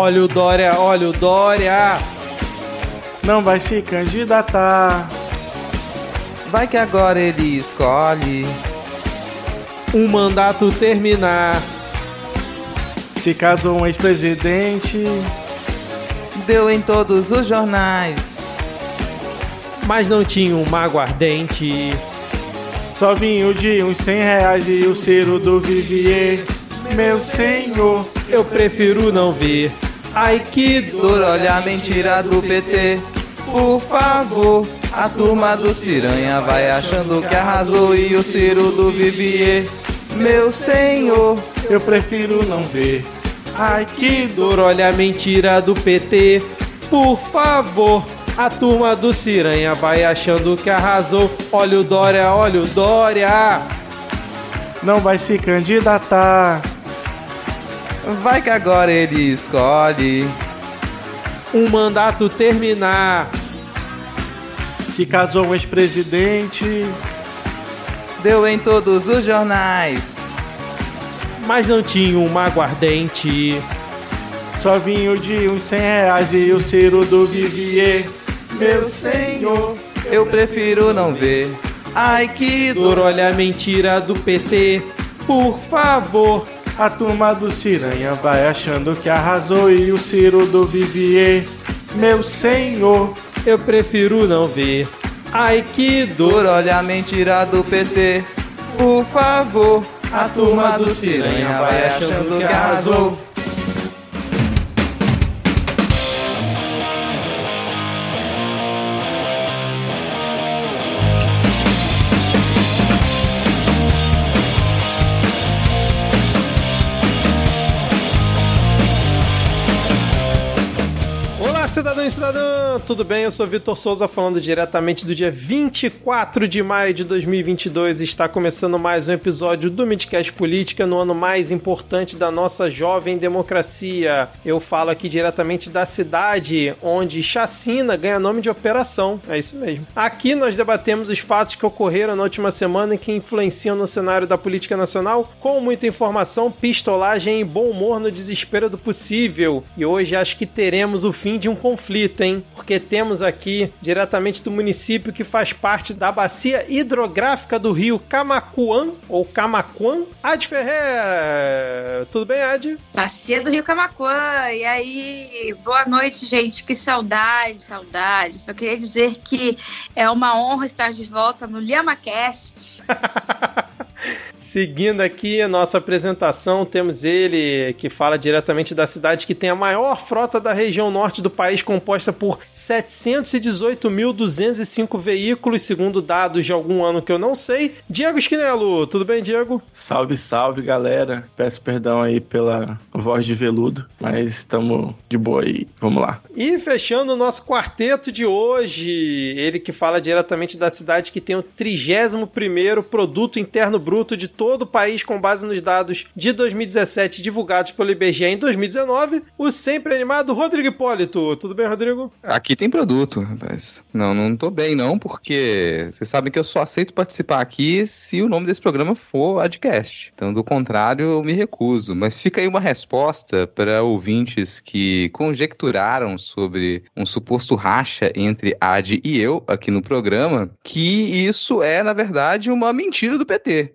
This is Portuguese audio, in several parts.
Olha o Dória, olha o Dória. Não vai se candidatar. Vai que agora ele escolhe. Um mandato terminar. Se caso um ex-presidente. Deu em todos os jornais. Mas não tinha uma aguardente. Só vinho de uns 100 reais e o ciro do Vivier. Meu senhor, eu prefiro não ver. Ai que dor, olha a mentira do PT. Por favor, a turma do Ciranha vai achando que arrasou e o Ciro do Vivier. Meu senhor, eu prefiro não ver. Ai que dor, olha a mentira do PT. Por favor, a turma do Ciranha vai achando que arrasou. Olha o Dória, olha o Dória. Não vai se candidatar. Vai que agora ele escolhe. Um mandato terminar. Se casou um ex-presidente. Deu em todos os jornais. Mas não tinha uma aguardente. Só vinho de uns 100 reais e o Ciro do Vivier. Meu senhor, eu prefiro não ver. Ai que dor, olha a mentira do PT. Por favor, a turma do Ciranha vai achando que arrasou e o Ciro do Vivier. Meu senhor, eu prefiro não ver. Ai que dor, olha a mentira do PT. Por favor, a turma do Ciranha vai achando que arrasou. Cidadão e cidadã! Tudo bem? Eu sou Vitor Souza falando diretamente do dia 24 de maio de 2022 e está começando mais um episódio do Midcast Política no ano mais importante da nossa jovem democracia. Eu falo aqui diretamente da cidade onde chacina ganha nome de operação. É isso mesmo. Aqui nós debatemos os fatos que ocorreram na última semana e que influenciam no cenário da política nacional com muita informação, pistolagem e bom humor no desespero do possível. E hoje acho que teremos o fim de um conflito, hein? Porque temos aqui, diretamente do município que faz parte da bacia hidrográfica do rio Camacuã, ou Camacuã, Ad Ferrer. Tudo bem, Ad? Bacia do rio Camacuã. E aí, boa noite, gente. Que saudade, saudade. Só queria dizer que é uma honra estar de volta no LhamaCast. Seguindo aqui a nossa apresentação, temos ele que fala diretamente da cidade que tem a maior frota da região norte do país, composta por 718.205 veículos, segundo dados de algum ano que eu não sei. Diego Esquinelo, tudo bem, Diego? Salve, salve, galera. Peço perdão aí pela voz de veludo, mas estamos de boa aí. Vamos lá. E fechando o nosso quarteto de hoje, ele que fala diretamente da cidade que tem o 31º produto interno bruto de todo o país com base nos dados de 2017 divulgados pelo IBGE em 2019, o sempre animado Rodrigo Hipólito. Tudo bem, Rodrigo? Aqui tem produto, rapaz. Não, não tô bem não, porque vocês sabem que eu só aceito participar aqui se o nome desse programa for Adcast. Então, do contrário, eu me recuso. Mas fica aí uma resposta para ouvintes que conjecturaram sobre um suposto racha entre Ad e eu aqui no programa, que isso é, na verdade, uma mentira do PT.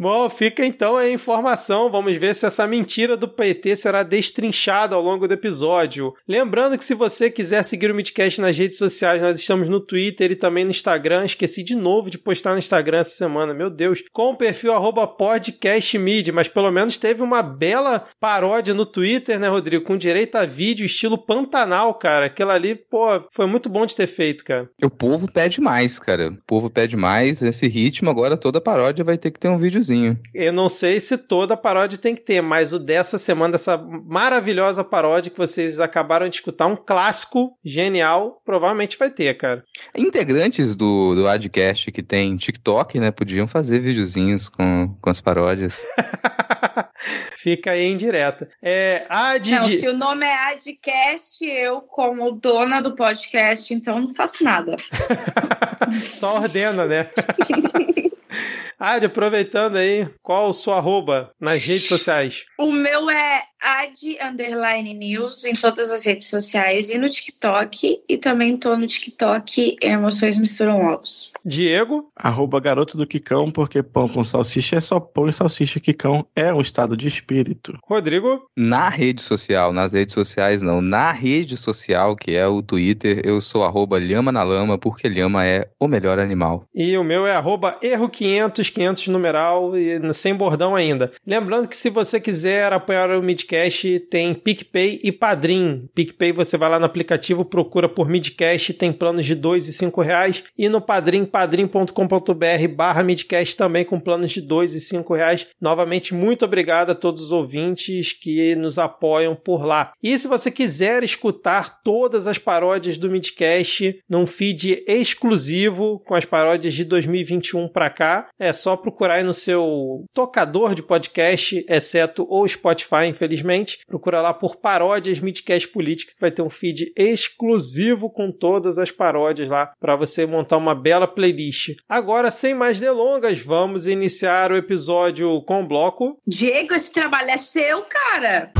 Bom, fica então a informação. Vamos ver se essa mentira do PT será destrinchada ao longo do episódio. Lembrando que se você quiser seguir o Midcast nas redes sociais, nós estamos no Twitter e também no Instagram. Esqueci de novo de postar no Instagram essa semana, meu Deus. Com o perfil podcastmid, mas pelo menos teve uma bela paródia no Twitter, né, Rodrigo? Com direito a vídeo, estilo Pantanal, cara. Aquilo ali, pô, foi muito bom de ter feito, cara. O povo pede mais, cara. O povo pede mais. Esse ritmo, agora toda paródia vai ter que ter um eu não sei se toda paródia tem que ter, mas o dessa semana, dessa maravilhosa paródia que vocês acabaram de escutar, um clássico genial, provavelmente vai ter, cara. Integrantes do, do Adcast que tem TikTok, né, podiam fazer videozinhos com, com as paródias. Fica aí em direta. É, Ad... Não, se o nome é Adcast, eu, como dona do podcast, então não faço nada. Só ordena, né? Adi, aproveitando aí, qual o seu arroba nas redes sociais? O meu é ad underline news em todas as redes sociais e no TikTok. E também tô no TikTok Emoções Misturam Ovos. Diego? Arroba garoto do Quicão, porque pão com salsicha é só pão e salsicha Quicão é um estado de espírito. Rodrigo? Na rede social, nas redes sociais não, na rede social, que é o Twitter, eu sou arroba lhama na lama, porque lhama é o melhor animal. E o meu é arroba erro500, 500 numeral, e sem bordão ainda. Lembrando que se você quiser apoiar o Midcast, tem PicPay e Padrim. PicPay você vai lá no aplicativo, procura por Midcast, tem planos de 2 e 5 reais. E no Padrim, padrim.com.br barra Midcast também com planos de 2 e 5 reais. Novamente, muito obrigado a todos os ouvintes que nos apoiam por lá. E se você quiser escutar todas as paródias do Midcast num feed exclusivo com as paródias de 2021 para cá, é só procurar aí no seu tocador de podcast, exceto o Spotify, infelizmente. Procura lá por paródias Midcast Política, que vai ter um feed exclusivo com todas as paródias lá para você montar uma bela playlist. Agora, sem mais delongas, vamos iniciar o episódio com o bloco. Diego, esse trabalho é seu, cara.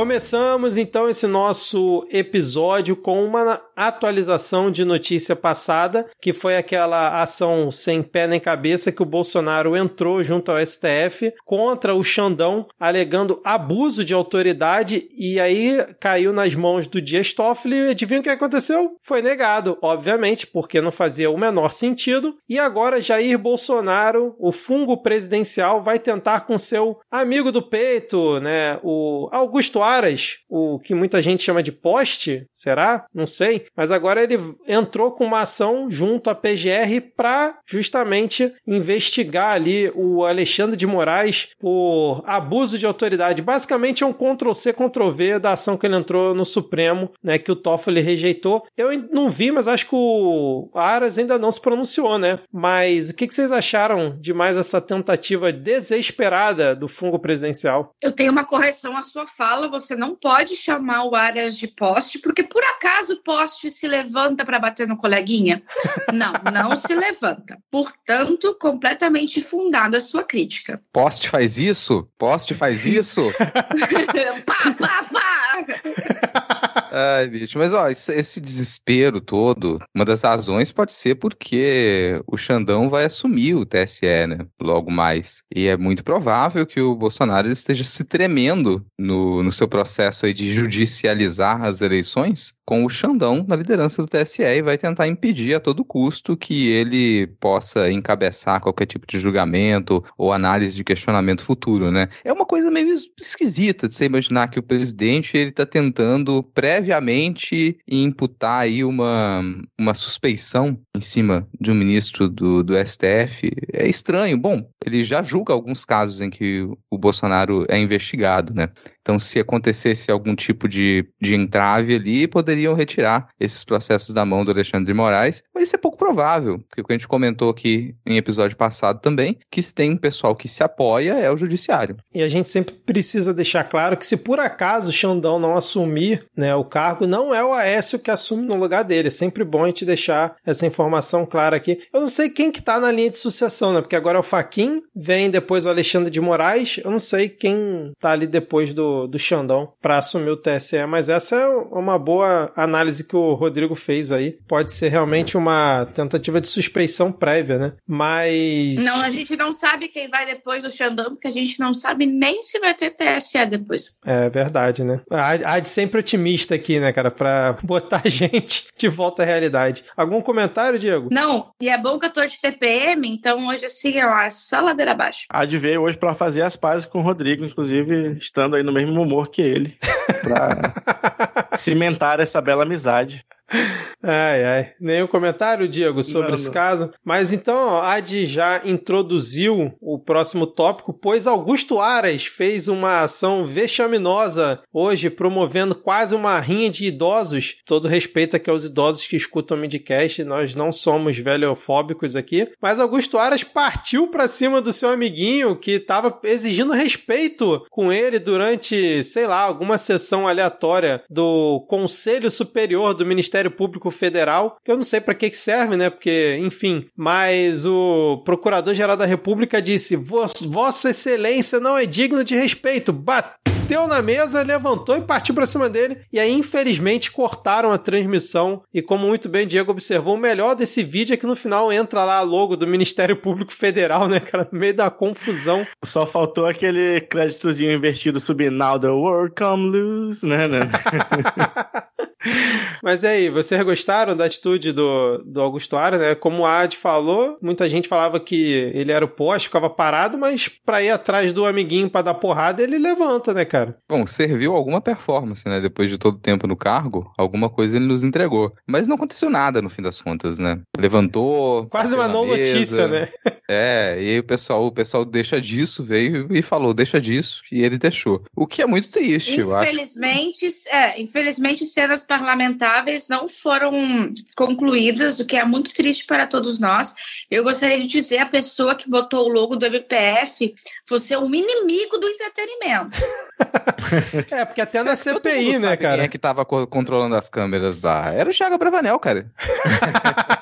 Começamos então esse nosso episódio com uma atualização de notícia passada, que foi aquela ação sem pé nem cabeça que o Bolsonaro entrou junto ao STF contra o Xandão, alegando abuso de autoridade, e aí caiu nas mãos do Dias Toffoli. E adivinha o que aconteceu? Foi negado, obviamente, porque não fazia o menor sentido. E agora Jair Bolsonaro, o fungo presidencial, vai tentar com seu amigo do peito, né, o Augusto Aras, o que muita gente chama de poste, será? Não sei. Mas agora ele entrou com uma ação junto à PGR para justamente investigar ali o Alexandre de Moraes por abuso de autoridade. Basicamente é um Ctrl-C, Ctrl-V da ação que ele entrou no Supremo, né, que o Toffoli rejeitou. Eu não vi, mas acho que o Aras ainda não se pronunciou, né? Mas o que vocês acharam de mais essa tentativa desesperada do fungo presidencial? Eu tenho uma correção à sua fala, você não pode chamar o Arias de poste, porque por acaso o poste se levanta para bater no coleguinha? Não, não se levanta. Portanto, completamente fundada a sua crítica. Poste faz isso? Poste faz isso? pá, pá, pá! Ai, bicho, mas ó, esse, desespero todo, uma das razões pode ser porque o Xandão vai assumir o TSE, né? Logo mais. E é muito provável que o Bolsonaro esteja se tremendo no, no seu processo aí de judicializar as eleições com o Xandão na liderança do TSE e vai tentar impedir a todo custo que ele possa encabeçar qualquer tipo de julgamento ou análise de questionamento futuro, né? É uma coisa meio esquisita de você imaginar que o presidente ele tá tentando previamente imputar aí uma, uma suspeição em cima de um ministro do, do STF. É estranho. Bom, ele já julga alguns casos em que o Bolsonaro é investigado, né? Então, se acontecesse algum tipo de, de entrave ali, poderiam retirar esses processos da mão do Alexandre de Moraes, mas isso é pouco provável, porque o que a gente comentou aqui em episódio passado também, que se tem um pessoal que se apoia é o judiciário. E a gente sempre precisa deixar claro que se por acaso o Xandão não assumir né, o cargo, não é o Aécio que assume no lugar dele. É sempre bom a gente deixar essa informação clara aqui. Eu não sei quem que tá na linha de sucessão, né? Porque agora é o Faquin, vem depois o Alexandre de Moraes, eu não sei quem tá ali depois do do, Xandão para assumir o TSE, mas essa é uma boa análise que o Rodrigo fez aí. Pode ser realmente uma tentativa de suspeição prévia, né? Mas. Não, a gente não sabe quem vai depois do Xandão, porque a gente não sabe nem se vai ter TSE depois. É verdade, né? Há de sempre otimista aqui, né, cara, pra botar a gente de volta à realidade. Algum comentário, Diego? Não, e é bom que eu tô de TPM, então hoje assim, é só ladeira abaixo. Há de ver hoje para fazer as pazes com o Rodrigo, inclusive estando aí no mesmo humor que ele, pra cimentar essa bela amizade. Ai, ai. Nenhum comentário, Diego, sobre Não, esse caso? Mas então, a Adi já introduziu o próximo tópico, pois Augusto Aras fez uma ação vexaminosa hoje, promovendo quase uma rinha de idosos. Todo respeito aqui aos idosos que escutam o Midcast, nós não somos velhofóbicos aqui. Mas Augusto Aras partiu pra cima do seu amiguinho que tava exigindo respeito com ele durante, sei lá, alguma sessão aleatória do Conselho Superior do Ministério Público Federal, que eu não sei pra que que serve, né? Porque, enfim, mas o Procurador-Geral da República disse: "Voss- Vossa Excelência não é digno de respeito. Bateu na mesa, levantou e partiu pra cima dele. E aí, infelizmente, cortaram a transmissão. E como muito bem Diego observou, o melhor desse vídeo é que no final entra lá a logo do Ministério Público Federal, né, cara? No meio da confusão. Só faltou aquele créditozinho invertido subir Now the world come loose, né? né? Mas e aí, vocês gostaram da atitude do, do Augusto Aras, né? Como o Ad falou, muita gente falava que ele era o poste, ficava parado, mas pra ir atrás do amiguinho pra dar porrada, ele levanta, né, cara? Bom, serviu alguma performance, né? Depois de todo o tempo no cargo, alguma coisa ele nos entregou. Mas não aconteceu nada no fim das contas, né? Levantou. Quase uma não mesa. notícia, né? É, e aí o pessoal, o pessoal deixa disso, veio e falou, deixa disso, e ele deixou. O que é muito triste, eu acho. Infelizmente, é, infelizmente, cenas parlamentáveis não foram concluídas, o que é muito triste para todos nós. Eu gostaria de dizer a pessoa que botou o logo do MPF, você é um inimigo do entretenimento. É, porque até na Todo CPI, né, cara? Quem é que tava co- controlando as câmeras lá? Era o Chaga Bravanel, cara.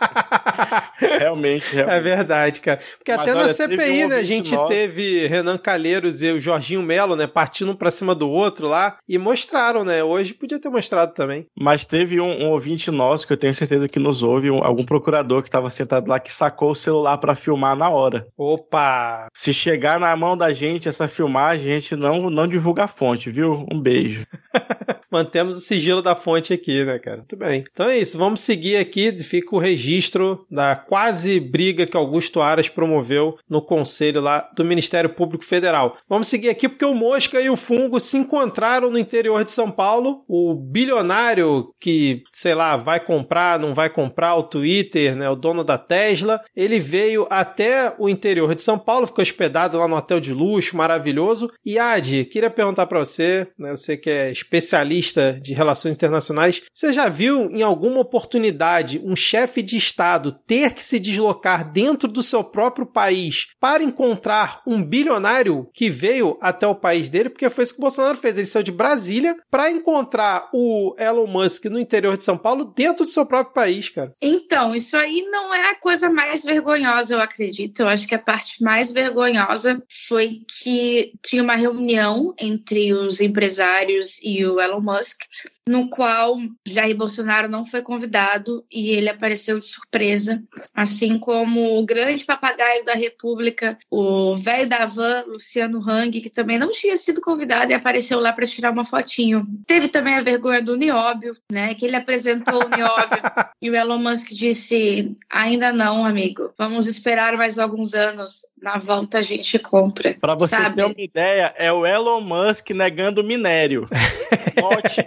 realmente, realmente. É verdade, cara. Porque Mas até na olha, teve CPI, um né, a gente teve Renan Calheiros e o Jorginho Melo, né, partindo um pra cima do outro lá e mostraram, né? Hoje podia ter mostrado também. Mas teve um, um ouvinte nosso que eu tenho certeza que nos ouve, um- algum procurador que estava sentado lá que sacou o celular para filmar na hora. Opa! Se chegar na mão da gente essa filmagem, a gente não, não divulga a fonte, viu? Um beijo. Mantemos o sigilo da fonte aqui, né, cara? Muito bem. Então é isso, vamos seguir aqui. Fica o registro da quase briga que Augusto Aras promoveu no conselho lá do Ministério Público Federal. Vamos seguir aqui porque o Mosca e o Fungo se encontraram no interior de São Paulo. O bilionário que, sei lá, vai comprar, não vai comprar o Twitter, né, o dono da Tesla, ele veio até o interior de São Paulo, ficou hospedado lá no hotel de luxo, maravilhoso. E Adi, queria perguntar pra você, né, você que é especialista de relações internacionais, você já viu em alguma oportunidade um chefe de estado ter que se deslocar dentro do seu próprio país para encontrar um bilionário que veio até o país dele? Porque foi isso que o Bolsonaro fez. Ele saiu de Brasília para encontrar o Elon Musk no interior de São Paulo dentro do seu próprio país, cara. Então, isso aí não é a coisa mais vergonhosa, eu acredito. Eu acho que a parte mais vergonhosa foi que tinha uma reunião entre os empresários e o Elon Musk, no qual Jair Bolsonaro não foi convidado e ele apareceu de surpresa, assim como o grande papagaio da República, o velho da van, Luciano Hang, que também não tinha sido convidado e apareceu lá para tirar uma fotinho. Teve também a vergonha do Nióbio, né, que ele apresentou o Nióbio e o Elon Musk disse: ainda não, amigo. Vamos esperar mais alguns anos. Na volta a gente compra. Para você sabe? ter uma ideia, é o Elon Musk negando minério. Note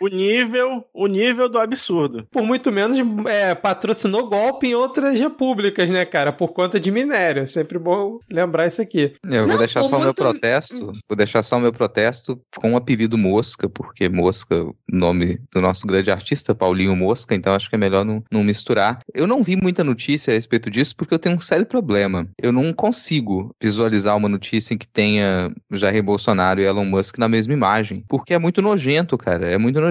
o nível, o nível do absurdo. Por muito menos é, patrocinou golpe em outras repúblicas, né, cara? Por conta de minério. É sempre bom lembrar isso aqui. Eu vou Não, deixar só o meu protesto. Vou deixar só o meu protesto com o apelido Mosca, porque Mosca, o nome do nosso grande artista, Paulinho Mosca, então acho que é melhor não, não misturar. Eu não vi muita notícia a respeito disso porque eu tenho um sério problema. Eu não consigo visualizar uma notícia em que tenha Jair Bolsonaro e Elon Musk na mesma imagem, porque é muito nojento, cara. É muito nojento.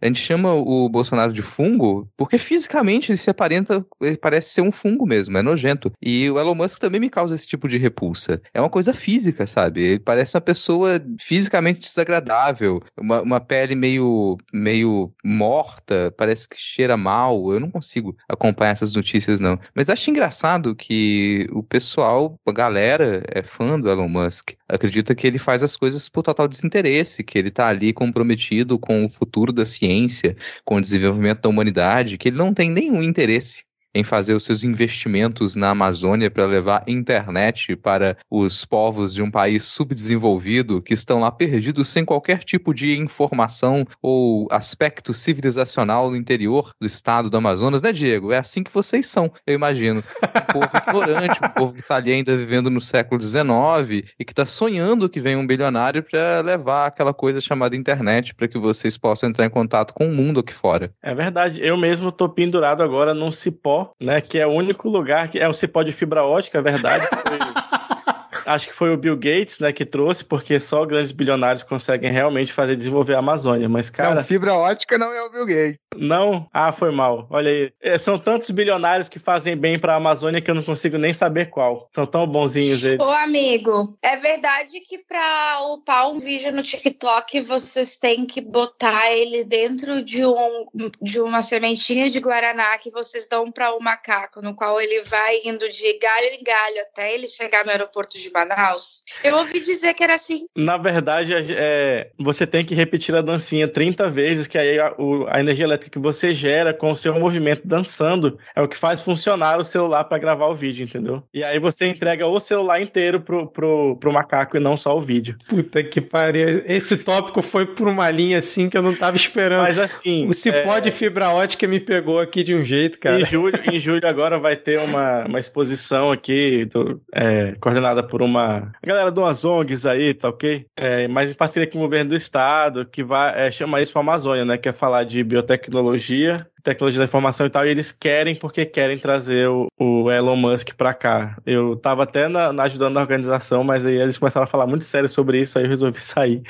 A gente chama o Bolsonaro de fungo porque fisicamente ele se aparenta, ele parece ser um fungo mesmo, é nojento. E o Elon Musk também me causa esse tipo de repulsa. É uma coisa física, sabe? Ele parece uma pessoa fisicamente desagradável, uma, uma pele meio, meio morta, parece que cheira mal. Eu não consigo acompanhar essas notícias, não. Mas acho engraçado que o pessoal, a galera, é fã do Elon Musk. Acredita que ele faz as coisas por total desinteresse, que ele tá ali comprometido com o futuro da ciência, com o desenvolvimento da humanidade, que ele não tem nenhum interesse em fazer os seus investimentos na Amazônia para levar internet para os povos de um país subdesenvolvido que estão lá perdidos sem qualquer tipo de informação ou aspecto civilizacional no interior do estado do Amazonas, né, Diego? É assim que vocês são, eu imagino. Um povo ignorante, um povo que está ali ainda vivendo no século XIX e que está sonhando que vem um bilionário para levar aquela coisa chamada internet para que vocês possam entrar em contato com o mundo aqui fora. É verdade. Eu mesmo tô pendurado agora num cipó, né? Que é o único lugar que é um cipó de fibra ótica, é verdade. Acho que foi o Bill Gates, né, que trouxe, porque só grandes bilionários conseguem realmente fazer desenvolver a Amazônia. Mas, cara. Não, fibra ótica não é o Bill Gates. Não? Ah, foi mal. Olha aí. É, são tantos bilionários que fazem bem pra Amazônia que eu não consigo nem saber qual. São tão bonzinhos eles. Ô, amigo, é verdade que pra upar um vídeo no TikTok vocês têm que botar ele dentro de, um, de uma sementinha de Guaraná que vocês dão para o um macaco, no qual ele vai indo de galho em galho até ele chegar no aeroporto de Manaus. Eu ouvi dizer que era assim. Na verdade, é, você tem que repetir a dancinha 30 vezes, que aí a, a energia elétrica que você gera com o seu movimento dançando é o que faz funcionar o celular para gravar o vídeo, entendeu? E aí você entrega o celular inteiro pro, pro, pro macaco e não só o vídeo. Puta que pariu. Esse tópico foi por uma linha assim que eu não tava esperando. Mas assim. O cipó é... de fibra ótica me pegou aqui de um jeito, cara. Em julho, em julho agora vai ter uma, uma exposição aqui, do, é, coordenada por uma. A galera de umas ONGs aí, tá ok? É, mas em parceria com o governo do estado, que vai é, chamar isso pra Amazônia, né? Que é falar de biotecnologia tecnologia da informação e tal, e eles querem porque querem trazer o, o Elon Musk pra cá. Eu tava até na, na, ajudando na organização, mas aí eles começaram a falar muito sério sobre isso, aí eu resolvi sair.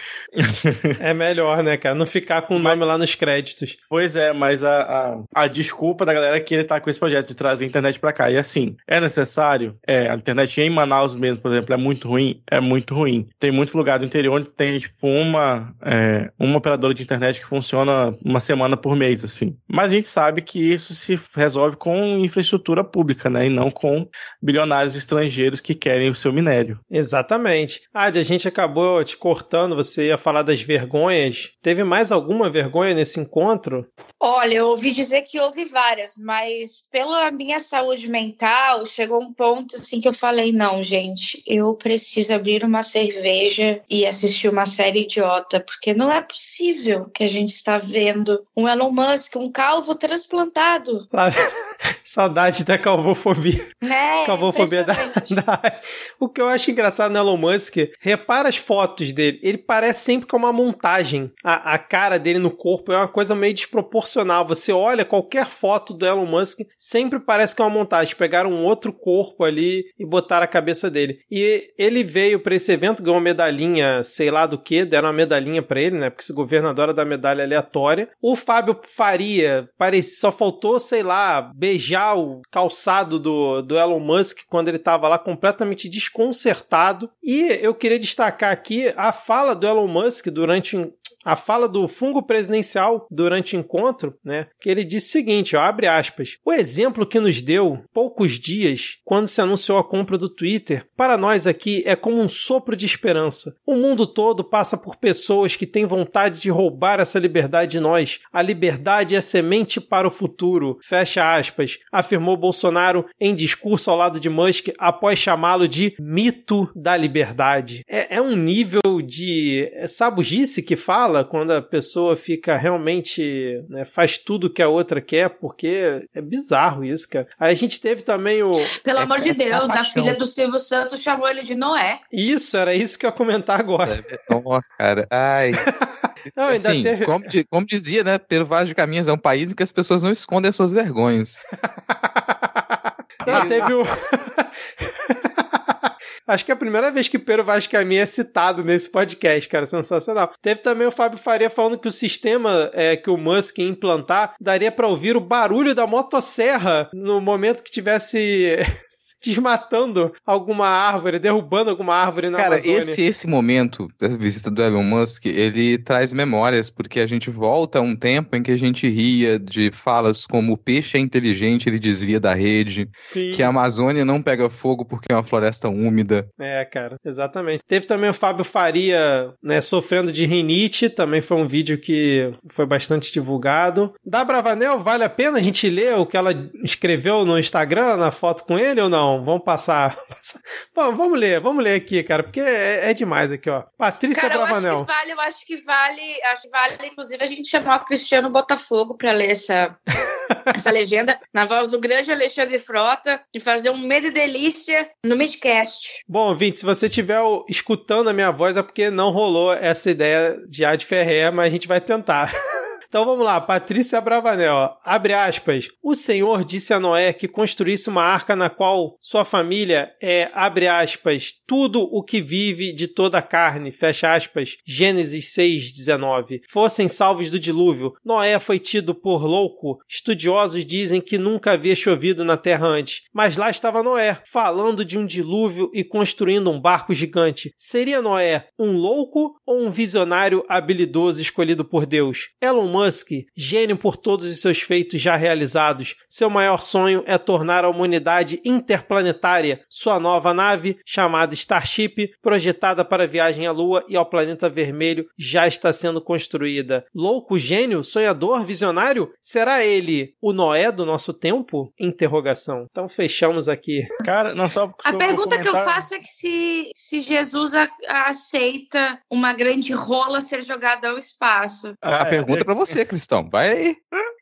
é melhor, né, cara? Não ficar com o nome lá nos créditos. Pois é, mas a, a, a, desculpa da galera é que ele tá com esse projeto de trazer a internet pra cá. E assim, é necessário? É, a internet em Manaus mesmo, por exemplo, é muito ruim? É muito ruim. Tem muito lugar do interior onde tem, tipo, uma, é, uma operadora de internet que funciona uma semana por mês, assim. Mas gente sabe que isso se resolve com infraestrutura pública, né? E não com bilionários estrangeiros que querem o seu minério. Exatamente. Adi, a gente acabou te cortando, você ia falar das vergonhas. Teve mais alguma vergonha nesse encontro? Olha, eu ouvi dizer que houve várias, mas pela minha saúde mental, chegou um ponto assim que eu falei: não, gente, eu preciso abrir uma cerveja e assistir uma série idiota, porque não é possível que a gente está vendo um Elon Musk, um calvo transplantado. Saudade da calvofobia. É, calvofobia da, da O que eu acho engraçado no Elon Musk, repara as fotos dele. Ele parece sempre com uma montagem. A, a cara dele no corpo é uma coisa meio desproporcional. Você olha qualquer foto do Elon Musk, sempre parece que é uma montagem. Pegaram um outro corpo ali e botaram a cabeça dele. E ele veio para esse evento, ganhou uma medalhinha, sei lá do que, deram uma medalhinha para ele, né? Porque esse governo adora dar medalha aleatória. O Fábio Faria parece, só faltou, sei lá, beijar o calçado do, do Elon Musk quando ele estava lá completamente desconcertado. E eu queria destacar aqui a fala do Elon Musk durante a fala do fungo presidencial durante o encontro, né? Que ele disse o seguinte, ó, abre aspas: "O exemplo que nos deu poucos dias quando se anunciou a compra do Twitter, para nós aqui é como um sopro de esperança. O mundo todo passa por pessoas que têm vontade de roubar essa liberdade de nós. A liberdade é semente para o futuro." Fecha aspas, afirmou Bolsonaro em discurso ao lado de Musk após chamá-lo de mito da liberdade. É, é um nível de sabugice que fala quando a pessoa fica realmente, né, faz tudo que a outra quer, porque é bizarro isso, cara. Aí a gente teve também o. Pelo é, amor de Deus, a, a filha do Silvio Santos chamou ele de Noé. Isso, era isso que eu ia comentar agora. Nossa, cara. Ai. Não, ainda assim, teve... como, como, dizia, né? Pelo Vaz de Caminhos é um país em que as pessoas não escondem as suas vergonhas. Não, teve o. Acho que é a primeira vez que Pedro Vaz Caminha é citado nesse podcast, cara. Sensacional. Teve também o Fábio Faria falando que o sistema é, que o Musk ia implantar daria para ouvir o barulho da motosserra no momento que tivesse desmatando alguma árvore, derrubando alguma árvore na Cara, Amazônia. esse, esse momento da visita do Elon Musk, ele traz memórias, porque a gente volta a um tempo em que a gente ria de falas como o peixe é inteligente, ele desvia da rede, Sim. que a Amazônia não pega fogo porque é uma floresta úmida. É, cara, exatamente. Teve também o Fábio Faria, né, sofrendo de rinite, também foi um vídeo que foi bastante divulgado. Da Bravanel, vale a pena a gente ler o que ela escreveu no Instagram, na foto com ele ou não? Vamos passar. Bom, vamos ler, vamos ler aqui, cara, porque é, é demais aqui, ó. Patrícia Cara, eu acho Bravanel. que vale, eu acho que vale, acho que vale, inclusive, a gente chamar o Cristiano Botafogo para ler essa, essa legenda, na voz do grande Alexandre Frota, e fazer um medo e delícia no Midcast. Bom, Vinte, se você estiver escutando a minha voz é porque não rolou essa ideia de Ad Ferré, mas a gente vai tentar. Então vamos lá, Patrícia Bravanel, abre aspas. O Senhor disse a Noé que construísse uma arca na qual sua família é, abre aspas, tudo o que vive de toda a carne, fecha aspas, Gênesis 6, 19, fossem salvos do dilúvio. Noé foi tido por louco. Estudiosos dizem que nunca havia chovido na terra antes, mas lá estava Noé, falando de um dilúvio e construindo um barco gigante. Seria Noé um louco ou um visionário habilidoso escolhido por Deus? Elon Musk, gênio por todos os seus feitos já realizados, seu maior sonho é tornar a humanidade interplanetária. Sua nova nave, chamada Starship, projetada para viagem à Lua e ao planeta vermelho, já está sendo construída. Louco, gênio, sonhador, visionário? Será ele o Noé do nosso tempo? Interrogação. Então fechamos aqui. Cara, não só A pergunta que eu faço é que se, se Jesus a- aceita uma grande rola ser jogada ao espaço. A pergunta é pra você, Cristão. Vai aí.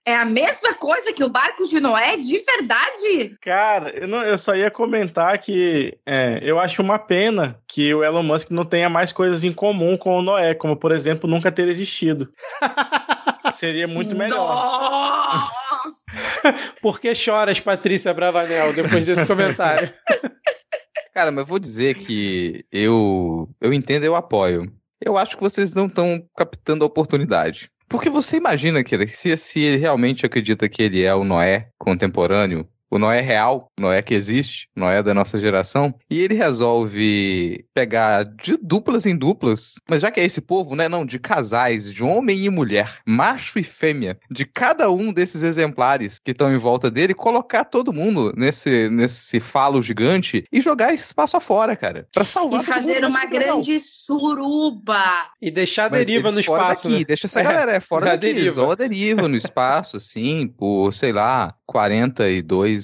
É a mesma coisa que o barco de Noé, de verdade? Cara, eu, não- eu só ia comentar que é, eu acho uma pena que o Elon Musk não tenha mais coisas em comum com o Noé, como, por exemplo, nunca ter existido. Seria muito melhor. Nossa! Por que choras, Patrícia Bravanel, depois desse comentário? Cara, mas eu vou dizer que eu, eu entendo e eu apoio. Eu acho que vocês não estão captando a oportunidade. Porque você imagina que se, se ele realmente acredita que ele é o Noé contemporâneo, o Noé real, o Noé que existe, o Noé da nossa geração, e ele resolve pegar de duplas em duplas, mas já que é esse povo, né, não, de casais, de homem e mulher, macho e fêmea, de cada um desses exemplares que estão em volta dele, colocar todo mundo nesse, nesse falo gigante e jogar esse espaço afora, cara, Pra salvar E todo fazer mundo, uma grande suruba. E deixar a deriva no fora espaço. daqui, né? deixa essa É, galera é fora daqui, deriva. a deriva no espaço, assim, por, sei lá, 42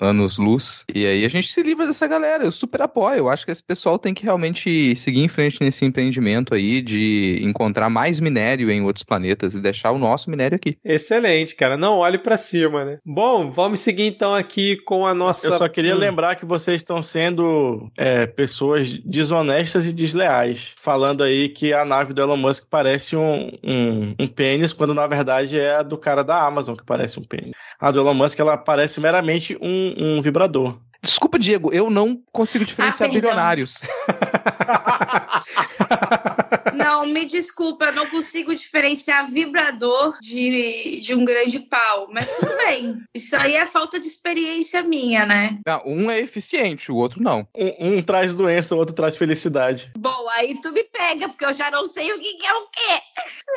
anos-luz. E aí a gente se livra dessa galera, eu super apoio. Eu acho que esse pessoal tem que realmente seguir em frente nesse empreendimento aí de encontrar mais minério em outros planetas e deixar o nosso minério aqui. Excelente, cara. Não olhe pra cima, né? Bom, vamos seguir então aqui com a nossa. Eu só queria Hum. lembrar que vocês estão sendo é, pessoas desonestas e desleais. Falando aí que a nave do Elon Musk parece um, um, um pênis, quando na verdade é a do cara da Amazon que parece um pênis. A do Elon Musk, ela parece meramente um, um vibrador. Desculpa, Diego, eu não consigo diferenciar Ah, bilionários. Não, me desculpa, eu não consigo diferenciar vibrador de, de um grande pau. Mas tudo bem. Isso aí é falta de experiência minha, né? Não, um é eficiente, o outro não. Um, um traz doença, o outro traz felicidade. Bom, aí tu me pega, porque eu já não sei o que, que é o quê.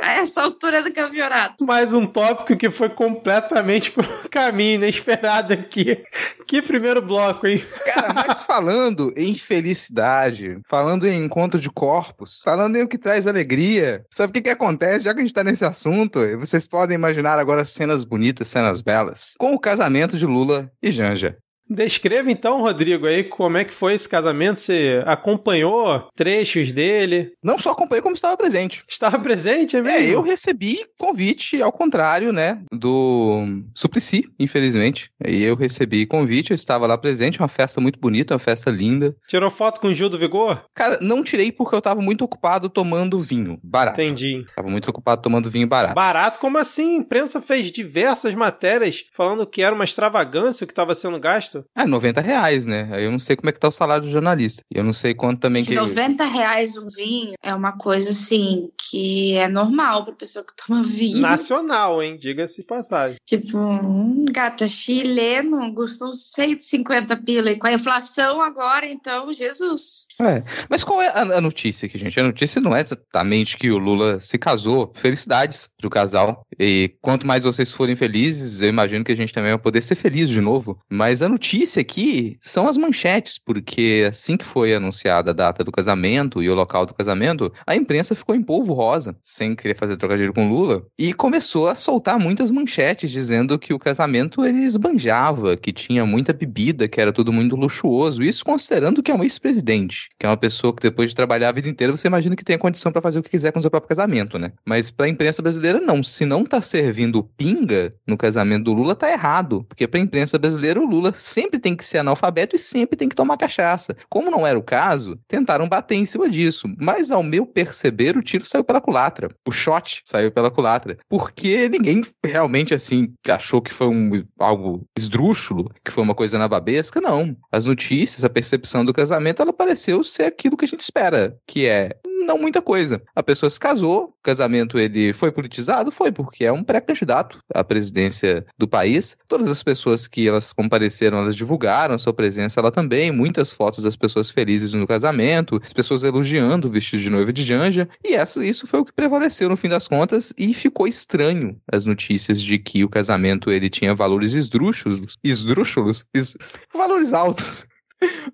A essa altura do campeonato. Mais um tópico que foi completamente pro caminho inesperado aqui. Que primeiro bloco, hein? Cara, mas falando em felicidade, falando em encontro de corpos, falando em o que traz alegria, sabe o que, que acontece? Já que a gente tá nesse assunto, vocês podem imaginar agora cenas bonitas, cenas belas, com o casamento de Lula e Janja. Descreva então, Rodrigo, aí como é que foi esse casamento. Você acompanhou trechos dele? Não só acompanhei, como estava presente. Estava presente, é É, mesmo? eu recebi convite, ao contrário, né, do Suplicy, infelizmente. Aí eu recebi convite, eu estava lá presente, uma festa muito bonita, uma festa linda. Tirou foto com o Gil do Vigor? Cara, não tirei porque eu tava muito ocupado tomando vinho barato. Entendi. Tava muito ocupado tomando vinho barato. Barato? Como assim? A imprensa fez diversas matérias falando que era uma extravagância o que estava sendo gasto. Resto. É, 90 reais, né? Aí eu não sei como é que tá o salário do jornalista. Eu não sei quanto também De que. 90 reais um vinho é uma coisa assim que é normal pra pessoa que toma vinho. Nacional, hein? Diga-se de passagem. Tipo, um gata chileno custa uns 150 pila. E com a inflação agora, então, Jesus. É. Mas qual é a, a notícia aqui, gente? A notícia não é exatamente que o Lula se casou. Felicidades pro casal. E quanto mais vocês forem felizes, eu imagino que a gente também vai poder ser feliz de novo. Mas a notícia aqui são as manchetes, porque assim que foi anunciada a data do casamento e o local do casamento, a imprensa ficou em polvo rosa, sem querer fazer trocadilho com Lula, e começou a soltar muitas manchetes dizendo que o casamento ele esbanjava, que tinha muita bebida, que era tudo muito luxuoso. Isso considerando que é um ex-presidente, que é uma pessoa que depois de trabalhar a vida inteira, você imagina que tem a condição para fazer o que quiser com o seu próprio casamento, né? Mas pra imprensa brasileira, não. Se não tá servindo pinga no casamento do Lula, tá errado. Porque pra imprensa brasileira, o Lula sempre tem que ser analfabeto e sempre tem que tomar cachaça. Como não era o caso, tentaram bater em cima disso. Mas ao meu perceber, o tiro saiu pela culatra. O shot saiu pela culatra. Porque ninguém realmente, assim, achou que foi um, algo esdrúxulo, que foi uma coisa nababesca. Não. As notícias, a percepção do casamento, ela pareceu ser aquilo que a gente espera, que é não muita coisa. A pessoa se casou, o casamento ele foi politizado, foi porque é um pré-candidato à presidência do país. Todas as pessoas que elas compareceram, elas divulgaram sua presença lá também, muitas fotos das pessoas felizes no casamento, as pessoas elogiando o vestido de noiva de Janja, e isso, isso foi o que prevaleceu no fim das contas e ficou estranho as notícias de que o casamento ele tinha valores esdrúxulos, esdrúxulos, es, valores altos.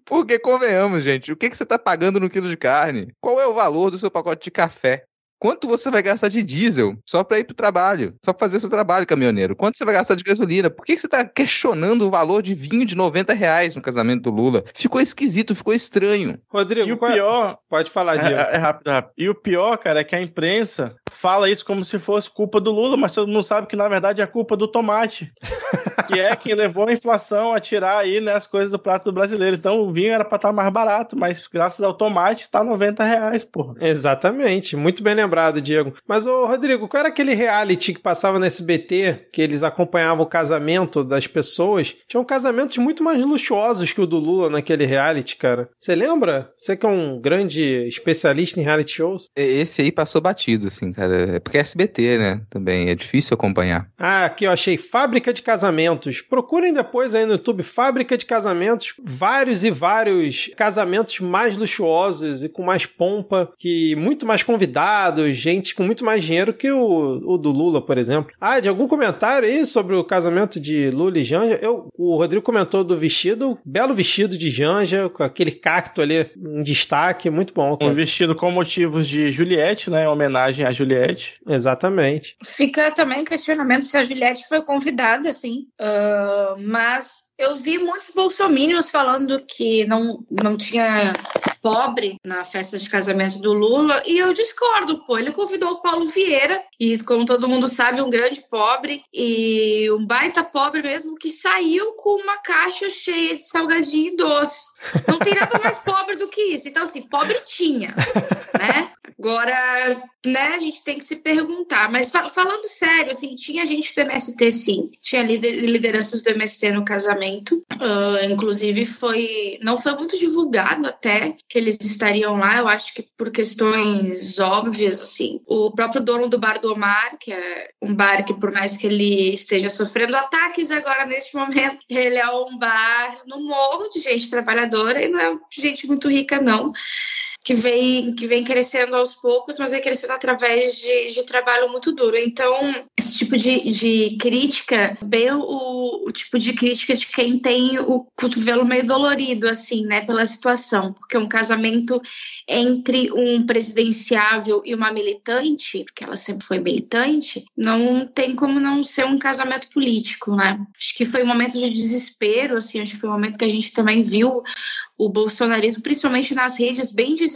Porque, convenhamos, gente, o que, que você está pagando no quilo de carne? Qual é o valor do seu pacote de café? Quanto você vai gastar de diesel só para ir pro trabalho? Só pra fazer seu trabalho, caminhoneiro? Quanto você vai gastar de gasolina? Por que, que você tá questionando o valor de vinho de 90 reais no casamento do Lula? Ficou esquisito, ficou estranho. Rodrigo, E o qual é- pior, pode falar, É, Diego. é rápido, é rápido. E o pior, cara, é que a imprensa fala isso como se fosse culpa do Lula, mas todo mundo sabe que na verdade é culpa do tomate. que é quem levou a inflação a tirar aí né, as coisas do prato do brasileiro. Então o vinho era pra estar mais barato, mas graças ao tomate tá 90 reais, porra. Exatamente, muito bem lembrado, Diego. Mas, ô Rodrigo, qual era aquele reality que passava no SBT, que eles acompanhavam o casamento das pessoas? Tinham casamentos muito mais luxuosos que o do Lula naquele reality, cara. Você lembra? Você que é um grande especialista em reality shows. Esse aí passou batido, assim, cara. É porque é SBT, né? Também é difícil acompanhar. Ah, aqui eu achei Fábrica de Casamentos. Procurem depois aí no YouTube Fábrica de Casamentos. Vários e vários casamentos mais luxuosos e com mais pompa, que muito mais convidados, gente com muito mais dinheiro que o, o do Lula, por exemplo. Ah, de algum comentário aí sobre o casamento de Lula e Janja? Eu, o Rodrigo comentou do vestido, belo vestido de Janja, com aquele cacto ali em destaque, muito bom. Um vestido com motivos de Juliette, né? Em homenagem a Juliette. Exatamente. Fica também questionamento se a Juliette foi convidada, assim. Ah, mas eu vi muitos bolsominions falando que não, não tinha pobre na festa de casamento do Lula, e eu discordo, pô. Ele convidou o Paulo Vieira, e como todo mundo sabe, um grande pobre, e um baita pobre mesmo, que saiu com uma caixa cheia de salgadinho e doce. Não tem nada mais pobre do que isso. Então, assim, pobre tinha, né? Agora, né, a gente tem que se perguntar. Mas fa- falando sério, assim, tinha gente do MST, sim. Tinha lider- lideranças do MST no casamento. Ah, inclusive, foi não foi muito divulgado até que eles estariam lá. Eu acho que por questões óbvias, assim. O próprio dono do Bar do Omar, que é um bar que, por mais que ele esteja sofrendo ataques agora neste momento, ele é um bar no morro de gente trabalhadora e não é gente muito rica, não que vem, que vem crescendo aos poucos, mas vem crescendo através de, de trabalho muito duro. Então, esse tipo de, de crítica, bem o, o tipo de crítica de quem tem o cotovelo meio dolorido, assim, né, pela situação. Porque um casamento entre um presidenciável e uma militante, porque ela sempre foi militante, não tem como não ser um casamento político, né? Acho que foi um momento de desespero, assim, acho que foi um momento que a gente também viu o bolsonarismo, principalmente nas redes, bem desesperado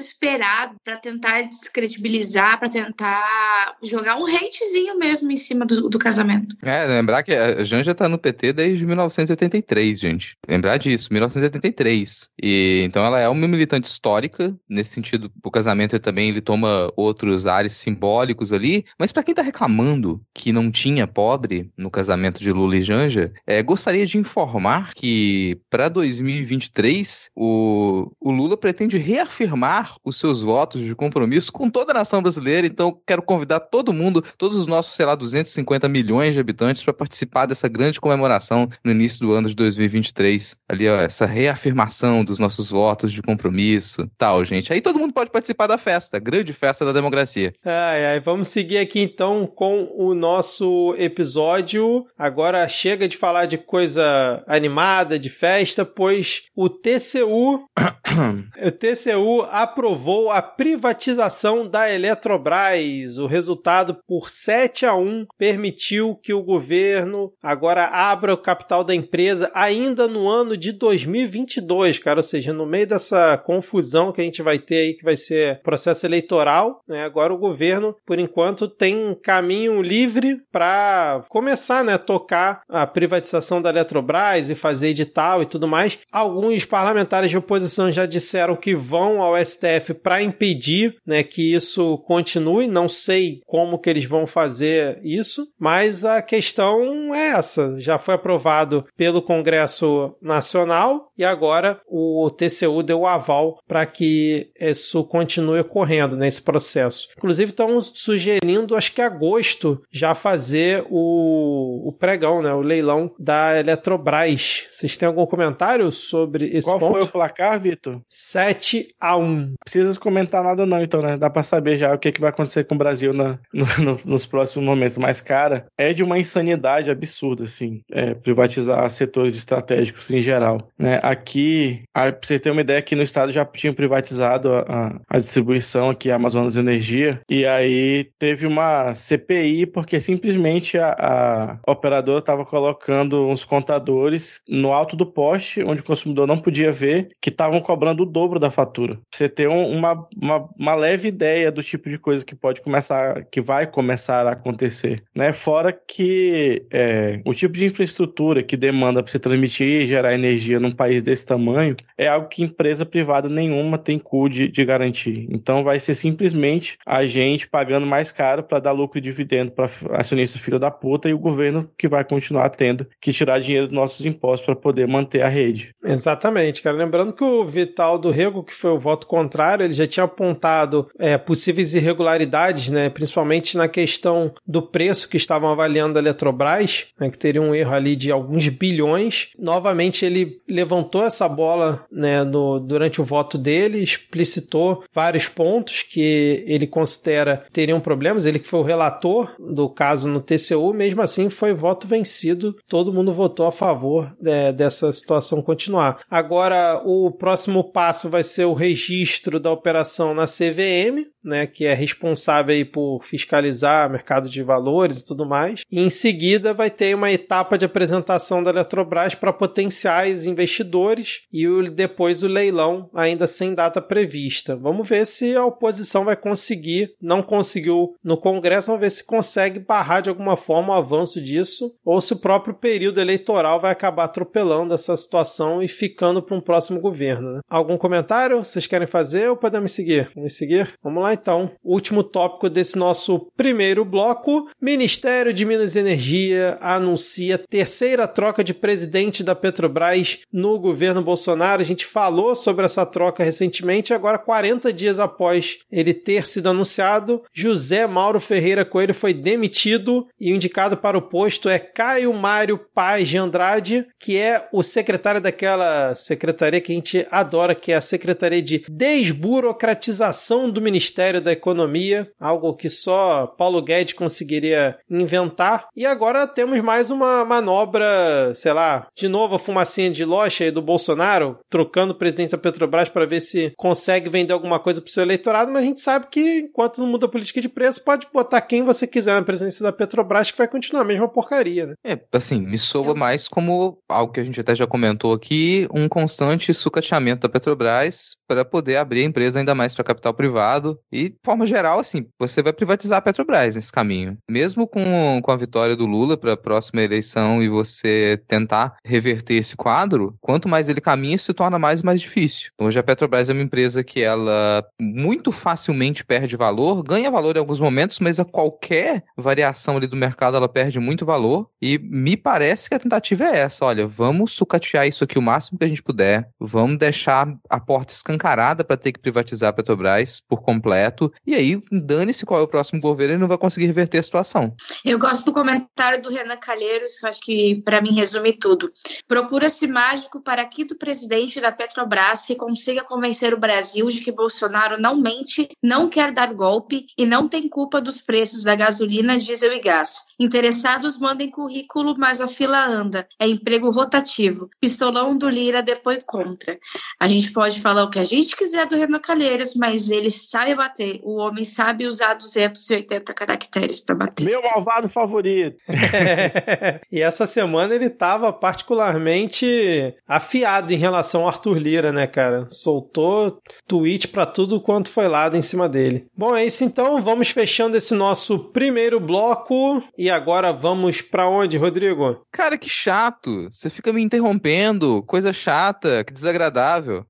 para tentar descredibilizar, para tentar jogar um hatezinho mesmo em cima do, do casamento. É, lembrar que a Janja tá no PT desde 1983, gente. Lembrar disso, 1983. E então ela é uma militante histórica, nesse sentido, o casamento também ele toma outros ares simbólicos ali, mas para quem tá reclamando que não tinha pobre no casamento de Lula e Janja, é, gostaria de informar que para 2023 o, o Lula pretende reafirmar os seus votos de compromisso com toda a nação brasileira, então quero convidar todo mundo, todos os nossos, sei lá, 250 milhões de habitantes para participar dessa grande comemoração no início do ano de 2023. Ali, ó, essa reafirmação dos nossos votos de compromisso, tal, gente. Aí todo mundo pode participar da festa, grande festa da democracia. Ai, ai, vamos seguir aqui então com o nosso episódio. Agora chega de falar de coisa animada, de festa, pois o TCU o TCU aprovou a privatização da Eletrobras. O resultado por 7 a 1 permitiu que o governo agora abra o capital da empresa ainda no ano de 2022, cara, ou seja, no meio dessa confusão que a gente vai ter aí que vai ser processo eleitoral, né? Agora o governo, por enquanto, tem caminho livre para começar, né, tocar a privatização da Eletrobras e fazer edital e tudo mais. Alguns parlamentares de oposição já disseram que vão ao STF para impedir, né, que isso continue. Não sei como que eles vão fazer isso, mas a questão é essa. Já foi aprovado pelo Congresso Nacional e agora o TCU deu o aval para que isso continue ocorrendo nesse processo. Inclusive estão sugerindo, acho que agosto, já fazer o, o pregão, né, o leilão da Eletrobras. Vocês têm algum comentário sobre esse Qual ponto? foi o placar, Vitor? 7 a 1 Não precisa comentar nada não, então, né? Dá pra saber já o que, que vai acontecer com o Brasil na, no, no, nos próximos momentos. Mas, cara, é de uma insanidade absurda, assim, é, privatizar setores estratégicos em geral. Né? Aqui, pra você ter uma ideia, aqui no estado já tinham privatizado a, a, a distribuição aqui, a Amazonas Energia, e aí teve uma CPI porque simplesmente a, a operadora estava colocando uns contadores no alto do poste, onde o consumidor não podia ver, que estavam cobrando o dobro da fatura. Pra você ter um, uma, uma, uma, leve ideia do tipo de coisa que pode começar, que vai começar a acontecer, né? Fora que é, o tipo de infraestrutura que demanda para você transmitir e gerar energia num país desse tamanho é algo que empresa privada nenhuma tem cu de, de garantir. Então vai ser simplesmente a gente pagando mais caro para dar lucro e dividendo para acionista filho da puta e o governo que vai continuar tendo que tirar dinheiro dos nossos impostos para poder manter a rede. Exatamente, cara. Lembrando que o Vital do Rego, que foi o voto contrário, ele já tinha apontado é, possíveis irregularidades, né, principalmente na questão do preço que estavam avaliando a Eletrobras, né, que teria um erro ali de alguns bilhões. Novamente, ele levantou essa bola né, no, durante o voto dele, explicitou vários pontos que ele considera teriam problemas. Ele que foi o relator do caso no TCU, mesmo assim foi voto vencido. Todo mundo votou a favor é, dessa situação continuar. Agora, o próximo passo vai ser o registro da operação na CVM, né, que é responsável por fiscalizar mercado de valores e tudo mais. E em seguida vai ter uma etapa de apresentação da Eletrobras para potenciais investidores e o, depois o leilão ainda sem data prevista. Vamos ver se a oposição vai conseguir, não conseguiu no Congresso, vamos ver se consegue barrar de alguma forma o avanço disso ou se o próprio período eleitoral vai acabar atropelando essa situação e ficando para um próximo governo. Né? Algum comentário vocês querem fazer ou podemos seguir? Vamos seguir? Vamos lá então. Último tópico desse nosso primeiro bloco: Ministério de Minas e Energia anuncia terceira troca de presidente da Petrobras no governo Bolsonaro. A gente falou sobre essa troca recentemente, agora 40 dias após ele ter sido anunciado, José Mauro Ferreira Coelho foi demitido e o indicado para o posto é Caio Mário Paz de Andrade, que é o secretário daquela secretaria que a gente adora, que é a Secretaria de Desburocratização do Ministério Ministério da Economia, algo que só Paulo Guedes conseguiria inventar. E agora temos mais uma manobra, sei lá, de novo a fumacinha de loja aí do Bolsonaro, trocando o presidente da Petrobras para ver se consegue vender alguma coisa pro seu eleitorado, mas a gente sabe que enquanto não muda a política de preço, pode botar quem você quiser na presidência da Petrobras que vai continuar a mesma porcaria, né? É, assim, me soa mais como algo que a gente até já comentou aqui, um constante sucateamento da Petrobras para poder abrir a empresa ainda mais para capital privado e, de forma geral, assim, você vai privatizar a Petrobras nesse caminho. Mesmo com, com a vitória do Lula para a próxima eleição e você tentar reverter esse quadro, quanto mais ele caminha, se torna mais e mais difícil. Hoje a Petrobras é uma empresa que ela muito facilmente perde valor, ganha valor em alguns momentos, mas a qualquer variação ali do mercado ela perde muito valor e me parece que a tentativa é essa, olha, vamos sucatear isso aqui o máximo que a gente puder, vamos deixar a porta escancarada para ter que privatizar a Petrobras por completo, e aí dane-se qual é o próximo governo e não vai conseguir reverter a situação. Eu gosto do comentário do Renan Calheiros, que acho que para mim resume tudo. Procura-se mágico para aqui do presidente da Petrobras que consiga convencer o Brasil de que Bolsonaro não mente, não quer dar golpe e não tem culpa dos preços da gasolina, diesel e gás. Interessados mandem currículo, mas a fila anda. É emprego rotativo. Pistolão do Lira depois contra. A gente pode falar o que a gente quiser do Renan Calheiros, mas ele sabe bater. O homem sabe usar 280 caracteres para bater. Meu malvado favorito. e essa semana ele tava particularmente afiado em relação ao Arthur Lira, né, cara? Soltou tweet para tudo quanto foi lado em cima dele. Bom, é isso então. Vamos fechando esse nosso primeiro bloco. E agora vamos para onde, Rodrigo? Cara, que chato. Você fica me interrompendo. Coisa chata, que desagradável.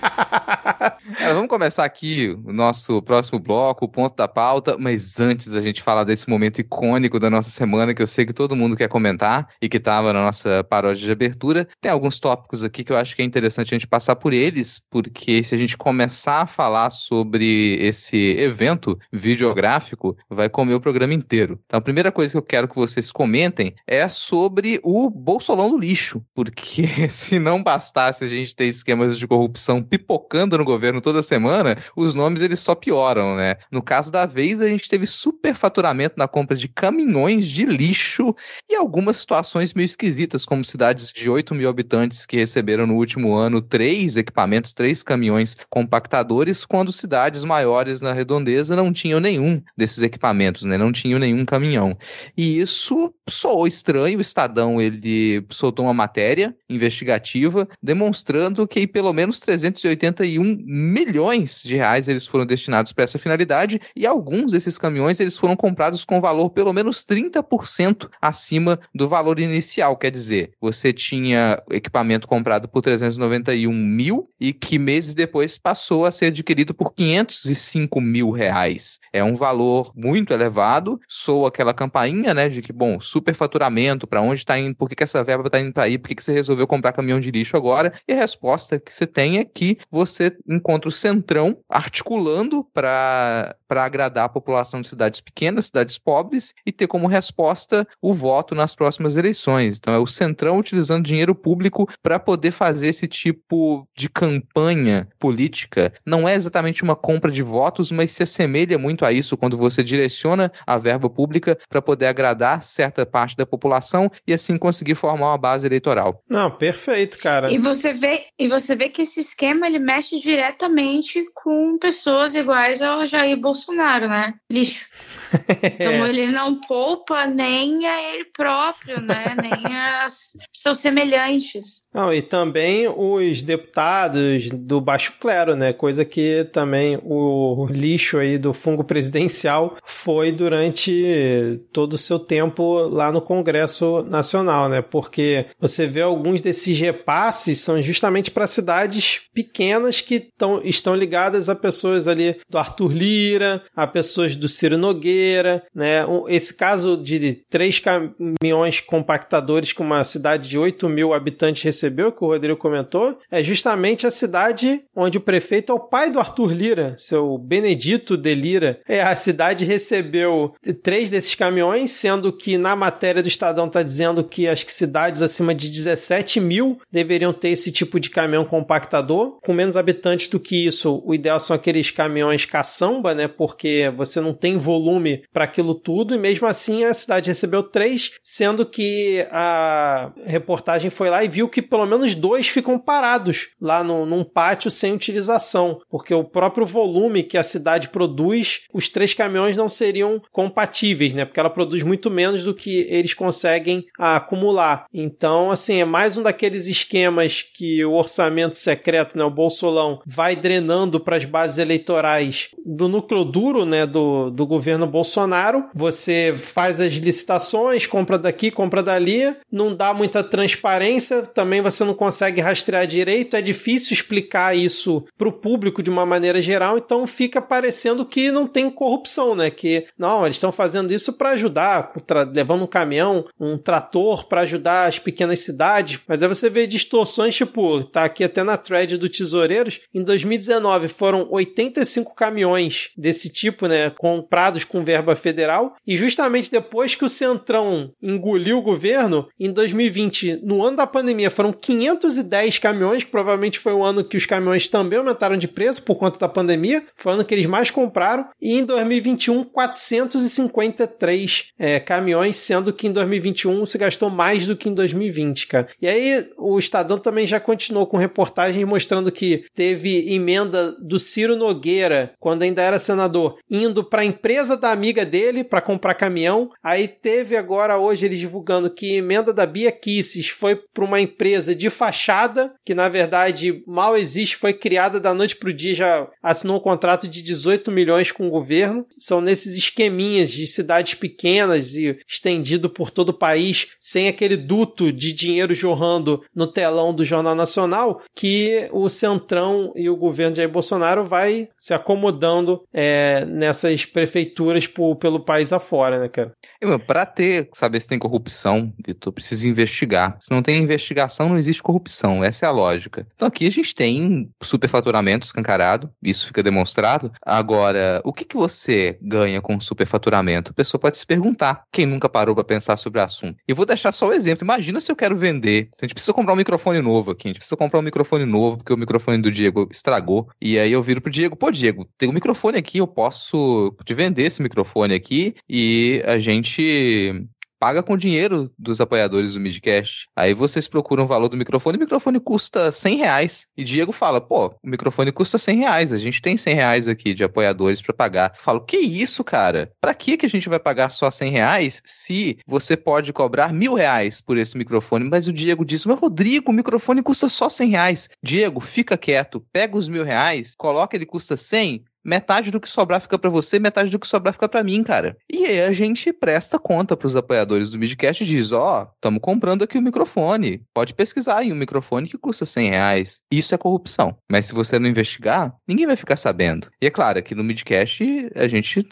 Vamos começar aqui o nosso próximo bloco, o ponto da pauta, mas antes da gente falar desse momento icônico da nossa semana, que eu sei que todo mundo quer comentar e que estava na nossa paródia de abertura, tem alguns tópicos aqui que eu acho que é interessante a gente passar por eles, porque se a gente começar a falar sobre esse evento videográfico, vai comer o programa inteiro. Então a primeira coisa que eu quero que vocês comentem é sobre o Bolsolão do lixo, porque se não bastasse a gente ter esquemas de corrupção pipocando no governo toda semana, os nomes eles só pioram, né? No caso da vez, a gente teve superfaturamento na compra de caminhões de lixo e algumas situações meio esquisitas, como cidades de 8 mil habitantes que receberam no último ano três equipamentos, três caminhões compactadores, quando cidades maiores na redondeza não tinham nenhum desses equipamentos, né? Não tinham nenhum caminhão. E isso soou estranho. O Estadão ele soltou uma matéria investigativa demonstrando que pelo menos 381 milhões de reais eles foram destinados para essa finalidade e alguns desses caminhões eles foram comprados com valor pelo menos 30% acima do valor inicial. Quer dizer, você tinha equipamento comprado por 391 mil e que meses depois passou a ser adquirido por 505 mil reais. É um valor muito elevado. Sou aquela campainha, né, de que, bom, superfaturamento, para onde está indo, por que, que essa verba está indo para aí, por que, que você resolveu comprar caminhão de lixo agora? E a resposta que você tem é que você encontra o Centrão articulando para agradar a população de cidades pequenas, cidades pobres, e ter como resposta o voto nas próximas eleições. Então é o Centrão utilizando dinheiro público para poder fazer esse tipo de campanha política. Não é exatamente uma compra de votos, mas se assemelha muito a isso quando você direciona a verba pública para poder agradar certa parte da população e assim conseguir formar uma base eleitoral. Não, perfeito, cara. E você vê, e você vê que esse esquema ele mexe diretamente com pessoas iguais ao Jair Bolsonaro, né? Lixo. Então ele não poupa nem a ele próprio, né? Nem as seus semelhantes. Não, e também os deputados do baixo clero, né? Coisa que também o lixo aí do fungo presidencial foi durante todo o seu tempo lá no Congresso Nacional, né? Porque você vê alguns desses repasses são justamente para cidades pequenas pequenas que tão, estão ligadas a pessoas ali do Arthur Lira, a pessoas do Ciro Nogueira, né? Esse caso de três caminhões compactadores que uma cidade de 8 mil habitantes recebeu, que o Rodrigo comentou, é justamente a cidade onde o prefeito é o pai do Arthur Lira, seu Benedito de Lira. É, a cidade recebeu três desses caminhões, sendo que na matéria do Estadão está dizendo que que cidades acima de 17 mil deveriam ter esse tipo de caminhão compactador. Com menos habitantes do que isso, o ideal são aqueles caminhões caçamba, né? Porque você não tem volume para aquilo tudo, e mesmo assim a cidade recebeu três, sendo que a reportagem foi lá e viu que pelo menos dois ficam parados lá no, num pátio sem utilização, porque o próprio volume que a cidade produz, os três caminhões não seriam compatíveis, né? Porque ela produz muito menos do que eles conseguem acumular. Então, assim, é mais um daqueles esquemas que o orçamento secreto, né, o Bolsolão, vai drenando para as bases eleitorais do núcleo duro, né, do, do governo Bolsonaro. Você faz as licitações, compra daqui, compra dali, não dá muita transparência, também você não consegue rastrear direito, é difícil explicar isso para o público de uma maneira geral, então fica parecendo que não tem corrupção, né? Que não, eles estão fazendo isso para ajudar, levando um caminhão, um trator para ajudar as pequenas cidades, mas aí você vê distorções, tipo, tá aqui até na thread do Tesoureiros, em 2019 foram 85 caminhões desse tipo, né, comprados com verba federal, e justamente depois que o Centrão engoliu o governo, em 2020, no ano da pandemia, foram 510 caminhões, que provavelmente foi o ano que os caminhões também aumentaram de preço por conta da pandemia, foi o ano que eles mais compraram, e em 2021, 453 é, caminhões, sendo que em 2021 se gastou mais do que em 2020, cara. E aí o Estadão também já continuou com reportagens mostrando que teve emenda do Ciro Nogueira, quando ainda era senador, indo para a empresa da amiga dele para comprar caminhão. Aí teve agora hoje eles divulgando que emenda da Bia Kisses foi para uma empresa de fachada, que na verdade mal existe, foi criada da noite pro dia, já assinou um contrato de 18 milhões com o governo. São nesses esqueminhas de cidades pequenas e estendido por todo o país, sem aquele duto de dinheiro jorrando no telão do Jornal Nacional, que o Centrão e o governo de Jair Bolsonaro vai se acomodando é, nessas prefeituras por, pelo país afora, né, cara? Para ter, saber se tem corrupção, Vitor, precisa investigar. Se não tem investigação, não existe corrupção. Essa é a lógica. Então aqui a gente tem superfaturamento escancarado, isso fica demonstrado. Agora, o que, que você ganha com superfaturamento? A pessoa pode se perguntar. Quem nunca parou para pensar sobre o assunto? E vou deixar só o um exemplo. Imagina se eu quero vender. A gente precisa comprar um microfone novo aqui. A gente precisa comprar um microfone novo, porque o microfone do Diego estragou. E aí eu viro pro Diego, pô, Diego, tem um microfone aqui, eu posso te vender esse microfone aqui e a gente paga com dinheiro dos apoiadores do Midcast. Aí vocês procuram o valor do microfone, o microfone custa 100 reais. E Diego fala, pô, o microfone custa 100 reais, a gente tem 100 reais aqui de apoiadores para pagar. Eu falo, que isso, cara? Pra que, que a gente vai pagar só 100 reais se você pode cobrar mil reais por esse microfone? Mas o Diego disse, mas Rodrigo, o microfone custa só 100 reais. Diego, fica quieto, pega os mil reais, coloca ele custa 100, metade do que sobrar fica para você, metade do que sobrar fica para mim, cara. E aí a gente presta conta pros apoiadores do Midcast e diz, ó, oh, estamos comprando aqui o um microfone. Pode pesquisar em um microfone que custa 100 reais. Isso é corrupção. Mas se você não investigar, ninguém vai ficar sabendo. E é claro que no Midcast a gente,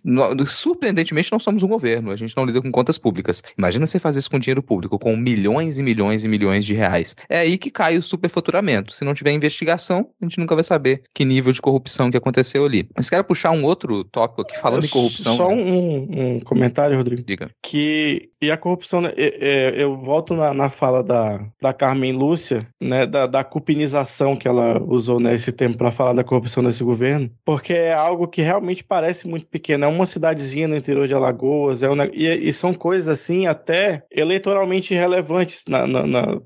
surpreendentemente, não somos um governo. A gente não lida com contas públicas. Imagina você fazer isso com dinheiro público, com milhões e milhões e milhões de reais. É aí que cai o superfaturamento. Se não tiver investigação, a gente nunca vai saber que nível de corrupção que aconteceu ali. Mas quero puxar um outro tópico aqui, falando em corrupção. Só um, um, comentário, Rodrigo. Diga. Que, e a corrupção, né, eu volto na, na fala da, da Carmen Lúcia, né, da, da cupinização que ela usou nesse né, tempo para falar da corrupção desse governo, porque é algo que realmente parece muito pequeno. É uma cidadezinha no interior de Alagoas, é uma, e, e são coisas assim até eleitoralmente relevantes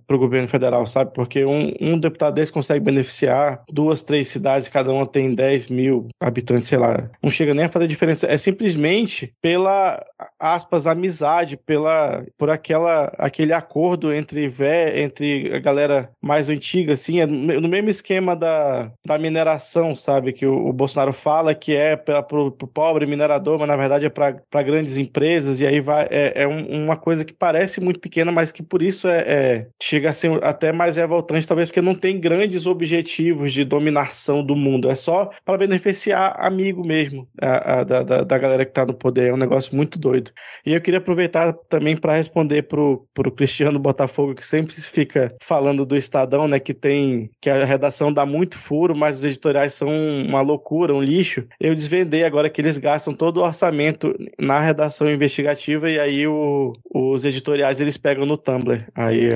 para o governo federal, sabe? Porque um, um deputado desse consegue beneficiar duas, três cidades, cada uma tem 10 mil habitantes habitantes, sei lá, não chega nem a fazer diferença. É simplesmente pela, aspas, amizade, pela, por aquela, aquele acordo entre, vé, entre a galera mais antiga, assim, é no mesmo esquema da, da mineração, sabe? Que o, o Bolsonaro fala que é para o pobre minerador, mas na verdade é para grandes empresas, e aí vai, é, é um, uma coisa que parece muito pequena, mas que por isso é, é chega até mais revoltante, talvez porque não tem grandes objetivos de dominação do mundo, é só para beneficiar amigo mesmo a, a, da, da, galera que está no poder, é um negócio muito doido. E eu queria aproveitar também para responder pro, pro Cristiano Botafogo, que sempre fica falando do Estadão, né, que tem, que a redação dá muito furo, mas os editoriais são uma loucura, um lixo. Eu desvendei agora que eles gastam todo o orçamento na redação investigativa e aí o, os editoriais eles pegam no Tumblr. Aí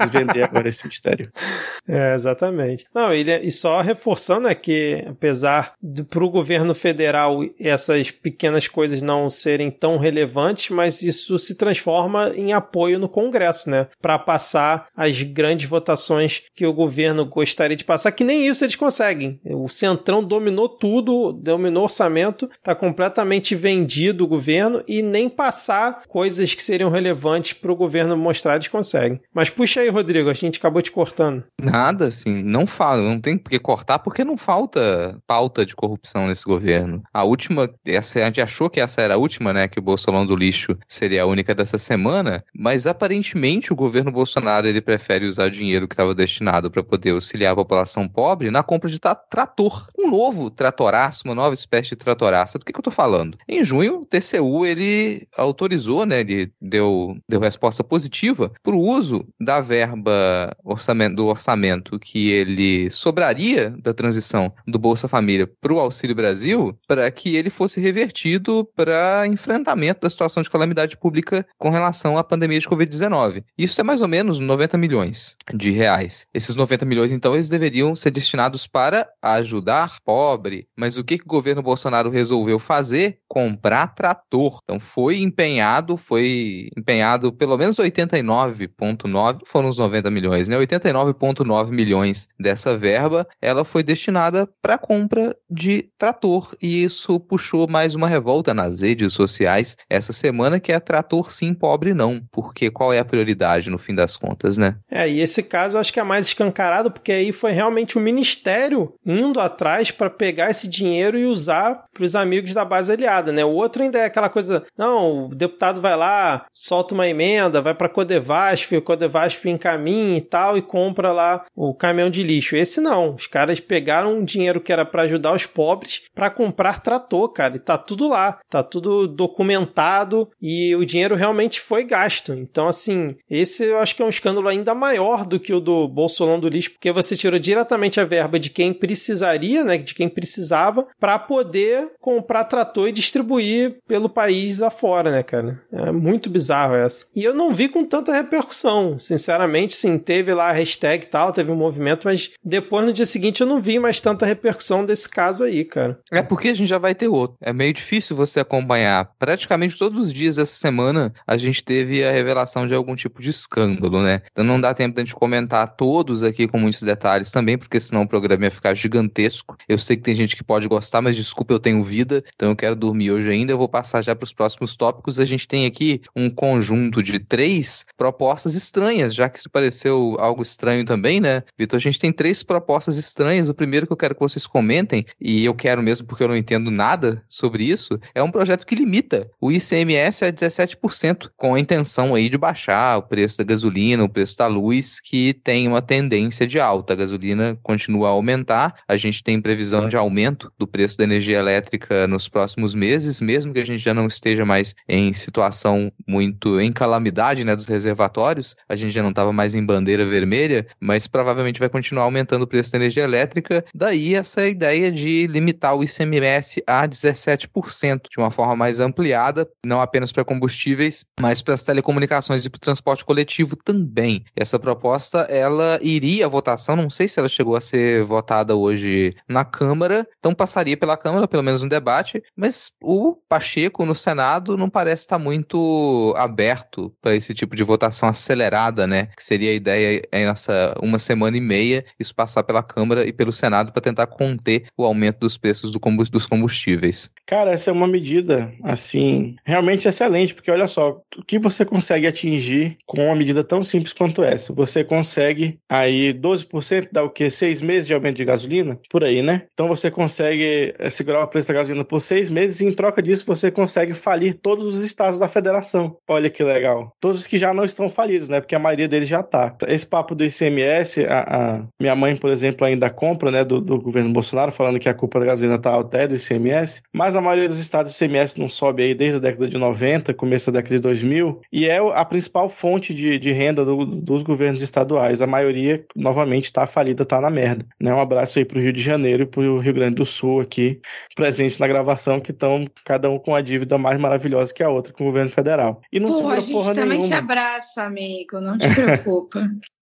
desvendei agora esse mistério. É, exatamente. Não, ele, e só reforçando é que, apesar para o governo federal essas pequenas coisas não serem tão relevantes, mas isso se transforma em apoio no Congresso, né? Para passar as grandes votações que o governo gostaria de passar, que nem isso eles conseguem. O Centrão dominou tudo, dominou orçamento, está completamente vendido o governo e nem passar coisas que seriam relevantes para o governo mostrar eles conseguem. Mas puxa aí, Rodrigo, a gente acabou te cortando. Nada, assim, não fala, não tem por que cortar, porque não falta pauta de corrupção nesse governo. A última, essa, a gente achou que essa era a última, né, que o Bolsonaro do lixo seria a única dessa semana, mas aparentemente o governo Bolsonaro ele prefere usar dinheiro que estava destinado para poder auxiliar a população pobre na compra de trator, um novo tratoraço, uma nova espécie de tratoraça. Do que, que eu tô falando? Em junho, o TCU ele autorizou, né, ele deu, deu resposta positiva para o uso da verba orçamento, do orçamento que ele sobraria da transição do Bolsa Família para o Auxílio Brasil, para que ele fosse revertido para enfrentamento da situação de calamidade pública com relação à pandemia de Covid-19. Isso é mais ou menos 90 milhões de reais. Esses 90 milhões, então, eles deveriam ser destinados para ajudar pobre. Mas o que, que o governo Bolsonaro resolveu fazer? Comprar trator. Então foi empenhado, foi empenhado pelo menos 89,9, foram os 90 milhões, né? 89,9 milhões dessa verba, ela foi destinada para compra de trator. E isso puxou mais uma revolta nas redes sociais essa semana, que é trator sim, pobre não. Porque qual é a prioridade no fim das contas, né? É, e esse caso eu acho que é mais escancarado, porque aí foi realmente o ministério indo atrás para pegar esse dinheiro e usar para os amigos da base aliada, né? O outro ainda é aquela coisa, não, o deputado vai lá, solta uma emenda, vai para Codevasf, o Codevasf encaminha e tal e compra lá o caminhão de lixo. Esse não, os caras pegaram um dinheiro que era para ajudar os pobres para comprar trator, cara, e tá tudo lá, tá tudo documentado e o dinheiro realmente foi gasto. Então, assim, esse eu acho que é um escândalo ainda maior do que o do Bolsonaro do lixo, porque você tirou diretamente a verba de quem precisaria, né, de quem precisava, para poder comprar trator e distribuir pelo país afora, né, cara? É muito bizarro essa. E eu não vi com tanta repercussão, sinceramente, sim, teve lá a hashtag e tal, teve um movimento, mas depois no dia seguinte eu não vi mais tanta repercussão desse caso aí, cara. É porque a gente já vai ter outro. É meio difícil você acompanhar. Praticamente todos os dias dessa semana a gente teve a revelação de algum tipo de escândalo, né? Então não dá tempo de a gente comentar todos aqui com muitos detalhes também, porque senão o programa ia ficar gigantesco. Eu sei que tem gente que pode gostar, mas desculpa, eu tenho vida, então eu quero dormir hoje ainda. Eu vou passar já para os próximos tópicos. A gente tem aqui um conjunto de três propostas estranhas, já que isso pareceu algo estranho também, né? Vitor, a gente tem três propostas estranhas. O primeiro que eu quero que vocês comentem, e eu quero mesmo porque eu não entendo nada sobre isso, é um projeto que limita o ICMS a 17%, com a intenção aí de baixar o preço da gasolina, o preço da luz, que tem uma tendência de alta. A gasolina continua a aumentar, a gente tem previsão de aumento do preço da energia elétrica nos próximos meses, mesmo que a gente já não esteja mais em situação muito em calamidade né, dos reservatórios, a gente já não estava mais em bandeira vermelha, mas provavelmente vai continuar aumentando o preço da energia elétrica. Daí essa ideia de limitar o ICMS a 17%, de uma forma mais ampliada, não apenas para combustíveis, mas para as telecomunicações e para o transporte coletivo também. Essa proposta ela iria à votação, não sei se ela chegou a ser votada hoje na Câmara, então passaria pela Câmara, pelo menos no debate, mas o Pacheco no Senado não parece estar muito aberto para esse tipo de votação acelerada, né? Que seria a ideia em essa uma semana e meia isso passar pela Câmara e pelo Senado para tentar conter o aumento dos preços do combus- dos combustíveis. Cara, essa é uma medida, assim, realmente excelente, porque olha só, o que você consegue atingir com uma medida tão simples quanto essa? Você consegue aí 12% dá o quê? Seis meses de aumento de gasolina? Por aí, né? Então você consegue eh, segurar o preço da gasolina por seis meses e em troca disso você consegue falir todos os estados da federação. Olha que legal. Todos que já não estão falidos, né? Porque a maioria deles já tá. Esse papo do ICMS, a, a minha mãe, por exemplo, ainda compra, né, do, do governo Bolsonaro, falando que a culpa da gasolina tá alta é do ICMS, mas a maioria dos estados o ICMS não sobe aí desde a década de 90, começo da década de 2000, e é a principal fonte de, de renda do- dos governos estaduais. A maioria, novamente, está falida, tá na merda. Né? Um abraço aí pro Rio de Janeiro e pro Rio Grande do Sul aqui, presentes na gravação, que estão cada um com a dívida mais maravilhosa que a outra com o governo federal. E não Pô, a gente porra também te nenhuma. abraça, amigo. Não te preocupa.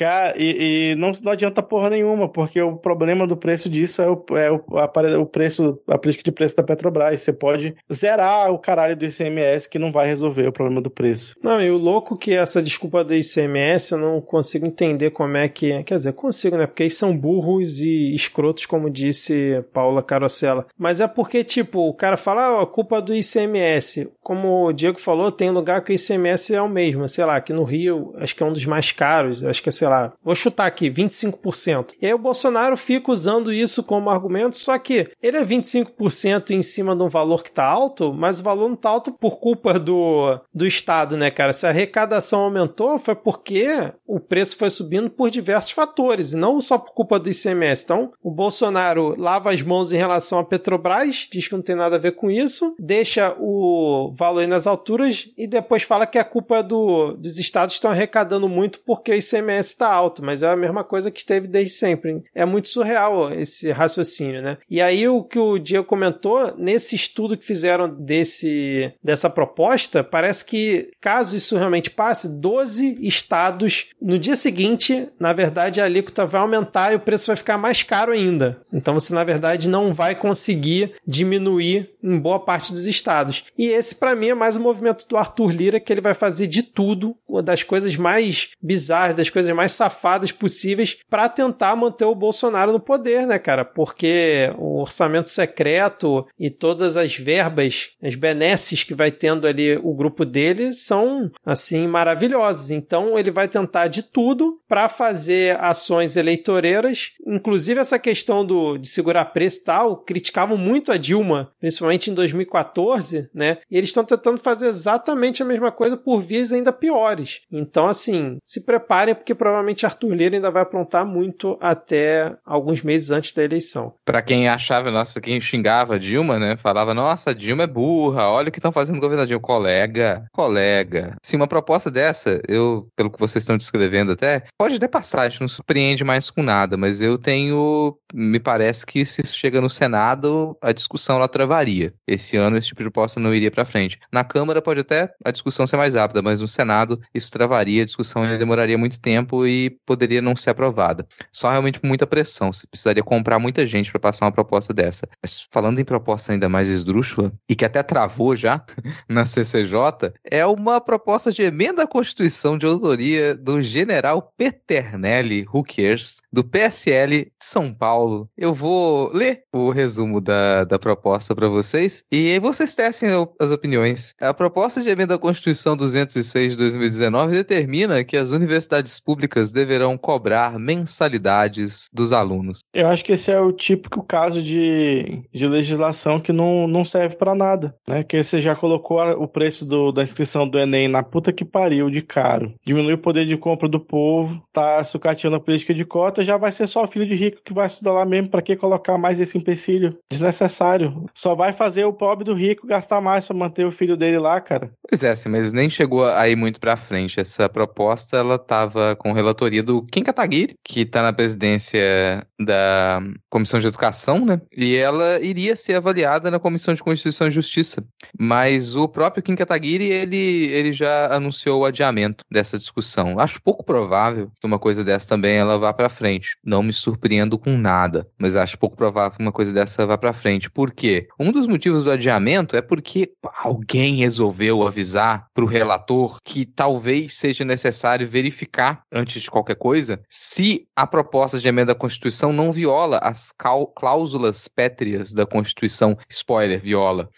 Cara, e, e não, não adianta porra nenhuma, porque o problema do preço disso é o, é o, a, o preço, a política de preço da Petrobras. Você pode zerar o caralho do ICMS que não vai resolver o problema do preço. Não, e o louco que essa desculpa do ICMS eu não consigo entender como é que. Quer dizer, consigo, né? Porque eles são burros e escrotos, como disse Paula Carosella. Mas é porque, tipo, o cara fala, ah, a culpa do ICMS. Como o Diego falou, tem lugar que o ICMS é o mesmo. Sei lá, aqui no Rio, acho que é um dos mais caros. Acho que é, sei lá, vou chutar aqui, 25%. E aí o Bolsonaro fica usando isso como argumento, só que ele é 25% em cima de um valor que tá alto, mas o valor não tá alto por culpa do, do Estado, né, cara? Se a arrecadação aumentou, foi porque o preço foi subindo por diversos fatores, e não só por culpa do ICMS. Então, o Bolsonaro lava as mãos em relação à Petrobras, diz que não tem nada a ver com isso, deixa o valor nas alturas e depois fala que a culpa é do, dos estados que estão arrecadando muito porque o ICMS está alto, mas é a mesma coisa que esteve desde sempre. hein? É muito surreal esse raciocínio, né? E aí o que o Diego comentou, nesse estudo que fizeram desse, dessa proposta, parece que caso isso realmente passe, 12 estados no dia seguinte, na verdade, a alíquota vai aumentar e o preço vai ficar mais caro ainda. Então você, na verdade, não vai conseguir diminuir em boa parte dos estados. E esse, para mim, é mais um movimento do Arthur Lira, que ele vai fazer de tudo, uma das coisas mais bizarras, das coisas mais safadas possíveis, para tentar manter o Bolsonaro no poder, né, cara? Porque o orçamento secreto e todas as verbas, as benesses que vai tendo ali o grupo dele são, assim, maravilhosas. Então ele vai tentar de tudo para fazer ações eleitoreiras, inclusive essa questão do, de segurar preço e tal, criticavam muito a Dilma, principalmente em 2014, né? E eles estão tentando fazer exatamente a mesma coisa por vias ainda piores. Então, assim, se preparem porque provavelmente Arthur Lira ainda vai aprontar muito até alguns meses antes da eleição. Pra quem achava, nossa, pra quem xingava Dilma, né? Falava, nossa, Dilma é burra, olha o que estão fazendo no governo. Colega, colega. Se uma proposta dessa, eu, pelo que vocês estão descrevendo até, pode até passar, a gente não surpreende mais com nada, mas eu tenho, me parece que se isso chega no Senado, a discussão lá travaria. Esse ano esse tipo de proposta não iria pra frente. Na Câmara pode até a discussão ser mais rápida, mas no Senado isso travaria, a discussão ainda demoraria muito tempo e poderia não ser aprovada. Só realmente muita pressão, você precisaria comprar muita gente para passar uma proposta dessa. Mas falando em proposta ainda mais esdrúxula, e que até travou já na CCJ, é uma proposta de emenda à Constituição de autoria do general Peternelli, cares, do PSL de São Paulo. Eu vou ler o resumo da, da proposta para vocês e vocês testem as opiniões. A proposta de emenda à Constituição 206 de 2019 determina que as universidades públicas deverão cobrar mensalidades dos alunos. Eu acho que esse é o típico caso de, de legislação que não, não serve pra nada, né? Que você já colocou o preço do- da inscrição do Enem na puta que pariu de caro. Diminui o poder de compra do povo, tá sucateando a política de cota, já vai ser só o filho de rico que vai estudar lá mesmo. Pra que colocar mais esse empecilho? Desnecessário. Só vai fazer o pobre do rico gastar mais pra manter o filho dele lá, cara. Pois é, assim, mas nem chegou aí muito pra frente. Essa proposta, ela tava com relatoria do Kim Kataguiri, que tá na presidência da Comissão de Educação, né? E ela iria ser avaliada na Comissão de Constituição e Justiça. Mas o próprio Kim Kataguiri, ele, ele já anunciou o adiamento dessa discussão. Acho pouco provável que uma coisa dessa também ela vá pra frente. Não me surpreendo com nada, mas acho pouco provável que uma coisa dessa vá pra frente. Por quê? Um dos motivos do adiamento é porque alguém resolveu avisar pro relator que talvez seja necessário verificar verificar, antes de qualquer coisa, se a proposta de emenda à Constituição não viola as cláusulas pétreas da Constituição. Spoiler, viola.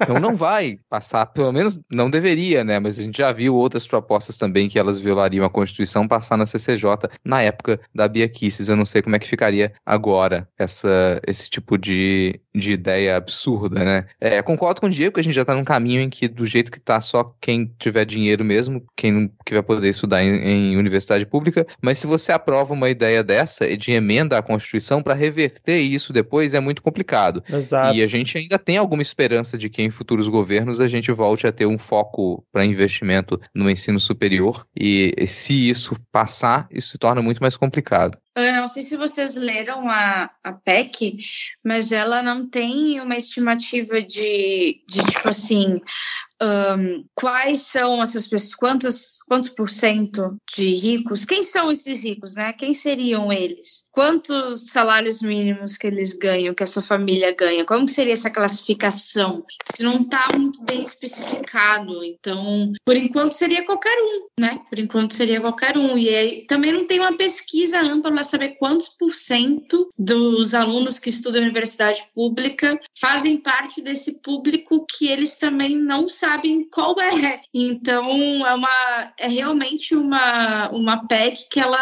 Então não vai passar, pelo menos não deveria, né? Mas a gente já viu outras propostas também que elas violariam a Constituição passar na CCJ na época da Bia Kicis. Eu não sei como é que ficaria agora essa, esse tipo de, de ideia absurda, né? É, concordo com o Diego que a gente já tá num caminho em que, do jeito que tá, só quem tiver dinheiro mesmo, quem que vai poder estudar em, em universidade pública, mas se você aprova uma ideia dessa de emenda à Constituição para reverter isso depois é muito complicado. Exato. E a gente ainda tem alguma esperança de que em futuros governos a gente volte a ter um foco para investimento no ensino superior e se isso passar, isso se torna muito mais complicado. Eu não sei se vocês leram a, a PEC, mas ela não tem uma estimativa de, de tipo assim, um, quais são essas pessoas, quantos, quantos por cento de ricos, quem são esses ricos, né? Quem seriam eles? Quantos salários mínimos que eles ganham, que essa família ganha? Como seria essa classificação? Isso não está muito bem especificado, então, por enquanto seria qualquer um, né? Por enquanto seria qualquer um. E aí, também não tem uma pesquisa ampla saber quantos por cento dos alunos que estudam em universidade pública fazem parte desse público que eles também não sabem sabem qual é. Então, é, uma, é realmente uma, uma PEC que ela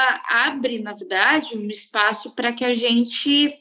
abre, na verdade, um espaço para que a gente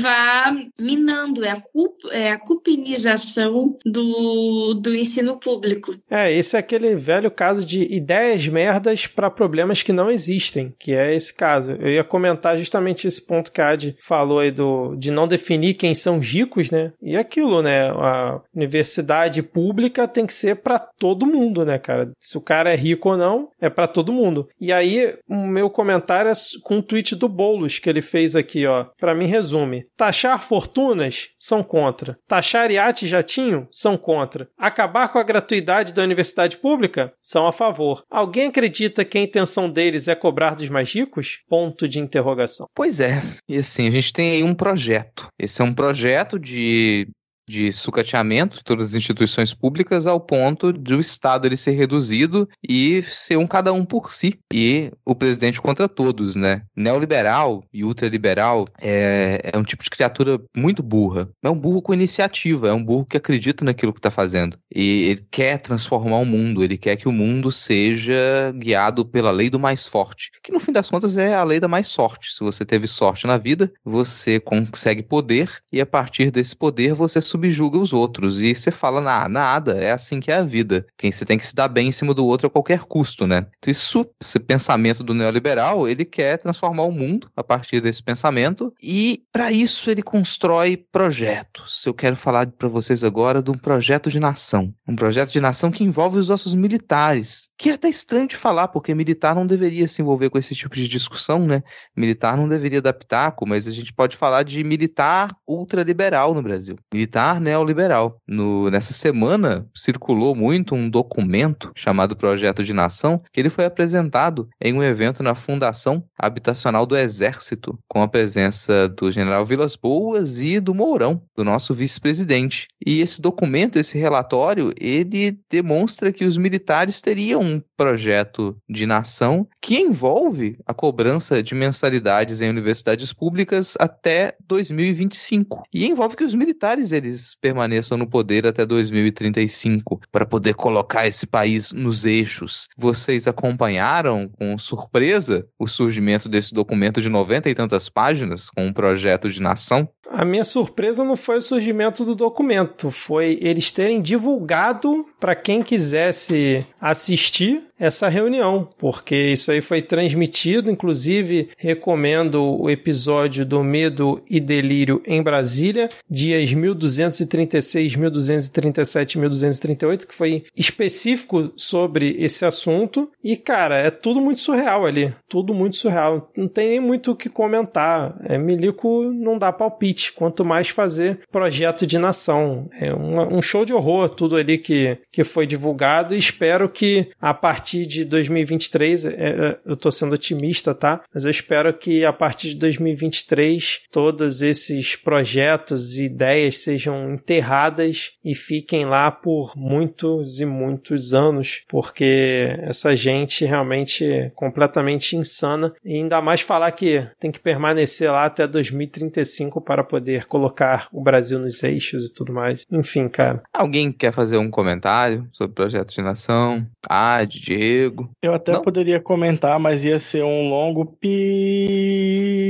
vá minando, é a, cup, é a cupinização do, do ensino público. É, esse é aquele velho caso de ideias merdas para problemas que não existem, que é esse caso. Eu ia comentar justamente esse ponto que a Ad falou aí do, de não definir quem são ricos, né? E aquilo, né? A universidade pública tem que ser para todo mundo, né, cara? Se o cara é rico ou não, é para todo mundo. E aí, o meu comentário é com um tweet do Boulos que ele fez aqui, ó. Para mim, resume: taxar fortunas são contra. Taxar iate jatinho são contra. Acabar com a gratuidade da universidade pública são a favor. Alguém acredita que a intenção deles é cobrar dos mais ricos? Ponto de interrogação. Pois é. E assim, a gente tem aí um projeto. Esse é um projeto de de sucateamento de todas as instituições públicas ao ponto de o Estado ele ser reduzido e ser um cada um por si e o presidente contra todos, né? Neoliberal e ultraliberal é, é um tipo de criatura muito burra. É um burro com iniciativa, é um burro que acredita naquilo que está fazendo e ele quer transformar o mundo, ele quer que o mundo seja guiado pela lei do mais forte, que no fim das contas é a lei da mais sorte. Se você teve sorte na vida, você consegue poder e a partir desse poder você subjuga os outros. E você fala, nada, é assim que é a vida. Quem você tem que se dar bem em cima do outro a qualquer custo, né? Então, isso, esse pensamento do neoliberal, ele quer transformar o mundo a partir desse pensamento, e para isso ele constrói projetos. Eu quero falar para vocês agora de um projeto de nação. Um projeto de nação que envolve os nossos militares. Que é até estranho de falar, porque militar não deveria se envolver com esse tipo de discussão, né? Militar não deveria pitaco, mas a gente pode falar de militar ultraliberal no Brasil. Militar militar neoliberal. No, nessa semana circulou muito um documento chamado Projeto de Nação, que ele foi apresentado em um evento na Fundação Habitacional do Exército, com a presença do general Vilas Boas e do Mourão, do nosso vice-presidente. E esse documento, esse relatório, ele demonstra que os militares teriam um projeto de nação que envolve a cobrança de mensalidades em universidades públicas até 2025. E envolve que os militares eles eles permaneçam no poder até 2035 para poder colocar esse país nos eixos. Vocês acompanharam com surpresa o surgimento desse documento de 90 e tantas páginas com um projeto de nação? A minha surpresa não foi o surgimento do documento, foi eles terem divulgado para quem quisesse assistir essa reunião, porque isso aí foi transmitido, inclusive recomendo o episódio do Medo e Delírio em Brasília, dias 1236, 1237 1238, que foi específico sobre esse assunto. E cara, é tudo muito surreal ali, tudo muito surreal. Não tem nem muito o que comentar. É, Milico não dá palpite quanto mais fazer projeto de nação. É um, um show de horror tudo ali que, que foi divulgado e espero que a partir de 2023, é, é, eu tô sendo otimista, tá? Mas eu espero que a partir de 2023 todos esses projetos e ideias sejam enterradas e fiquem lá por muitos e muitos anos, porque essa gente realmente é completamente insana e ainda mais falar que tem que permanecer lá até 2035 para poder colocar o Brasil nos eixos e tudo mais. Enfim, cara. Alguém quer fazer um comentário sobre o projeto de nação? Ah, Diego. Eu até Não? poderia comentar, mas ia ser um longo pi.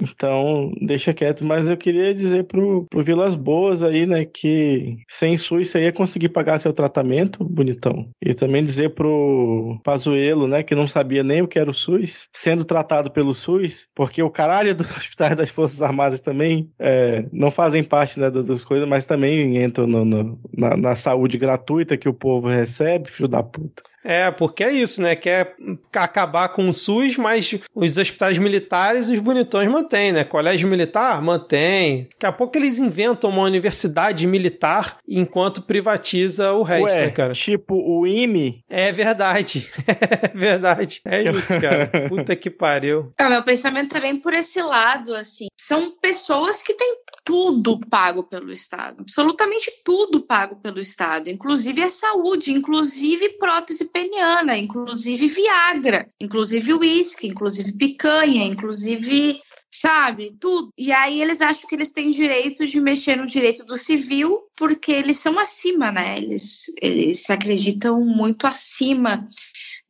Então, deixa quieto. Mas eu queria dizer pro, pro Vilas Boas aí, né, que sem SUS você ia conseguir pagar seu tratamento, bonitão. E também dizer pro Pazuelo, né, que não sabia nem o que era o SUS, sendo tratado pelo SUS, porque o caralho dos hospitais das Forças Armadas também é, não fazem parte né, das coisas, mas também entram no, no, na, na saúde gratuita que o povo recebe, filho da puta. É, porque é isso, né? Quer acabar com o SUS, mas os hospitais militares os bonitões mantêm, né? Colégio militar mantém. Daqui a pouco eles inventam uma universidade militar enquanto privatiza o resto, Ué, né, cara? tipo o IME, É verdade. É verdade. É isso, cara. Puta que pariu. Ah, meu pensamento também por esse lado, assim. São pessoas que têm tudo pago pelo Estado, absolutamente tudo pago pelo Estado, inclusive a saúde, inclusive prótese peniana, inclusive Viagra, inclusive uísque, inclusive picanha, inclusive sabe, tudo. E aí eles acham que eles têm direito de mexer no direito do civil porque eles são acima, né? Eles, eles se acreditam muito acima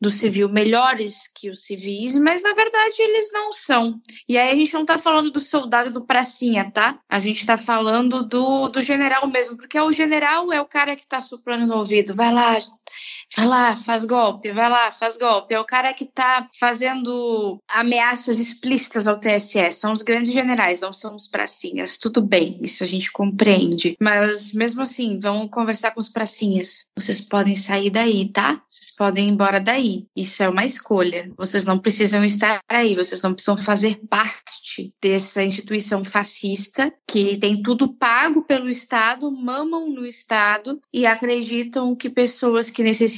do civil, melhores que os civis, mas na verdade eles não são. E aí a gente não tá falando do soldado do pracinha, tá? A gente tá falando do, do general mesmo, porque o general é o cara que tá soprando no ouvido, vai lá, vai lá, faz golpe, vai lá, faz golpe. É o cara que tá fazendo ameaças explícitas ao TSE. São os grandes generais, não são os pracinhas. Tudo bem, isso a gente compreende. Mas mesmo assim, vão conversar com os pracinhas. Vocês podem sair daí, tá? Vocês podem ir embora daí. Isso é uma escolha. Vocês não precisam estar aí, vocês não precisam fazer parte dessa instituição fascista que tem tudo pago pelo Estado, mamam no Estado e acreditam que pessoas que necessitam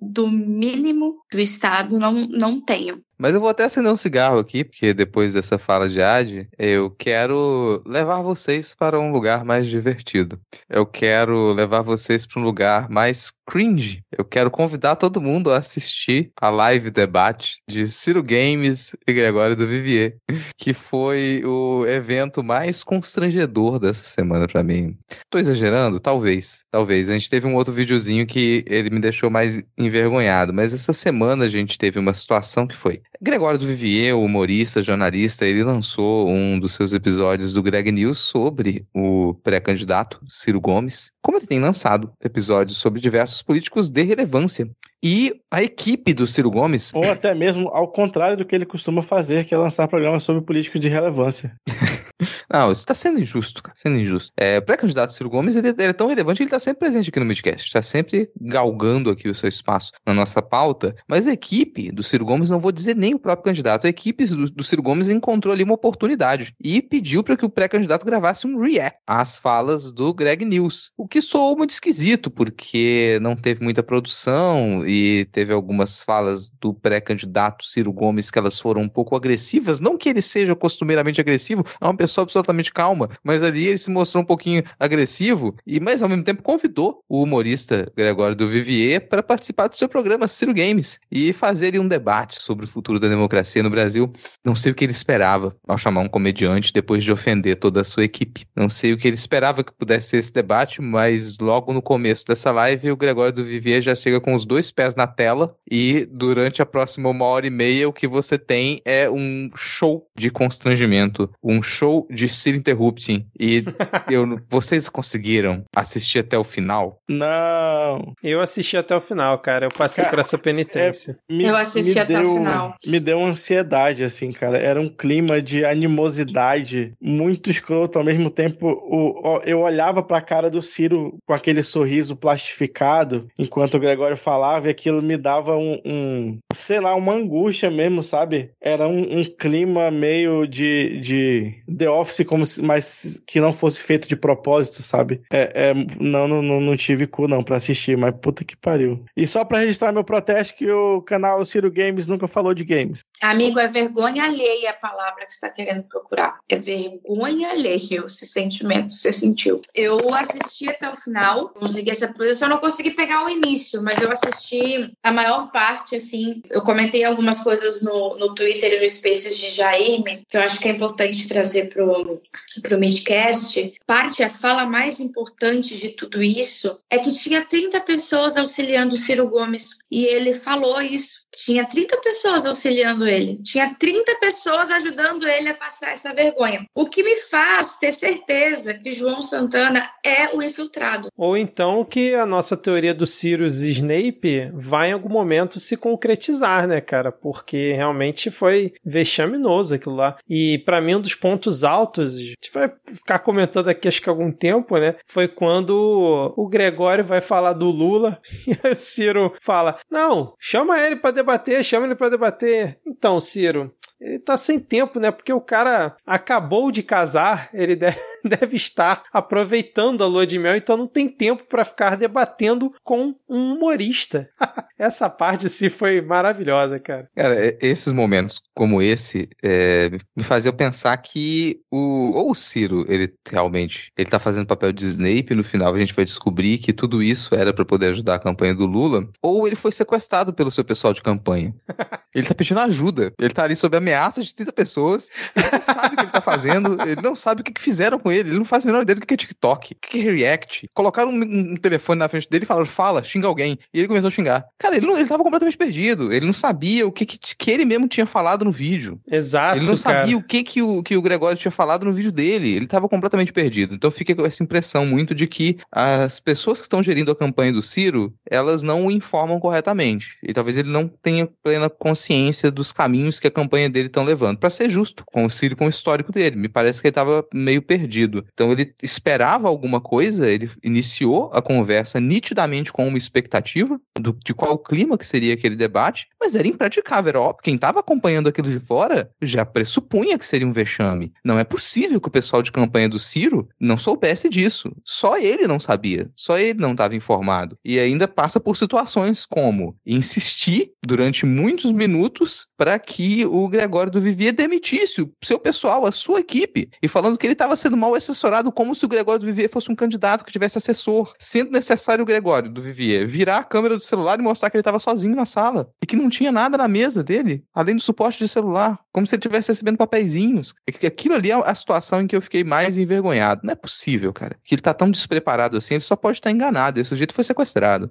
do mínimo do Estado não, não tenham. Mas eu vou até acender um cigarro aqui, porque depois dessa fala de Ad, eu quero levar vocês para um lugar mais divertido. Eu quero levar vocês para um lugar mais cringe. Eu quero convidar todo mundo a assistir a live debate de Ciro Games e Gregório do Vivier, que foi o evento mais constrangedor dessa semana para mim. Tô exagerando? Talvez. Talvez. A gente teve um outro videozinho que ele me deixou mais envergonhado, mas essa semana a gente teve uma situação que foi Gregório do Vivier, humorista, jornalista, ele lançou um dos seus episódios do Greg News sobre o pré-candidato Ciro Gomes, como ele tem lançado episódios sobre diversos políticos de relevância. E a equipe do Ciro Gomes. ou até mesmo ao contrário do que ele costuma fazer, que é lançar programas sobre políticos de relevância. Não, isso tá sendo injusto, cara. Sendo injusto. É, pré-candidato Ciro Gomes, ele, ele é tão relevante que ele tá sempre presente aqui no Midcast. Tá sempre galgando aqui o seu espaço na nossa pauta. Mas a equipe do Ciro Gomes, não vou dizer nem o próprio candidato, a equipe do, do Ciro Gomes encontrou ali uma oportunidade e pediu para que o pré-candidato gravasse um react às falas do Greg News. O que soou muito esquisito, porque não teve muita produção e teve algumas falas do pré-candidato Ciro Gomes que elas foram um pouco agressivas. Não que ele seja costumeiramente agressivo, é uma pessoa absolutamente calma, mas ali ele se mostrou um pouquinho agressivo e, mas ao mesmo tempo, convidou o humorista Gregório do Vivier para participar do seu programa Ciro Games e fazer ali um debate sobre o futuro da democracia no Brasil. Não sei o que ele esperava ao chamar um comediante depois de ofender toda a sua equipe. Não sei o que ele esperava que pudesse ser esse debate, mas logo no começo dessa live, o Gregório do Vivier já chega com os dois pés na tela e durante a próxima uma hora e meia o que você tem é um show de constrangimento, um show de Ciro Interrupting. E eu, vocês conseguiram assistir até o final? Não. Eu assisti até o final, cara. Eu passei por essa penitência. Me, Eu assisti até o deu- final. Me deu uma ansiedade, assim, cara. Era um clima de animosidade muito escroto. Ao mesmo tempo, o, o- eu olhava pra cara do Ciro com aquele sorriso plastificado enquanto o Gregório falava e aquilo me dava um, um sei lá, uma angústia mesmo, sabe? Era um, um clima meio de, de The Office como se, mas que não fosse feito de propósito, sabe? É, é não, não, não tive cu não pra assistir, mas puta que pariu. E só pra registrar meu protesto que o canal Ciro Games nunca falou de games. Amigo, é vergonha alheia a palavra que você está querendo procurar. É vergonha alheia esse sentimento que você sentiu. Eu assisti até o final, consegui essa posição, não consegui pegar o início, mas eu assisti a maior parte, assim. Eu comentei algumas coisas no, no Twitter e no Spaces de Jaime, que eu acho que é importante trazer pro, pro Midcast. Parte, a fala mais importante de tudo isso é que tinha 30 pessoas auxiliando o Ciro Gomes e ele falou isso. Tinha 30 pessoas auxiliando ele, tinha 30 pessoas ajudando ele a passar essa vergonha. O que me faz ter certeza que João Santana é o infiltrado. Ou então que a nossa teoria do Sirius Snape vai em algum momento se concretizar, né, cara? Porque realmente foi vexaminoso aquilo lá. E para mim, um dos pontos altos, a gente vai ficar comentando aqui acho que há algum tempo, né? Foi quando o Gregório vai falar do Lula e aí o Ciro fala: Não, chama ele para debater, chama ele para debater. Então, Ciro, ele tá sem tempo, né? Porque o cara acabou de casar, ele deve, deve estar aproveitando a lua de mel, então não tem tempo para ficar debatendo com um humorista. Essa parte sim foi maravilhosa, cara. Cara, esses momentos como esse é, me faziam pensar que o ou o Ciro, ele realmente, ele tá fazendo papel de Snape, no final a gente vai descobrir que tudo isso era para poder ajudar a campanha do Lula, ou ele foi sequestrado pelo seu pessoal de campanha. Ele tá pedindo ajuda, ele tá ali sob ameaça de 30 pessoas, ele não sabe o que ele tá fazendo, ele não sabe o que, que fizeram com ele, ele não faz a menor ideia do que é TikTok, o que é React. Colocaram um, um, telefone na frente dele e falaram, fala, xinga alguém. E ele começou a xingar. Cara, ele, não, ele tava completamente perdido, ele não sabia o que, que, que ele mesmo tinha falado no vídeo. Exato. Ele não cara. sabia o que, que, o, que o Gregório tinha falado no vídeo dele. Ele estava completamente perdido. Então fica com essa impressão muito de que as pessoas que estão gerindo a campanha do Ciro, elas não o informam corretamente. E talvez ele não tenha plena consciência dos caminhos que a campanha dele estão levando. Para ser justo com o Ciro, com o histórico dele. Me parece que ele estava meio perdido. Então ele esperava alguma coisa, ele iniciou a conversa nitidamente com uma expectativa do, de qual clima que seria aquele debate, mas era impraticável. Era óbvio, quem estava acompanhando aquilo de fora já pressupunha que seria um vexame. Não é possível que o pessoal de campanha do Ciro não soubesse disso. Só ele não sabia. Só ele não estava informado. E ainda passa por situações como insistir durante muitos minutos para que o Gregório do Vivier demitisse o seu pessoal, a sua equipe, e falando que ele estava sendo mal assessorado como se o Gregório do Vivier fosse um candidato que tivesse assessor, sendo necessário o Gregório do Vivier virar a câmera do celular e mostrar que ele estava sozinho na sala e que não tinha nada na mesa dele, além do suporte de celular, como se ele estivesse recebendo papeizinhos. Aquilo ali é a situação em que eu fiquei mais envergonhado. Não é possível, cara. Que ele tá tão despreparado assim, ele só pode estar enganado. Esse sujeito foi sequestrado.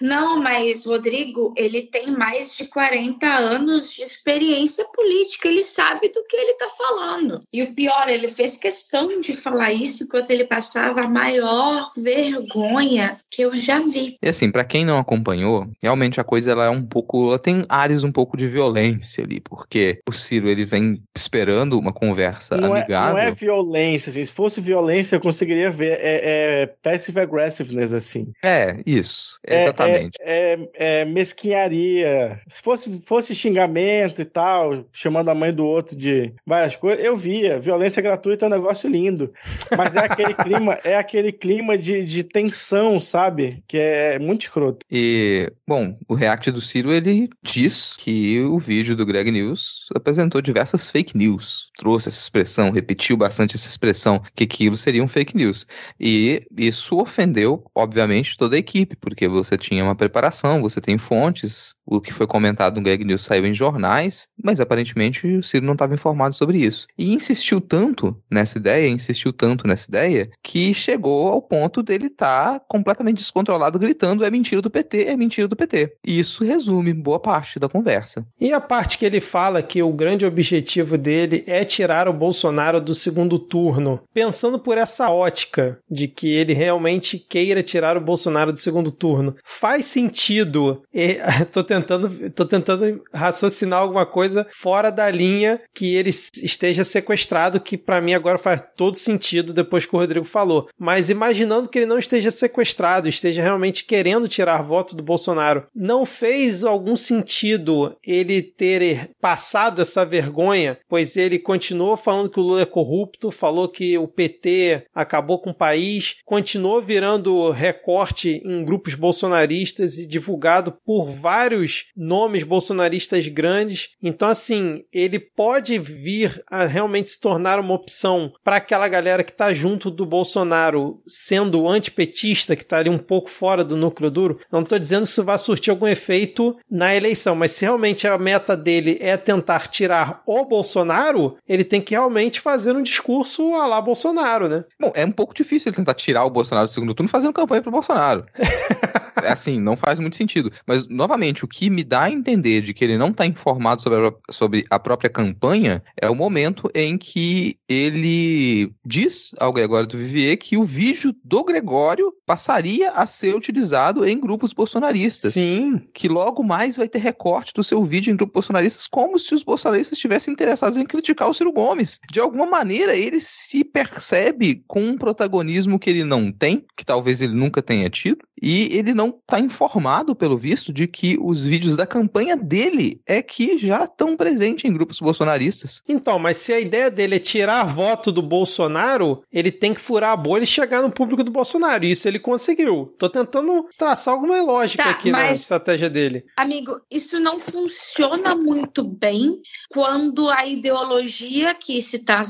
Não, mas Rodrigo, ele tem mais de 40 anos de experiência política, ele sabe do que ele está falando. E o pior, ele fez questão de falar isso enquanto ele passava a maior vergonha que eu já vi. E assim, para quem não acompanhou, realmente a coisa ela é um pouco, ela tem áreas um pouco de violência ali, porque o Ciro ele vem esperando uma conversa não amigável. É, não é violência, assim, se fosse violência eu conseguiria ver, é, é passive aggressiveness assim. É, isso, exatamente. É, é, é, mesquinharia. Se fosse, fosse xingamento e tal, chamando a mãe do outro de várias coisas, eu via. Violência gratuita é um negócio lindo. Mas é aquele clima, é aquele clima de, de tensão, sabe? Que é muito escroto. E, bom, o react do Ciro, ele diz que o vídeo do Greg News apresentou diversas fake news. Trouxe essa expressão, repetiu bastante essa expressão, que aquilo seria um fake news. E isso ofendeu, obviamente, toda a equipe, porque você tinha uma preparação, você tem fontes, o que foi comentado no Greg News saiu em jornais, mas aparentemente o Ciro não estava informado sobre isso. E insistiu tanto nessa ideia, insistiu tanto nessa ideia, que chegou ao ponto dele estar tá completamente descontrolado, gritando: é mentira do PT, é mentira do PT. E isso resume boa parte da conversa. E a parte que ele fala que o grande objetivo dele é tirar o Bolsonaro do segundo turno, pensando por essa ótica de que ele realmente queira tirar o Bolsonaro do segundo turno, faz sentido. E, tô tentando, tentando raciocinar alguma coisa fora da linha que ele esteja sequestrado, que para mim agora faz todo sentido depois que o Rodrigo falou. Mas imaginando que ele não esteja sequestrado, esteja realmente querendo tirar voto do Bolsonaro. Não fez algum sentido ele ter passado essa vergonha, pois ele continuou falando que o Lula é corrupto, falou que o PT acabou com o país, continuou virando recorte em grupos bolsonaristas e divulgado por vários nomes bolsonaristas grandes. Então, assim, ele pode vir a realmente se tornar uma opção para aquela galera que está junto do Bolsonaro, sendo antipetista, que está ali um pouco fora do núcleo duro. Não estou dizendo que isso vai surtir algum efeito na eleição, mas se realmente a meta dele é tentar tirar o Bolsonaro, ele tem que realmente fazer um discurso a lá Bolsonaro, né? Bom, é um pouco difícil ele tentar tirar o Bolsonaro do segundo turno fazendo campanha pro Bolsonaro. É assim, não faz muito sentido. Mas, novamente, o que me dá a entender de que ele não está informado sobre a, sobre a própria campanha é o momento em que ele diz ao Gregório do Vivier que o vídeo do Gregório passaria a ser utilizado em grupos bolsonaristas. Sim. Que logo mais vai ter recorte do seu vídeo em grupos bolsonaristas, como se os bolsonaristas estivessem interessados em criticar o Ciro Gomes. De alguma maneira, ele se percebe com um protagonismo que ele não tem, que talvez ele nunca tenha tido, e ele não está informado, pelo visto, de que os vídeos da campanha dele é que já estão presentes em grupos bolsonaristas. Então, mas se a ideia dele é tirar voto do Bolsonaro, ele tem que furar a bolha e chegar no público do Bolsonaro. E isso ele conseguiu. Tô tentando traçar alguma lógica Tá, aqui na mas- estratégia dele. Amigo, isso não funciona muito bem quando a ideologia que se está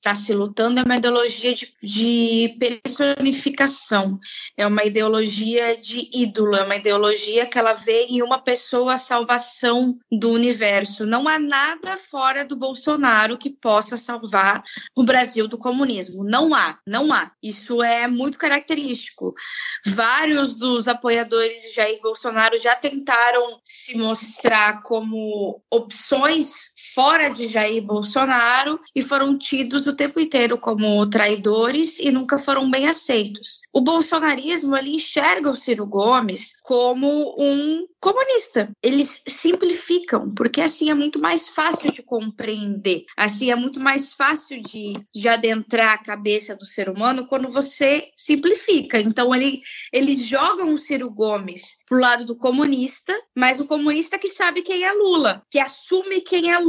tá se lutando é uma ideologia de, de personificação, é uma ideologia de ídolo, é uma ideologia que ela vê em uma pessoa a salvação do universo. Não há nada fora do Bolsonaro que possa salvar o Brasil do comunismo. Não há, não há. Isso é muito característico. Vários dos apoiadores de Jair Bolsonaro já tentaram se mostrar como opções fora de Jair Bolsonaro e foram tidos o tempo inteiro como traidores e nunca foram bem aceitos. O bolsonarismo ele enxerga o Ciro Gomes como um comunista. Eles simplificam, porque assim é muito mais fácil de compreender. Assim é muito mais fácil de, de adentrar a cabeça do ser humano quando você simplifica. Então ele, eles jogam o Ciro Gomes pro lado do comunista, mas o comunista que sabe quem é Lula, que assume quem é Lula.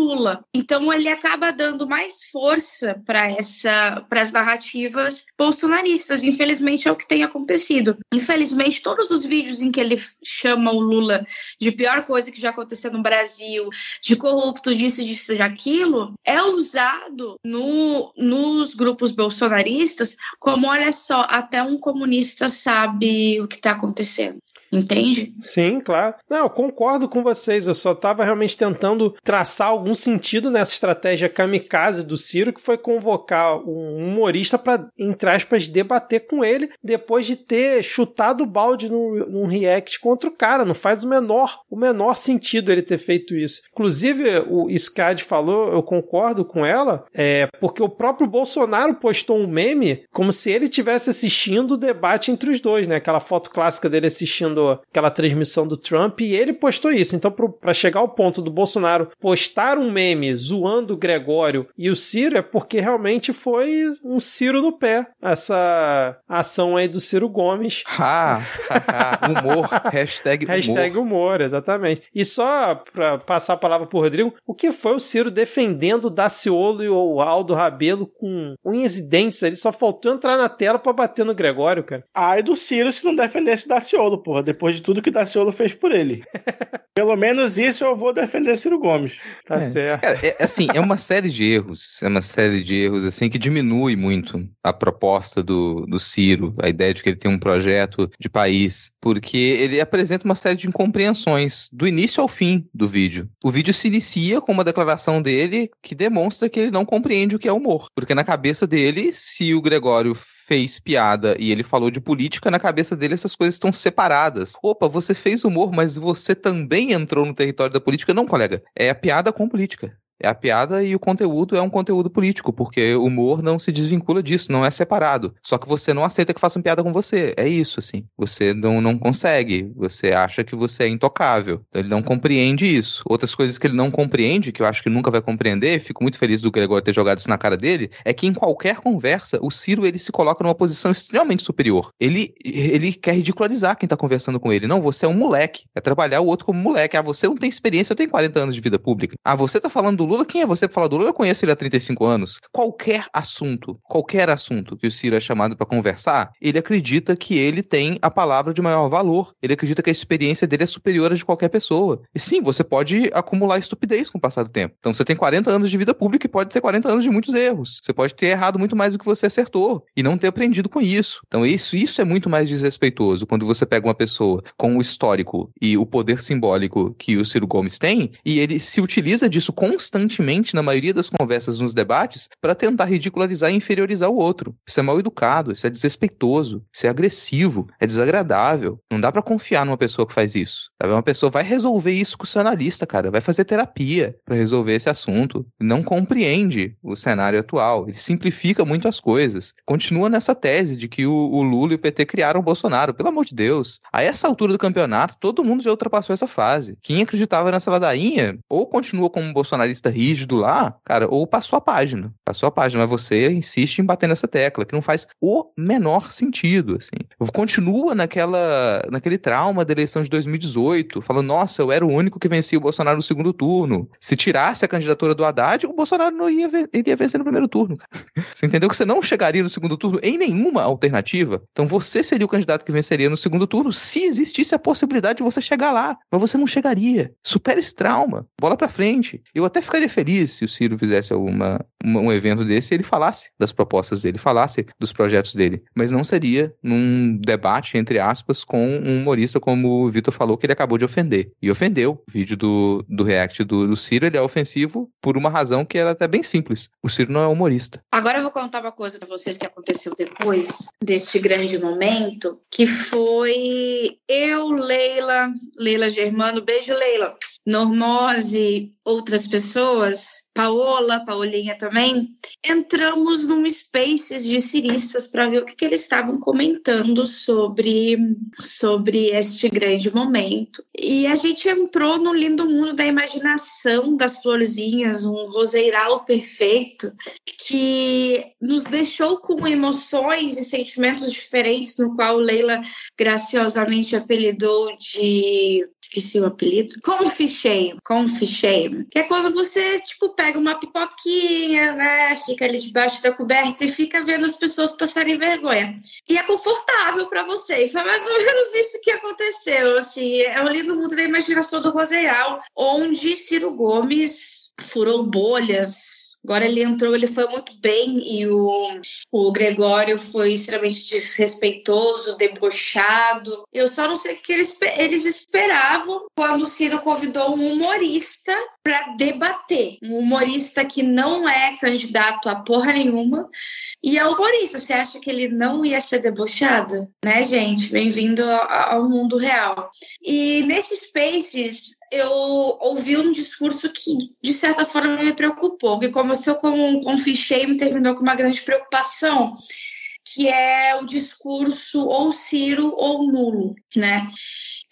Então ele acaba dando mais força para essa para as narrativas bolsonaristas. Infelizmente é o que tem acontecido. Infelizmente todos os vídeos em que ele chama o Lula de pior coisa que já aconteceu no Brasil, de corrupto, disso, disso, de aquilo, é usado no, nos grupos bolsonaristas como, olha só, até um comunista sabe o que está acontecendo. Entende? Sim, claro. Não, eu concordo com vocês. Eu só estava realmente tentando traçar algum sentido nessa estratégia kamikaze do Ciro, que foi convocar um humorista para, entre aspas, debater com ele depois de ter chutado o balde no, num react contra o cara. Não faz o menor, o menor sentido ele ter feito isso. Inclusive, o Scad falou, eu concordo com ela, é porque o próprio Bolsonaro postou um meme como se ele tivesse assistindo o debate entre os dois, né? Aquela foto clássica dele assistindo aquela transmissão do Trump e ele postou isso. Então, para chegar ao ponto do Bolsonaro postar um meme zoando o Gregório e o Ciro é porque realmente foi um Ciro no pé essa ação aí do Ciro Gomes. Ha, ha, ha. humor, hashtag humor. Hashtag humor, exatamente. E só pra passar a palavra pro Rodrigo, o que foi o Ciro defendendo o Daciolo e o Aldo Rabelo com unhas e dentes ali? Só faltou entrar na tela pra bater no Gregório, cara. Ai do Ciro se não defendesse o Daciolo, porra, depois de tudo que o Daciolo fez por ele. Pelo menos isso eu vou defender Ciro Gomes. Tá É. certo. Cara, é, assim, é uma série de erros, é uma série de erros, assim, que diminui muito a proposta do, do Ciro, a ideia de que ele tem um projeto de país, porque ele apresenta uma série de incompreensões do início ao fim do vídeo. O vídeo se inicia com uma declaração dele que demonstra que ele não compreende o que é humor, porque na cabeça dele, se o Gregório fez piada e ele falou de política, na cabeça dele essas coisas estão separadas. Opa, você fez humor, mas você também entrou no território da política? Não, colega. É a piada com política. É a piada e o conteúdo é um conteúdo político, porque o humor não se desvincula disso, não é separado. Só que você não aceita que façam piada com você. É isso, assim. Você não, não consegue. Você acha que você é intocável. Então, ele não compreende isso. Outras coisas que ele não compreende, que eu acho que nunca vai compreender, fico muito feliz do Gregório ter jogado isso na cara dele, é que em qualquer conversa, o Ciro ele se coloca numa posição extremamente superior. Ele, ele quer ridicularizar quem tá conversando com ele. Não, você é um moleque. É trabalhar o outro como moleque. Ah, você não tem experiência, eu tenho 40 anos de vida pública. Ah, você tá falando do Lula, quem é você pra falar do Lula? Eu conheço ele há 35 anos. Qualquer assunto, qualquer assunto que o Ciro é chamado para conversar, ele acredita que ele tem a palavra de maior valor. Ele acredita que a experiência dele é superior à de qualquer pessoa. E sim, você pode acumular estupidez com o passar do tempo. Então você tem 40 anos de vida pública e pode ter 40 anos de muitos erros. Você pode ter errado muito mais do que você acertou e não ter aprendido com isso. Então isso, isso é muito mais desrespeitoso quando você pega uma pessoa com o histórico e o poder simbólico que o Ciro Gomes tem e ele se utiliza disso constantemente na maioria das conversas nos debates para tentar ridicularizar e inferiorizar o outro. Isso é mal educado, isso é desrespeitoso, isso é agressivo, é desagradável. Não dá para confiar numa pessoa que faz isso. Sabe? Uma pessoa vai resolver isso com o seu analista, cara, vai fazer terapia para resolver esse assunto. Não compreende o cenário atual, ele simplifica muito as coisas. Continua nessa tese de que o, o Lula e o PT criaram o Bolsonaro, pelo amor de Deus. A essa altura do campeonato, todo mundo já ultrapassou essa fase. Quem acreditava nessa ladainha, ou continua como um bolsonarista rígido lá, cara, ou passou a página. Passou a página, mas você insiste em bater nessa tecla, que não faz o menor sentido, assim. Continua naquela, naquele trauma da eleição de 2018, falando, nossa, eu era o único que vencia o Bolsonaro no segundo turno. Se tirasse a candidatura do Haddad, o Bolsonaro não ia, ia vencer no primeiro turno. Você entendeu que você não chegaria no segundo turno em nenhuma alternativa? Então você seria o candidato que venceria no segundo turno se existisse a possibilidade de você chegar lá, mas você não chegaria. Supera esse trauma, bola para frente. Eu até ficaria feliz se o Ciro fizesse alguma, uma, um evento desse e ele falasse das propostas dele, falasse dos projetos dele, mas não seria num debate, entre aspas, com um humorista como o Vitor falou que ele acabou de ofender. E ofendeu. O vídeo do, do react do, do Ciro, ele é ofensivo por uma razão que era até bem simples. O Ciro não é humorista. Agora eu vou contar uma coisa para vocês que aconteceu depois deste grande momento, que foi eu, Leila, Leila Germano, beijo Leila, Normose, outras pessoas, Paola, Paulinha também, entramos num Spaces de ciristas para ver o que, que, eles estavam comentando sobre, sobre este grande momento. E a gente entrou no lindo mundo da imaginação das florzinhas, um roseiral perfeito, que nos deixou com emoções e sentimentos diferentes, no qual Leila graciosamente apelidou de. Esqueci o apelido. Confishame. Confishame. Que é quando você, tipo, pega uma pipoquinha, né? Fica ali debaixo da coberta e fica vendo as pessoas passarem vergonha. E é confortável para você. E foi mais ou menos isso que aconteceu. Assim, é o lindo mundo da imaginação do Roseiral, onde Ciro Gomes furou bolhas, Agora ele entrou, ele foi muito bem e o, o Gregório foi extremamente desrespeitoso, debochado. Eu só não sei o que eles, eles esperavam quando o Ciro convidou um humorista para debater. Um humorista que não é candidato a porra nenhuma, e é humorista, você acha que ele não ia ser debochado? Né, gente? Bem-vindo ao mundo real. E nesses Spaces, eu ouvi um discurso que, de certa forma, me preocupou, que começou com um, um e terminou com uma grande preocupação, que é o discurso ou Ciro ou nulo, né?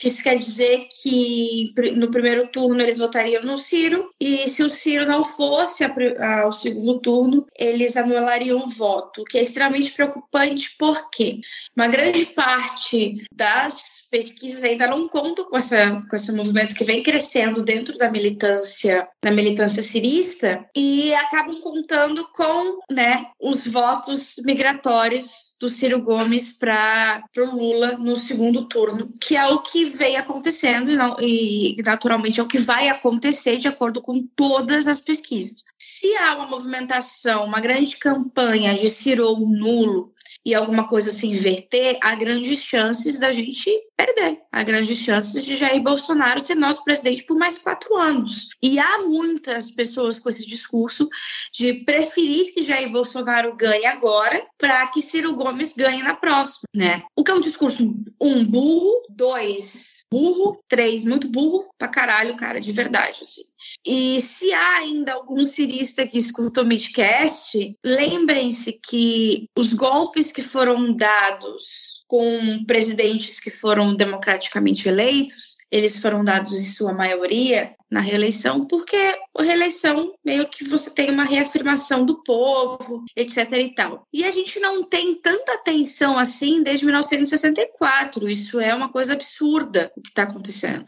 Isso quer dizer que no primeiro turno eles votariam no Ciro, e se o Ciro não fosse ao segundo turno, eles anulariam o voto, o que é extremamente preocupante, porque uma grande parte das pesquisas ainda não contam com, essa, com esse movimento que vem crescendo dentro da militância, da militância cirista, e acabam contando com né, os votos migratórios do Ciro Gomes para o Lula no segundo turno, que é o que vem acontecendo e, não, e, naturalmente é o que vai acontecer de acordo com todas as pesquisas. Se há uma movimentação, uma grande campanha de Ciro nulo e alguma coisa se inverter, há grandes chances da gente perder a grande chance de Jair Bolsonaro ser nosso presidente por mais quatro anos. E há muitas pessoas com esse discurso de preferir que Jair Bolsonaro ganhe agora para que Ciro Gomes ganhe na próxima, né? O que é um discurso, um, burro, dois, burro, três, muito burro pra caralho, cara, de verdade, assim. E se há ainda algum cirista que escuta o Midcast, lembrem-se que os golpes que foram dados com presidentes que foram democraticamente eleitos, eles foram dados em sua maioria na reeleição, porque a reeleição meio que você tem uma reafirmação do povo, etc e tal. E a gente não tem tanta atenção assim desde 1964. Isso é uma coisa absurda o que está acontecendo.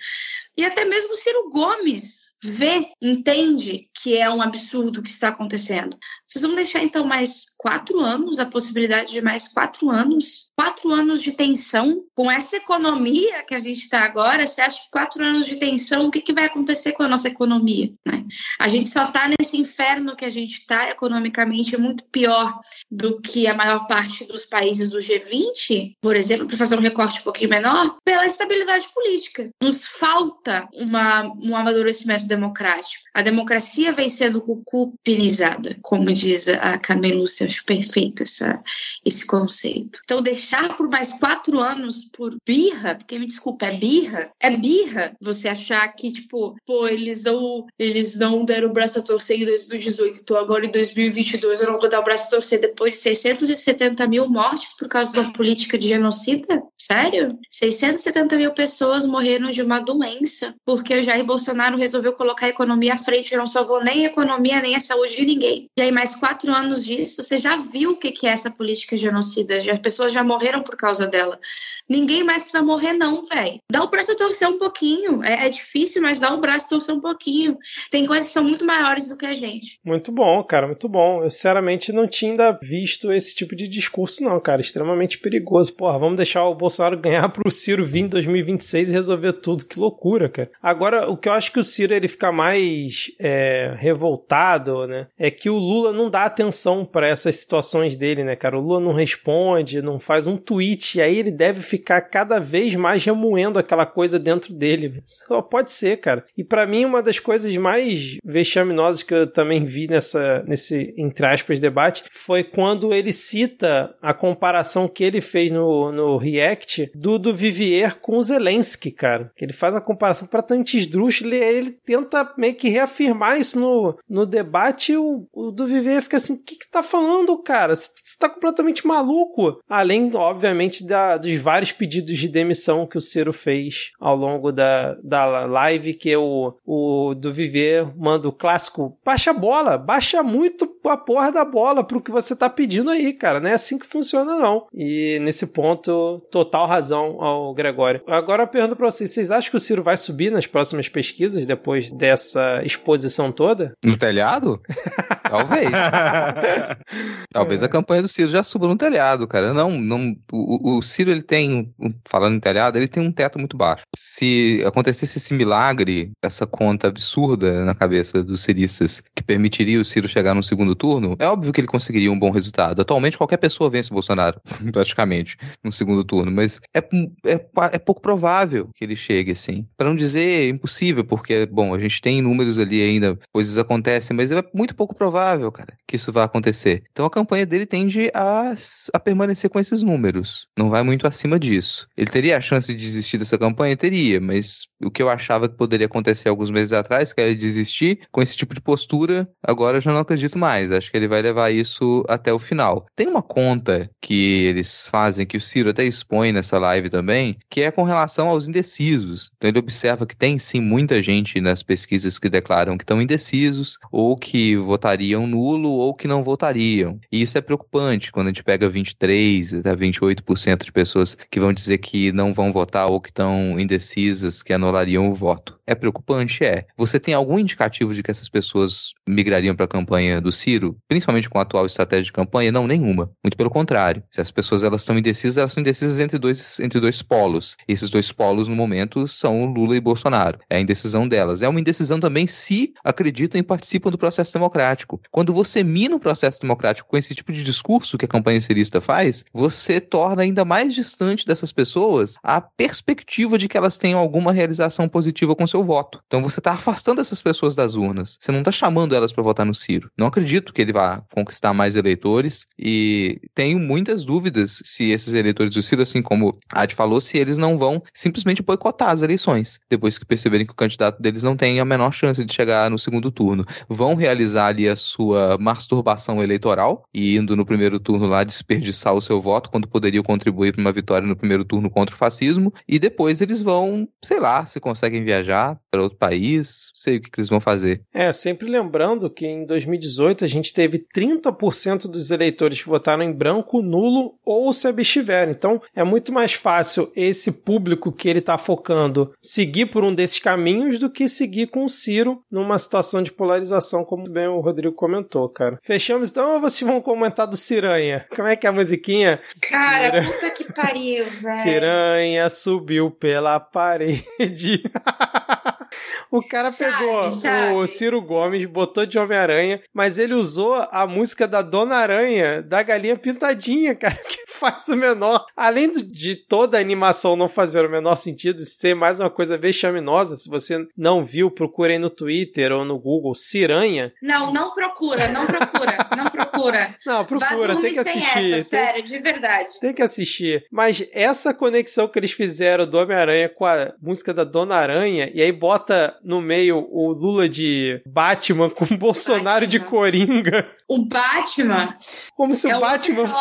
E até mesmo Ciro Gomes vê, entende que é um absurdo o que está acontecendo. Vocês vão deixar então mais quatro anos, a possibilidade de mais quatro anos, quatro anos de tensão com essa economia que a gente está agora. Você acha que quatro anos de tensão, o que, que vai acontecer com a nossa economia? Né? A gente só está nesse inferno que a gente está economicamente muito pior do que a maior parte dos países do G20, por exemplo, para fazer um recorte um pouquinho menor, pela estabilidade política. Nos falta uma, um amadurecimento democrático. A democracia vem sendo cucupinizada, como diz a Carmen Lúcia, acho perfeito essa, esse conceito. Então, deixar por mais quatro anos por birra, porque me desculpa, é birra? É birra você achar que, tipo, pô, eles não, eles não deram o braço a torcer em 2018, então agora em 2022 eu não vou dar o braço a torcer depois de 670 mil mortes por causa de uma política de genocida? Sério? 670 mil pessoas morreram de uma doença porque o Jair Bolsonaro resolveu colocar a economia à frente, não salvou nem a economia, nem a saúde de ninguém. E aí, mais quatro anos disso, você já viu o que é essa política genocida, já, as pessoas já morreram por causa dela. Ninguém mais precisa morrer, não, velho. Dá o braço a torcer um pouquinho. É, é, difícil, mas dá o braço a torcer um pouquinho. Tem coisas que são muito maiores do que a gente. Muito bom, cara, muito bom. Eu, sinceramente, não tinha ainda visto esse tipo de discurso, não, cara. Extremamente perigoso. Porra, vamos deixar o Bolsonaro ganhar pro Ciro vir em 2026 e resolver tudo. Que loucura, cara. Agora, o que eu acho que o Ciro ele fica mais é, revoltado, né? É que o Lula não dá atenção para essas situações dele, né, cara? O Lula não responde, não faz um tweet, e aí ele deve ficar cada vez mais remoendo aquela coisa dentro dele. Só pode ser, cara. E para mim, uma das coisas mais vexaminosas que eu também vi nessa, nesse, entre aspas, debate foi quando ele cita a comparação que ele fez no, no React do, do Vivier com o Zelensky, cara. Que ele faz a comparação para tanto esdrúxula, ele tenta meio que reafirmar isso no, no debate. O, o do Vivier fica assim: o que, que tá falando, cara? Você tá completamente maluco. Além, obviamente, da, dos vários pedidos de demissão que o Ciro fez ao longo da, da live, que é o, o do Viver manda o clássico: baixa a bola, baixa muito a porra da bola pro que você tá pedindo aí, cara. Não é assim que funciona, não. E nesse ponto, total razão ao Gregório. Agora eu pergunto pra vocês: vocês acham que o Ciro vai subir nas próximas pesquisas depois dessa exposição toda? No telhado? Talvez. Talvez é. a campanha do Ciro já suba no telhado, cara. Não, não. O, o Ciro ele tem, falando em telhado, ele tem um teto muito baixo. Se acontecesse esse milagre, essa conta absurda na cabeça dos ciristas que permitiria o Ciro chegar no segundo turno, é óbvio que ele conseguiria um bom resultado. Atualmente qualquer pessoa vence o Bolsonaro, praticamente, no segundo turno, mas é, é, é pouco provável que ele chegue assim. Para não dizer impossível, porque bom, a gente tem números ali ainda, coisas acontecem, mas é muito pouco provável, cara, que isso vá acontecer. Então a campanha dele tende a, a permanecer com esses números. Não vai muito acima disso. Ele teria a chance de desistir dessa campanha? Teria, mas o que eu achava que poderia acontecer alguns meses atrás, que era desistir com esse tipo de postura, agora eu já não acredito mais. Acho que ele vai levar isso até o final. Tem uma conta que eles fazem, que o Ciro até expõe nessa live também, que é com relação aos indecisos. Então ele observa que tem sim muita gente nas pesquisas que declaram que estão indecisos, ou que votariam nulo, ou que não votariam. E isso é preocupante quando a gente pega 23 até 28% de pessoas que vão dizer que não vão votar ou que estão indecisas, que anulariam o voto. É preocupante? É. Você tem algum indicativo de que essas pessoas migrariam para a campanha do Ciro, principalmente com a atual estratégia de campanha? Não, nenhuma. Muito pelo contrário. Se as pessoas elas estão indecisas, elas estão indecisas entre dois, entre dois polos. E esses dois polos, no momento, são Lula e Bolsonaro. É a indecisão delas. É uma indecisão também se acreditam e participam do processo democrático. Quando você mina o processo democrático com esse tipo de discurso que a campanha cirista faz, você torna ainda mais distante dessas pessoas a perspectiva de que elas tenham alguma realização positiva com seu voto. Então você está afastando essas pessoas das urnas. Você não está chamando elas para votar no Ciro. Não acredito que ele vá conquistar mais eleitores e tenho muitas dúvidas se esses eleitores do Ciro, assim como a Ad falou, se eles não vão simplesmente boicotar as eleições, depois que perceberem que o candidato deles não tem a menor chance de chegar no segundo turno. Vão realizar ali a sua masturbação eleitoral e indo no primeiro turno lá desperdiçar o seu voto quando poderiam contribuir para uma vitória no primeiro turno contra o fascismo e depois eles vão, sei lá, se conseguem viajar para outro país, sei o que, que eles vão fazer. É, sempre lembrando que em 2018 a gente teve 30% dos eleitores que votaram em branco, nulo ou se abstiveram. Então é muito mais fácil esse público que ele está focando seguir por um desses caminhos do que seguir com o Ciro numa situação de polarização, como bem o Rodrigo comentou, cara. Fechamos então ou vocês vão comentar do Ciranha? Como é que é a musiquinha? Cara, Cira... puta que pariu, velho. Ciranha subiu pela parede. O cara sabe, pegou sabe. o Ciro Gomes, botou de Homem-Aranha, mas ele usou a música da Dona Aranha, da Galinha Pintadinha, cara, que faz o menor. Além de toda a animação não fazer o menor sentido, isso ter mais uma coisa vexaminosa, se você não viu, procure aí no Twitter ou no Google, Ciranha. Não, não procura, não procura, não procura. Não, procura, tem que assistir. Essa, tem, sério, de verdade. Tem que assistir. Mas essa conexão que eles fizeram do Homem-Aranha com a música da Dona Aranha, e aí bota no meio o Lula de Batman com o Bolsonaro Batman. de Coringa. O Batman. Como se é o Batman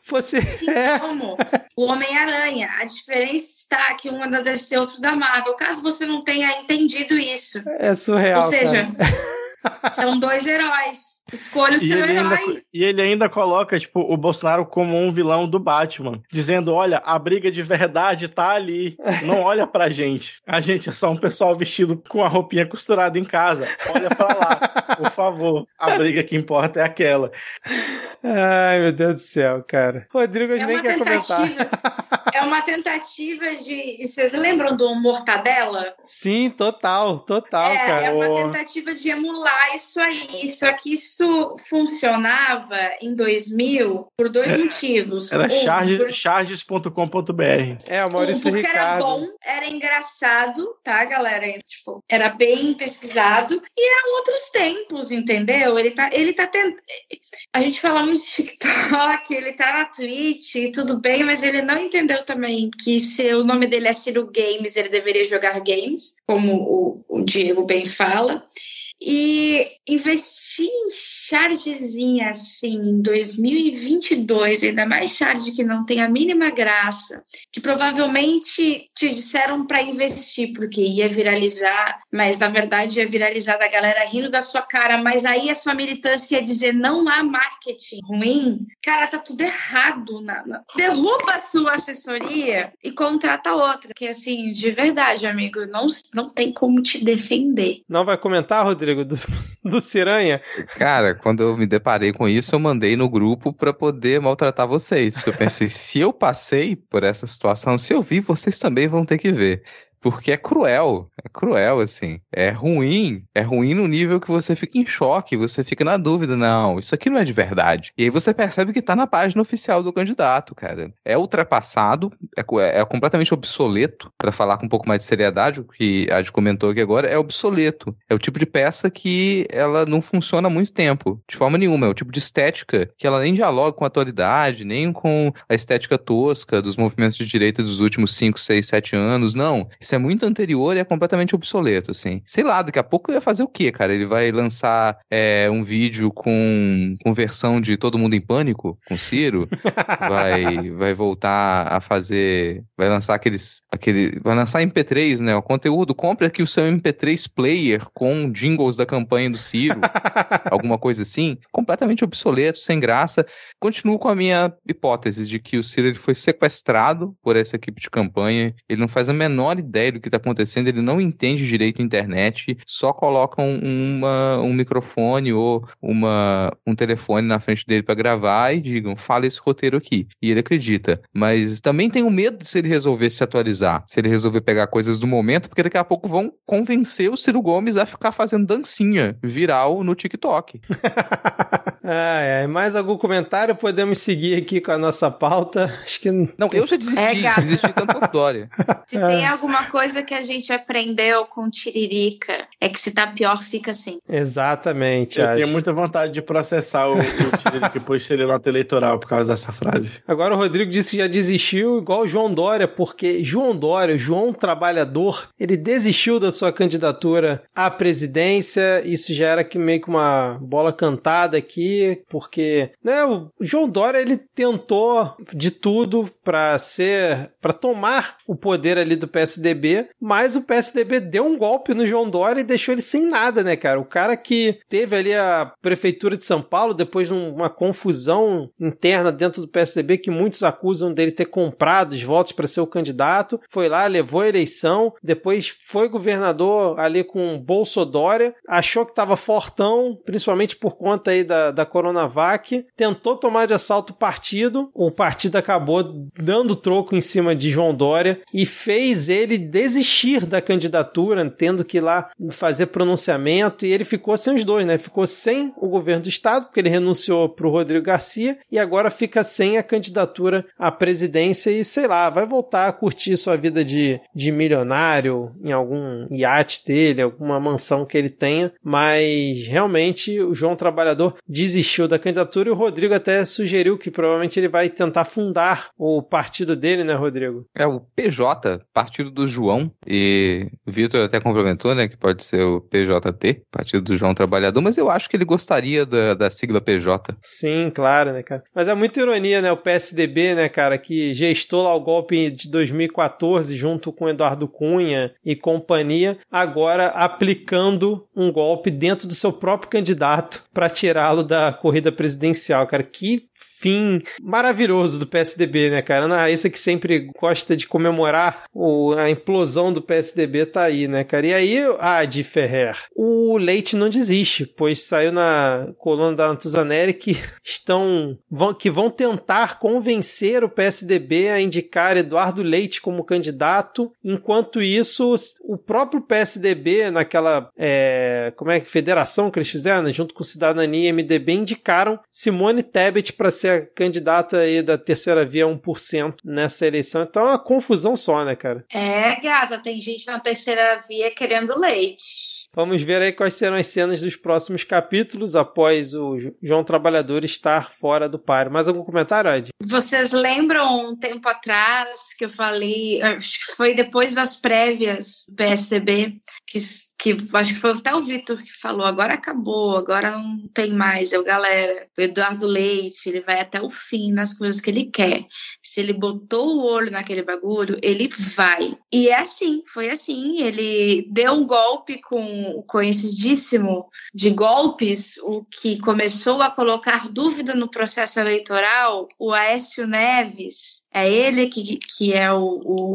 fosse. Assim como o Homem-Aranha. A diferença está que um é da DC, outro da Marvel. Caso você não tenha entendido isso. É surreal. Ou seja. São dois heróis. Escolha o seu herói. Ainda, e ele ainda coloca, tipo, o Bolsonaro como um vilão do Batman. Dizendo, olha, a briga de verdade tá ali. Não olha pra gente. A gente é só um pessoal vestido com a roupinha costurada em casa. Olha pra lá, por favor. A briga que importa é aquela. Ai, meu Deus do céu, cara. Rodrigo, a gente é nem quer comentar. É uma tentativa de. Vocês lembram do Mortadela? Sim, total, total, é, cara. É uma tentativa de emular isso aí. Só que isso funcionava em 2000 por dois é, motivos. Era um, charge, por... charges.com.br. É, o Maurício um, porque Ricardo. era bom, era engraçado, tá, galera? Tipo, era bem pesquisado. E eram outros tempos, entendeu? Ele tá, ele tá tentando. A gente fala no TikTok, ele tá na Twitch e tudo bem, mas ele não entendeu também que se o nome dele é Ciro Games, ele deveria jogar games, como o, o Diego bem fala. E investir em chargezinha assim em 2022, ainda mais charge que não tem a mínima graça, que provavelmente te disseram para investir porque ia viralizar, mas na verdade ia viralizar da galera rindo da sua cara, mas aí a sua militância ia dizer não há marketing ruim. Cara, tá tudo errado. Na, na... Derruba a sua assessoria e contrata outra, que assim, de verdade, amigo, não, não tem como te defender. Não vai comentar, Rodrigo? Rodrigo, do, do Ciranha? Cara, quando eu me deparei com isso, eu mandei no grupo para poder maltratar vocês. Porque eu pensei, se eu passei por essa situação, se eu vi, vocês também vão ter que ver. Porque é cruel, é cruel, assim. É ruim, é ruim no nível que você fica em choque, você fica na dúvida, não, isso aqui não é de verdade. E aí você percebe que tá na página oficial do candidato, cara. É ultrapassado, é, é completamente obsoleto, para falar com um pouco mais de seriedade, o que a Adi comentou aqui agora, é obsoleto. É o tipo de peça que ela não funciona há muito tempo, de forma nenhuma. É o tipo de estética que ela nem dialoga com a atualidade, nem com a estética tosca dos movimentos de direita dos últimos 5, 6, 7 anos, não isso é muito anterior e é completamente obsoleto, assim. Sei lá, daqui a pouco ia fazer o quê, cara? Ele vai lançar é, um vídeo com, com versão de Todo Mundo em Pânico, com Ciro? vai, vai voltar a fazer... Vai lançar aqueles... Aquele, vai lançar MP3, né? O conteúdo. Compre aqui o seu MP3 player com jingles da campanha do Ciro. alguma coisa assim. Completamente obsoleto, sem graça. Continuo com a minha hipótese de que o Ciro ele foi sequestrado por essa equipe de campanha. Ele não faz a menor ideia ideia do que está acontecendo, ele não entende direito a internet, só colocam uma, um microfone ou uma, um telefone na frente dele para gravar e digam, fala esse roteiro aqui. E ele acredita. Mas também tenho medo se ele resolver se atualizar, se ele resolver pegar coisas do momento, porque daqui a pouco vão convencer o Ciro Gomes a ficar fazendo dancinha viral no TikTok. ah, é. Mais algum comentário? Podemos seguir aqui com a nossa pauta. Acho que. Não, eu já desisti. É, gato. desisti tanto Dória. Se tem alguma coisa que a gente aprendeu com Tiririca, é que se tá pior, fica assim. Exatamente. Eu acho. tenho muita vontade de processar o, o Tiririca e pôr ele nota eleitoral por causa dessa frase. Agora o Rodrigo disse que já desistiu, igual o João Dória, porque João Dória, João Trabalhador, ele desistiu da sua candidatura à presidência. Isso já era que meio que uma bola cantada aqui, porque né, o João Dória ele tentou de tudo para ser, para tomar o poder ali do PSDB, mas o PSDB deu um golpe no João Dória e deixou ele sem nada, né, cara? O cara que teve ali a prefeitura de São Paulo depois de uma confusão interna dentro do PSDB que muitos acusam dele ter comprado os votos para ser o candidato, foi lá, levou a eleição, depois foi governador ali com Bolso Dória, achou que estava fortão, principalmente por conta aí da, da Coronavac, tentou tomar de assalto o partido, o partido acabou dando troco em cima de João Dória e fez ele desistir da candidatura, tendo que ir lá fazer pronunciamento, e ele ficou sem os dois, né? Ficou sem o governo do estado, porque ele renunciou para o Rodrigo Garcia, e agora fica sem a candidatura à presidência e, sei lá, vai voltar a curtir sua vida de, de milionário em algum iate dele, alguma mansão que ele tenha, mas realmente o João Trabalhador desistiu da candidatura e o Rodrigo até sugeriu que provavelmente ele vai tentar fundar o partido dele, né, Rodrigo? É o PJ, Partido do João, e o Vitor até complementou, né, que pode ser o PJT, Partido do João Trabalhador, mas eu acho que ele gostaria da, da sigla PJ. Sim, claro, né, cara? Mas é muita ironia, né, o PSDB, né, cara, que gestou lá o golpe de 2014 junto com Eduardo Cunha e companhia, agora aplicando um golpe dentro do seu próprio candidato para tirá-lo da corrida presidencial, cara. Que fim maravilhoso do PSDB, né, cara? Ana Raíssa que sempre gosta de comemorar o, a implosão do PSDB tá aí, né, cara? E aí, ah, de Ferrer, o Leite não desiste, pois saiu na coluna da Natuzaneri que estão vão, que vão tentar convencer o PSDB a indicar Eduardo Leite como candidato, enquanto isso o próprio PSDB naquela é, como é que federação que eles fizeram, né, junto com Cidadania e MDB indicaram Simone Tebet para ser a candidata aí da terceira via 1% nessa eleição. Então é uma confusão só, né, cara? É, gata, tem gente na terceira via querendo leite. Vamos ver aí quais serão as cenas dos próximos capítulos após o João Trabalhador estar fora do páreo. Mais algum comentário, Ed? Vocês lembram um tempo atrás que eu falei, acho que foi depois das prévias do PSDB, que que acho que foi até o Vitor que falou, agora acabou, agora não tem mais, é o galera, o Eduardo Leite, ele vai até o fim nas coisas que ele quer. Se ele botou o olho naquele bagulho, ele vai. E é assim, foi assim, ele deu um golpe com o conhecidíssimo de golpes, o que começou a colocar dúvida no processo eleitoral, o Aécio Neves, é ele que, que é o, o,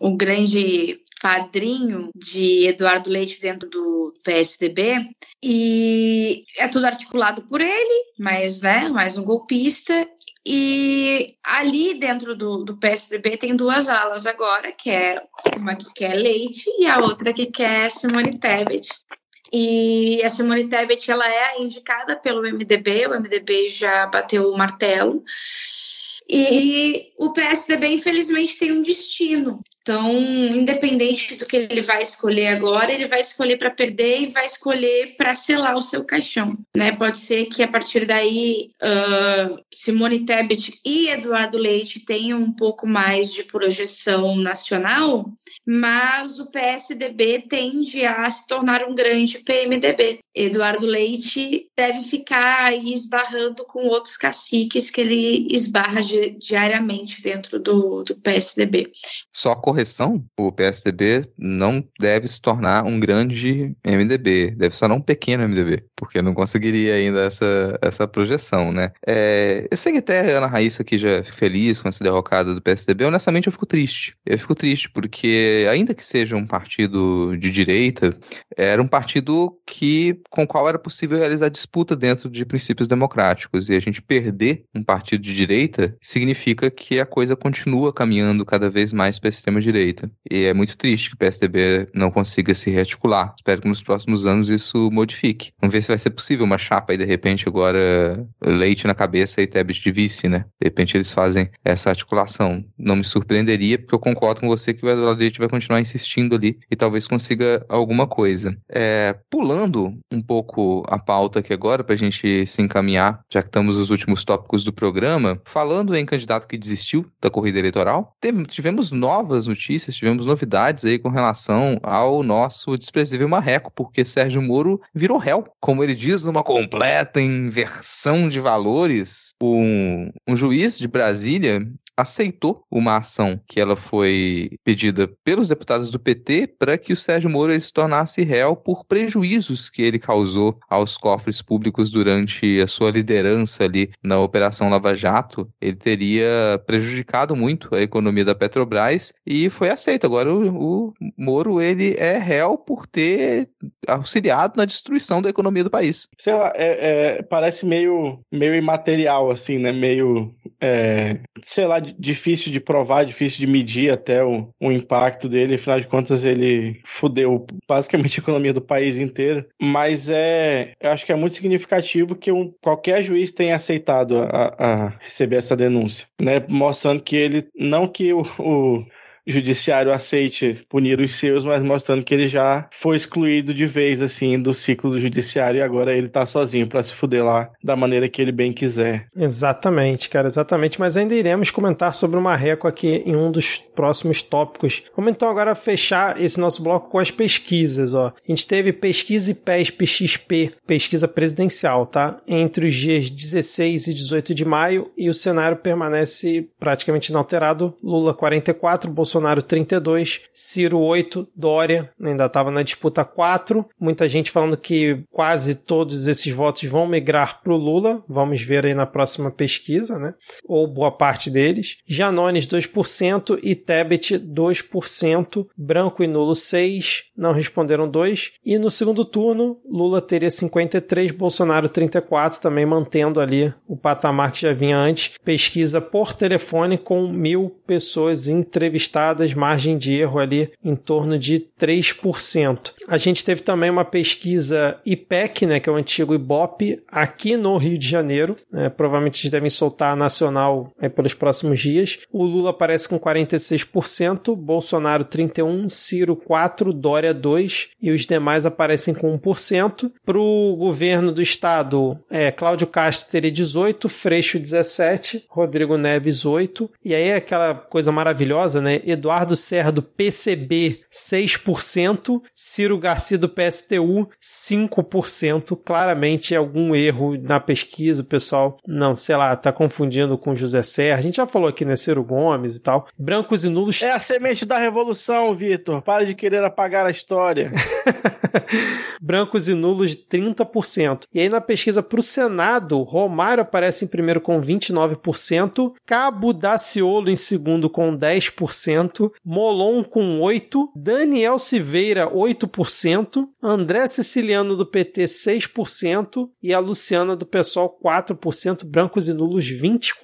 o grande padrinho de Eduardo Leite dentro do PSDB e é tudo articulado por ele, mas né, mais um golpista e ali dentro do, do PSDB tem duas alas agora, que é uma que quer Leite e a outra que quer Simone Tebet. E a Simone Tebet ela é indicada pelo MDB, o MDB já bateu o martelo. E o PSDB, infelizmente, tem um destino. Então, independente do que ele vai escolher agora, ele vai escolher para perder e vai escolher para selar o seu caixão. Né? Pode ser que a partir daí uh, Simone Tebet e Eduardo Leite tenham um pouco mais de projeção nacional, mas o PSDB tende a se tornar um grande PMDB. Eduardo Leite deve ficar aí esbarrando com outros caciques que ele esbarra di diariamente dentro do, do PSDB. Só correção: o PSDB não deve se tornar um grande MDB, deve se tornar um pequeno MDB, porque não conseguiria ainda essa, essa projeção, né? É, eu sei que até a Ana Raíssa aqui já fica feliz com essa derrocada do PSDB, honestamente eu fico triste. Eu fico triste porque, ainda que seja um partido de direita, era um partido que com o qual era possível realizar disputa dentro de princípios democráticos. E a gente perder um partido de direita significa que a coisa continua caminhando cada vez mais para a extrema-direita. E é muito triste que o PSDB não consiga se rearticular. Espero que nos próximos anos isso modifique. Vamos ver se vai ser possível uma chapa aí, de repente, agora leite na cabeça e Tebet de vice, né? De repente eles fazem essa articulação. Não me surpreenderia, porque eu concordo com você que o Eduardo Leite vai continuar insistindo ali e talvez consiga alguma coisa. É, pulando um pouco a pauta aqui agora, para a gente se encaminhar, já que estamos nos últimos tópicos do programa, falando em candidato que desistiu da corrida eleitoral, tivemos novas tivemos novidades aí com relação ao nosso desprezível marreco, porque Sérgio Moro virou réu. Como ele diz, numa completa inversão de valores, um, um juiz de Brasília aceitou uma ação que ela foi pedida pelos deputados do PT para que o Sérgio Moro se tornasse réu por prejuízos que ele causou aos cofres públicos durante a sua liderança ali na Operação Lava Jato. Ele teria prejudicado muito a economia da Petrobras e foi aceito. Agora o, o Moro ele é réu por ter auxiliado na destruição da economia do país. Sei lá, é, é, parece meio, meio imaterial, assim, né? Meio, é, sei lá, difícil de provar, difícil de medir até o, o impacto dele. Afinal de contas, ele fudeu basicamente a economia do país inteiro. Mas é, eu acho que é muito significativo que um, qualquer juiz tenha aceitado a, a receber essa denúncia, né? Mostrando que ele, não que o, o judiciário aceite punir os seus, mas mostrando que ele já foi excluído de vez, assim, do ciclo do judiciário e agora ele tá sozinho para se fuder lá da maneira que ele bem quiser. Exatamente, cara, exatamente. Mas ainda iremos comentar sobre o Marreco aqui em um dos próximos tópicos. Vamos então agora fechar esse nosso bloco com as pesquisas, ó. A gente teve pesquisa IPESP XP, pesquisa presidencial, tá? Entre os dias 16 e 18 de maio e o cenário permanece praticamente inalterado. Lula 44, Bolsonaro Bolsonaro 32, Ciro 8, Dória ainda estava na disputa 4. Muita gente falando que quase todos esses votos vão migrar para o Lula. Vamos ver aí na próxima pesquisa, né? Ou boa parte deles. Janones 2% e Tebet 2%. Branco e nulo 6, não responderam 2. E no segundo turno, Lula teria 53, Bolsonaro 34, também mantendo ali o patamar que já vinha antes. Pesquisa por telefone com mil pessoas entrevistadas margem de erro ali em torno de 3%. A gente teve também uma pesquisa IPEC, né, que é o antigo IBOP, aqui no Rio de Janeiro. Né, provavelmente eles devem soltar a nacional aí pelos próximos dias. O Lula aparece com 46%, Bolsonaro 31%, Ciro 4%, Dória 2% e os demais aparecem com 1%. Para o governo do estado, é, Cláudio Castro teria 18%, Freixo 17%, Rodrigo Neves 8%. E aí é aquela coisa maravilhosa, né? Eduardo Serra do PCB 6%, Ciro Garcia do PSTU 5%. Claramente algum erro na pesquisa, o pessoal, não, sei lá, tá confundindo com José Serra. A gente já falou aqui, né, Ciro Gomes e tal. Brancos e nulos. É a semente da revolução, Vitor. Para de querer apagar a história. Brancos e nulos 30%. E aí na pesquisa para o Senado, Romário aparece em primeiro com 29%, Cabo Daciolo em segundo com 10%, Molon com 8%, Daniel Silveira 8%, André Siciliano do PT 6% e a Luciana do PSOL 4%, brancos e nulos 24%.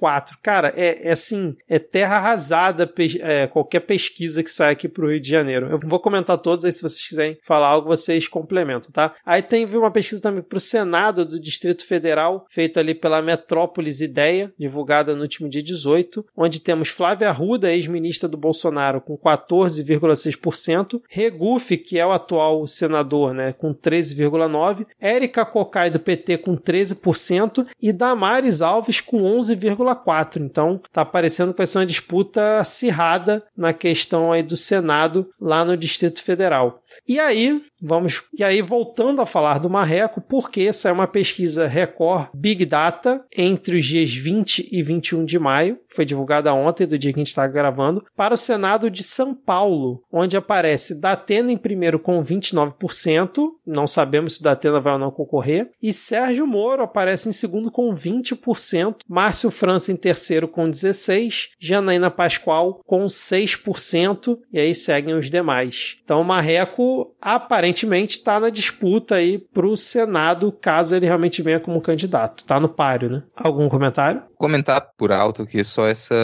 Cara, é, é assim, é terra arrasada é, qualquer pesquisa que sai aqui pro Rio de Janeiro. Eu vou comentar todos aí, se vocês quiserem falar algo, vocês complementam, tá? Aí tem uma pesquisa também pro Senado do Distrito Federal, feita ali pela Metrópolis Ideia, divulgada no último dia 18, onde temos Flávia Arruda, ex-ministra do Bolsonaro Bolsonaro com 14,6%, Regufe, que é o atual senador, né, com 13,9%, Érica Cocai do PT com 13% e Damares Alves com 11,4%. Então, tá parecendo que vai ser uma disputa acirrada na questão aí do Senado lá no Distrito Federal. E aí, vamos. E aí, voltando a falar do Marreco, porque essa é uma pesquisa Record Big Data entre os dias 20 e 21 de maio, foi divulgada ontem, do dia que a gente está gravando, para o Senado de São Paulo, onde aparece Datena em primeiro com 29%, não sabemos se Datena vai ou não concorrer, e Sérgio Moro aparece em segundo com 20%, Márcio França em terceiro com 16%, Janaína Pascoal com 6%, e aí seguem os demais. Então, o Marreco aparentemente está na disputa aí para o Senado, caso ele realmente venha como candidato. Está no páreo, né? Algum comentário? Comentar por alto que só essa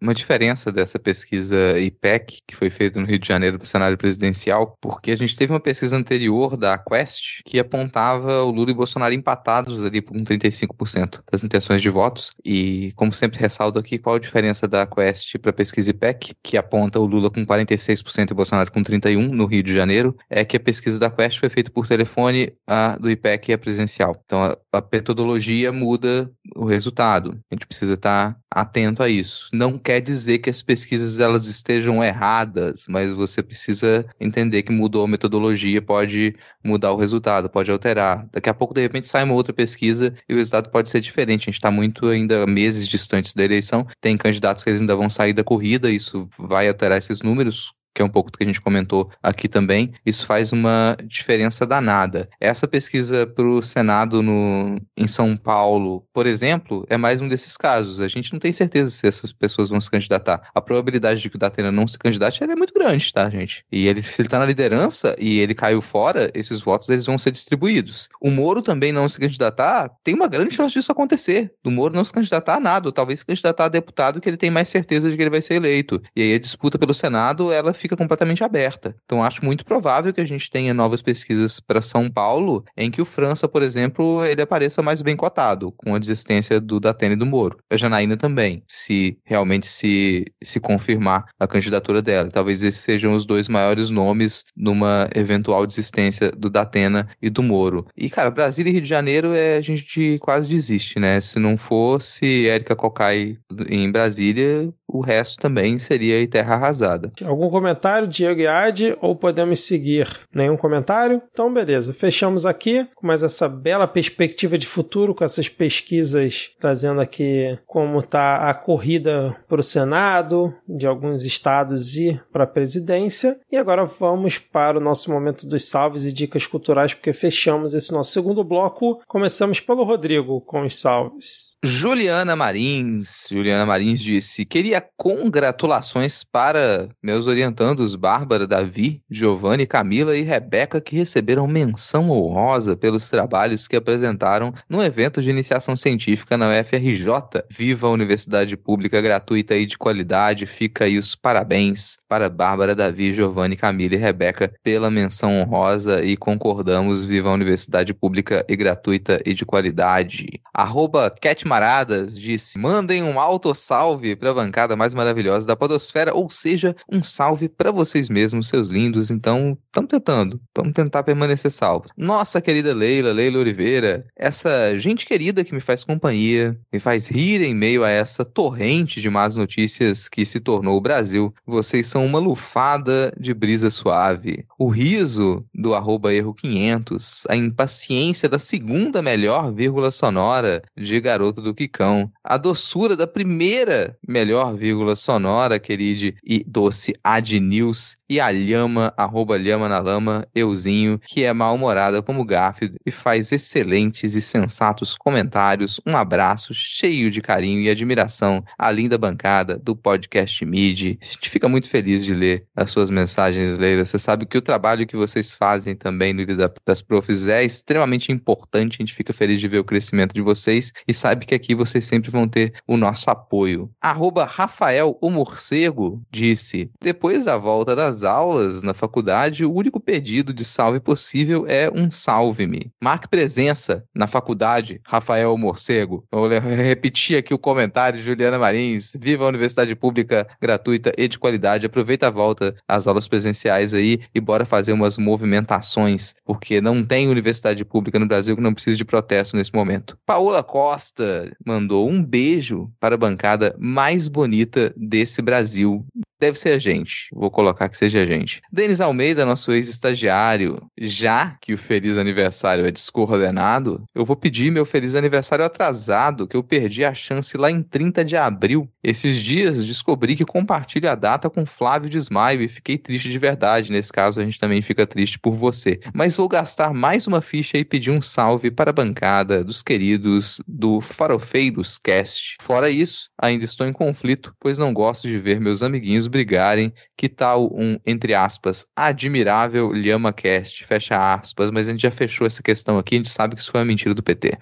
uma diferença dessa pesquisa IPEC que foi feita no Rio de Janeiro para o cenário presidencial, porque a gente teve uma pesquisa anterior da Quest que apontava o Lula e Bolsonaro empatados ali com 35% das intenções de votos e como sempre ressalto aqui qual a diferença da Quest para a pesquisa IPEC, que aponta o Lula com 46% e o Bolsonaro com 31 no Rio de Janeiro, é que a pesquisa da Quest foi feita por telefone, a do IPEC é presencial. Então a, a metodologia muda o resultado. A gente precisa estar atento a isso. Não quer dizer que as pesquisas elas estejam erradas, mas você precisa entender que mudou a metodologia, pode mudar o resultado, pode alterar. Daqui a pouco, de repente, sai uma outra pesquisa e o resultado pode ser diferente. A gente está muito ainda meses distantes da eleição. Tem candidatos que ainda vão sair da corrida, isso vai alterar esses números que é um pouco do que a gente comentou aqui também, isso faz uma diferença danada. Essa pesquisa para o Senado no, em São Paulo, por exemplo, é mais um desses casos. A gente não tem certeza se essas pessoas vão se candidatar. A probabilidade de que o Datena não se candidate é muito grande, tá, gente? E ele, se ele está na liderança e ele caiu fora, esses votos eles vão ser distribuídos. O Moro também não se candidatar, tem uma grande chance disso acontecer. Do Moro não se candidatar a nada, ou talvez se candidatar a deputado que ele tem mais certeza de que ele vai ser eleito. E aí a disputa pelo Senado, ela fica fica completamente aberta. Então acho muito provável que a gente tenha novas pesquisas para São Paulo em que o França, por exemplo, ele apareça mais bem cotado com a desistência do Datena e do Moro. A Janaína também, se realmente se, se confirmar a candidatura dela. Talvez esses sejam os dois maiores nomes numa eventual desistência do Datena e do Moro. E, cara, Brasília e Rio de Janeiro é, a gente quase desiste, né? Se não fosse Érica Cocai em Brasília, o resto também seria terra arrasada. Algum comentário, Diego Iade, ou podemos seguir? Nenhum comentário? Então, beleza. Fechamos aqui com mais essa bela perspectiva de futuro, com essas pesquisas trazendo aqui como está a corrida para o Senado, de alguns estados e para a presidência. E agora vamos para o nosso momento dos salves e dicas culturais, porque fechamos esse nosso segundo bloco. Começamos pelo Rodrigo com os salves. Juliana Marins. Juliana Marins disse: queria congratulações para meus orientandos Bárbara, Davi, Giovanni, Camila e Rebeca, que receberam menção honrosa pelos trabalhos que apresentaram no evento de iniciação científica na UFRJ. Viva a Universidade Pública gratuita e de qualidade. Fica aí os parabéns para Bárbara, Davi, Giovanni, Camila e Rebeca pela menção honrosa e concordamos. Viva a Universidade Pública e gratuita e de qualidade. Arroba Cat Maradas disse: mandem um alto salve para a bancada bancada mais maravilhosa da podosfera, ou seja, um salve para vocês mesmos, seus lindos. Então, estamos tentando, vamos tentar permanecer salvos. Nossa querida Leila, Leila Oliveira, essa gente querida que me faz companhia, me faz rir em meio a essa torrente de más notícias que se tornou o Brasil. Vocês são uma lufada de brisa suave. O riso do arroba erro 500, a impaciência da segunda melhor vírgula sonora de Garoto do Quicão, a doçura da primeira melhor vírgula sonora, querida e doce Ad News e a Lhama, arroba Lhama na Lama, euzinho, que é mal-humorada como Garfield e faz excelentes e sensatos comentários. Um abraço cheio de carinho e admiração à linda bancada do podcast Mid. A gente fica muito feliz de ler as suas mensagens, Leila. Você sabe que o trabalho que vocês fazem também no Ilha das Profs é extremamente importante. A gente fica feliz de ver o crescimento de vocês e sabe que aqui vocês sempre vão ter o nosso apoio. Arroba Rafael o Morcego disse: Depois da volta das aulas na faculdade, o único pedido de salve possível é um salve-me. Marque presença na faculdade, Rafael Morcego. Vou repetir aqui o comentário de Juliana Marins. Viva a Universidade Pública gratuita e de qualidade. Aproveita a volta às aulas presenciais aí e bora fazer umas movimentações, porque não tem universidade pública no Brasil que não precise de protesto nesse momento. Paola Costa mandou um beijo para a bancada mais bonita desse Brasil. Deve ser a gente. Vou colocar que seja a gente. Denis Almeida, nosso ex-estagiário, já que o feliz aniversário é descoordenado, eu vou pedir meu feliz aniversário atrasado, que eu perdi a chance lá em 30 de abril. Esses dias descobri que compartilho a data com Flávio Desmaio e fiquei triste de verdade. Nesse caso, a gente também fica triste por você. Mas vou gastar mais uma ficha e pedir um salve para a bancada dos queridos do Farofeiros Cast. Fora isso, ainda estou em conflito, pois não gosto de ver meus amiguinhos brigarem. Que tal um, entre aspas, admirável Lhama Cast? Fecha aspas, mas a gente já fechou essa questão aqui, a gente sabe que isso foi uma mentira do PT.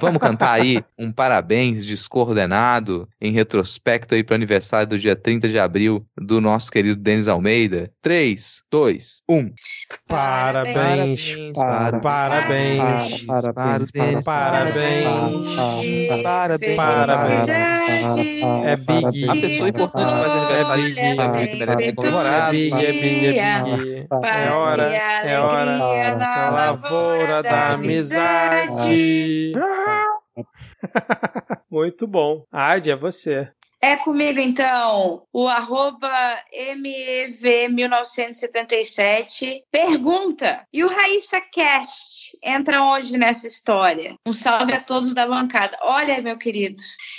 Vamos cantar aí um parabéns descoordenado em retrospecto aí para o aniversário do dia 30 de abril do nosso querido Denis Almeida. 3, 2, 1. Parabéns. Para- Parabéns. Para- Parabéns. Parabéns. Parabéns. Felicidade. É Big. A pessoa importante faz aniversário Que merece É é é. É hora, é hora da lavoura da amizade. Muito bom. Adi, é você. É comigo, então, o arroba MEV1977 pergunta, e o Raíssa Cast entra onde nessa história? Um salve a todos da bancada. Olha, meu querido,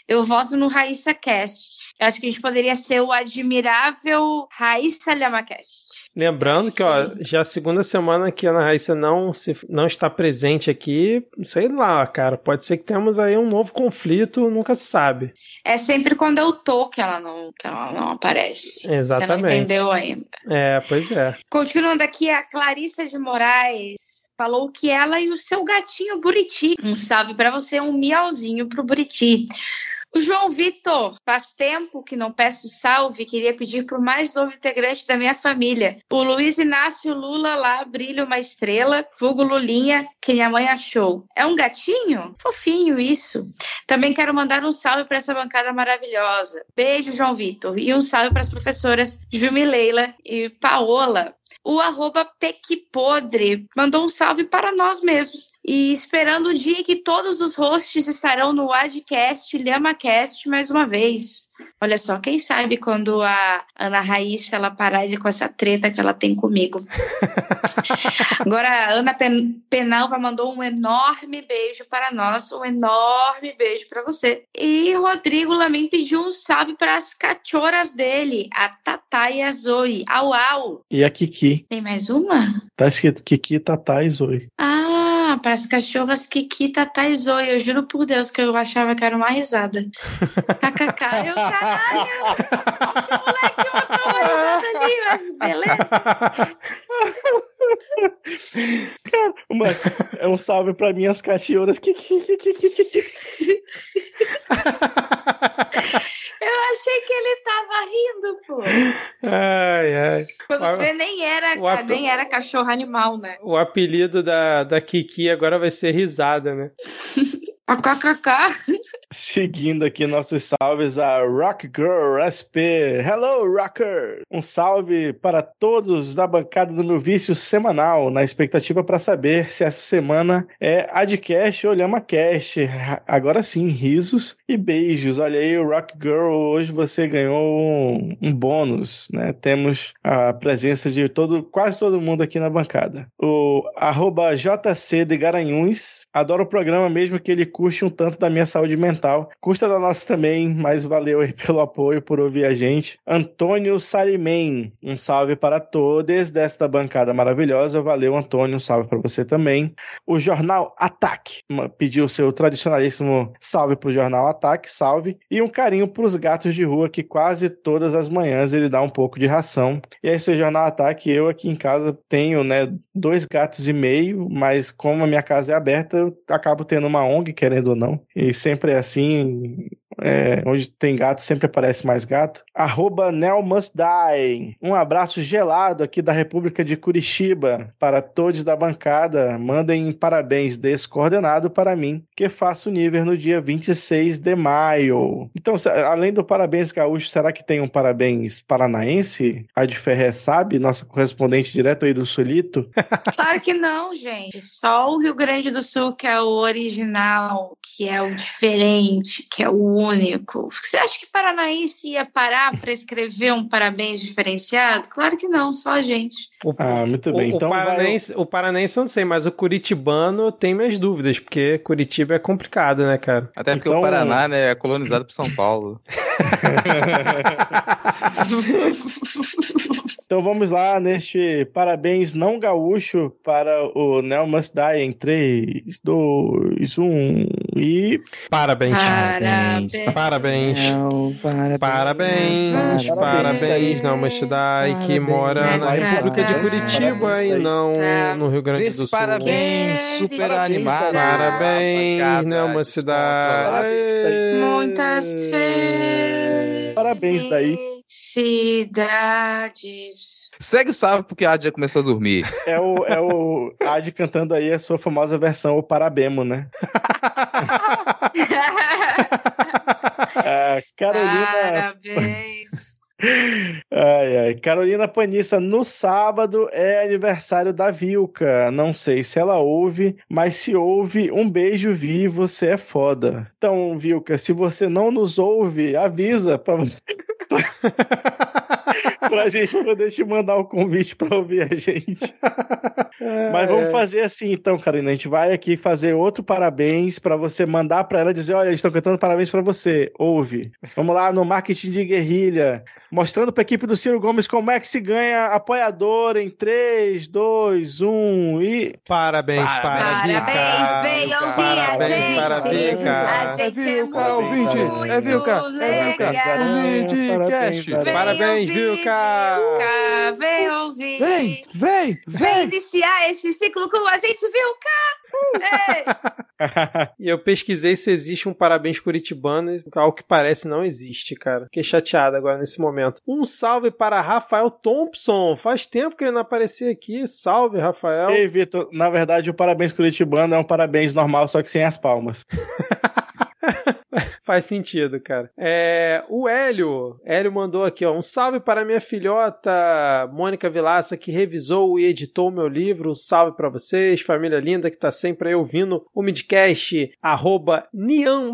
eu voto no Raíssa Cast. Eu acho que a gente poderia ser o admirável Raíssa LhamaCast. Lembrando que, ó, já é a segunda semana que a Ana Raíssa não, se, não está presente aqui, sei lá, cara, pode ser que temos aí um novo conflito, nunca se sabe. É sempre quando eu tô que ela não, que ela não aparece. Você não Exatamente. entendeu ainda. É, pois é. Continuando aqui, a Clarissa de Moraes falou que ela e o seu gatinho Buriti. Um salve pra você, um miauzinho pro Buriti. O João Vitor, faz tempo que não peço salve, queria pedir pro mais novo integrante da minha família, o Luiz Inácio Lula lá, brilha uma estrela, vulgo Lulinha, que minha mãe achou. É um gatinho? Fofinho isso. Também quero mandar um salve para essa bancada maravilhosa. Beijo, João Vitor. E um salve para as professoras Jumileila e Paola. O arroba Pequipodre mandou um salve para nós mesmos. E esperando o dia que todos os hosts estarão no Adcast, LhamaCast mais uma vez. Olha só, quem sabe quando a Ana Raíssa ela parar de com essa treta que ela tem comigo. Agora a Ana Pen Penalva mandou um enorme beijo para nós, um enorme beijo para você. E Rodrigo Lamin pediu um salve para as cachorras dele, a Tatá e a Zoe. Au, au. E a Kiki. Tem mais uma? Tá escrito Kiki, Tatá e Zoe. Ah, para as cachorras Kiki, Tatá e Zoe. Eu juro por Deus que eu achava que era uma risada. KKK, eu caralho. O moleque botou uma risada ali, mas beleza. Uma, é um salve pra minhas cachorras. Kiki, Kiki, Kiki, Kiki. Eu achei que ele tava rindo, pô. Ai, ai. Quando Ah, vê, nem era, ato- nem era cachorro animal, né? O apelido da, da Kiki agora vai ser risada, né? KKK. Seguindo aqui nossos salves a Rock Girl SP. Hello, Rocker! Um salve para todos da bancada do meu vício semanal, na expectativa para saber se essa semana é Adcast ou LhamaCast. Agora sim, risos e beijos. Olha aí, Rock Girl, hoje você ganhou um, um bônus, né? Temos a presença de todo, quase todo mundo aqui na bancada. O arroba JC de Garanhuns. Adoro o programa mesmo que ele custe um tanto da minha saúde mental. Custa da nossa também, mas valeu aí pelo apoio, por ouvir a gente. Antônio Salimen, um salve para todos desta bancada maravilhosa. Valeu, Antônio, um salve para você também. O Jornal Ataque pediu seu tradicionalíssimo salve para o Jornal Ataque, salve. E um carinho para os gatos de rua, que quase todas as manhãs ele dá um pouco de ração. E é isso aí, Jornal Ataque. Eu aqui em casa tenho, né, dois gatos e meio, mas como a minha casa é aberta, eu acabo tendo uma ONG, querendo ou não. E sempre é assim, é, onde tem gato, sempre aparece mais gato. Arroba Nel Must Die. Um abraço gelado aqui da República de Curitiba para todos da bancada. Mandem parabéns descoordenado para mim, que faço nível no dia 26 de maio. Então, além do parabéns gaúcho, será que tem um parabéns paranaense? A de Ferré sabe, nossa correspondente direto aí do Sulito. Claro que não, gente. Só o Rio Grande do Sul, que é o original, que é o diferente, que é o único. Você acha que Paranaense ia parar para escrever um parabéns diferenciado? Claro que não, só a gente. O, Ah, muito bem. o, então o, vai- paranense, o paranense eu não sei, mas o curitibano tenho minhas dúvidas, porque Curitiba é complicado, né, cara? Até porque Então- o Paraná né, é colonizado por São Paulo. Então vamos lá neste parabéns não gaúcho para o Nel Must Die em 3, 2, 1 e. Parabéns. Parabéns. Parabéns. parabéns. Parabéns, Parabéns, parabéns, não, Mastidai, que Parabéns. mora na. República de Curitiba Parabéns, e não Tá. no Rio Grande do Sul. Parabéns, super animado. Parabéns, não, uma cidade. Muitas Parabéns daí. Felicidades. Segue o salve porque a Adi já começou a dormir. É o, é o Ad cantando aí a sua famosa versão, o Parabemo, né? A Carolina. Parabéns. Ai, ai. Carolina Panissa, no sábado é aniversário da Vilca. Não sei se ela ouve, mas se ouve, um beijo, Vi, você é foda. Então, Vilca, se você não nos ouve, avisa pra você. pra gente poder te mandar o convite pra ouvir a gente. Mas vamos fazer assim então, Carolina. A gente vai aqui fazer outro parabéns pra você mandar pra ela dizer: olha, eles estão cantando parabéns pra você. Ouve. Vamos lá no marketing de guerrilha, mostrando pra equipe do Ciro Gomes como é que se ganha apoiador em 3, 2, 1 e. Parabéns, para Parabéns. Parabéns, vem ouvir a Parabéns gente. para Vika. A gente é Vilca, muito, muito é Vilca, é Vilca. Parabéns, ouvir, Vilca. Vilca, Vem ouvir. Vem, vem, Vem vem. iniciar esse ciclo com a gente, Vilca. Ei. E eu pesquisei se existe um parabéns curitibano, ao que parece não existe, cara. Fiquei chateado agora nesse momento. Um salve para Rafael Thompson. Faz tempo que ele não aparecia aqui. Salve, Rafael. Ei, Vitor, na verdade o parabéns curitibano é um parabéns normal, só que sem as palmas. Faz sentido, cara. É, o Hélio, Hélio mandou aqui, ó, um salve para minha filhota Mônica Vilaça, que revisou e editou meu livro. Um salve para vocês, família linda que tá sempre aí ouvindo o midcast, arroba Nian.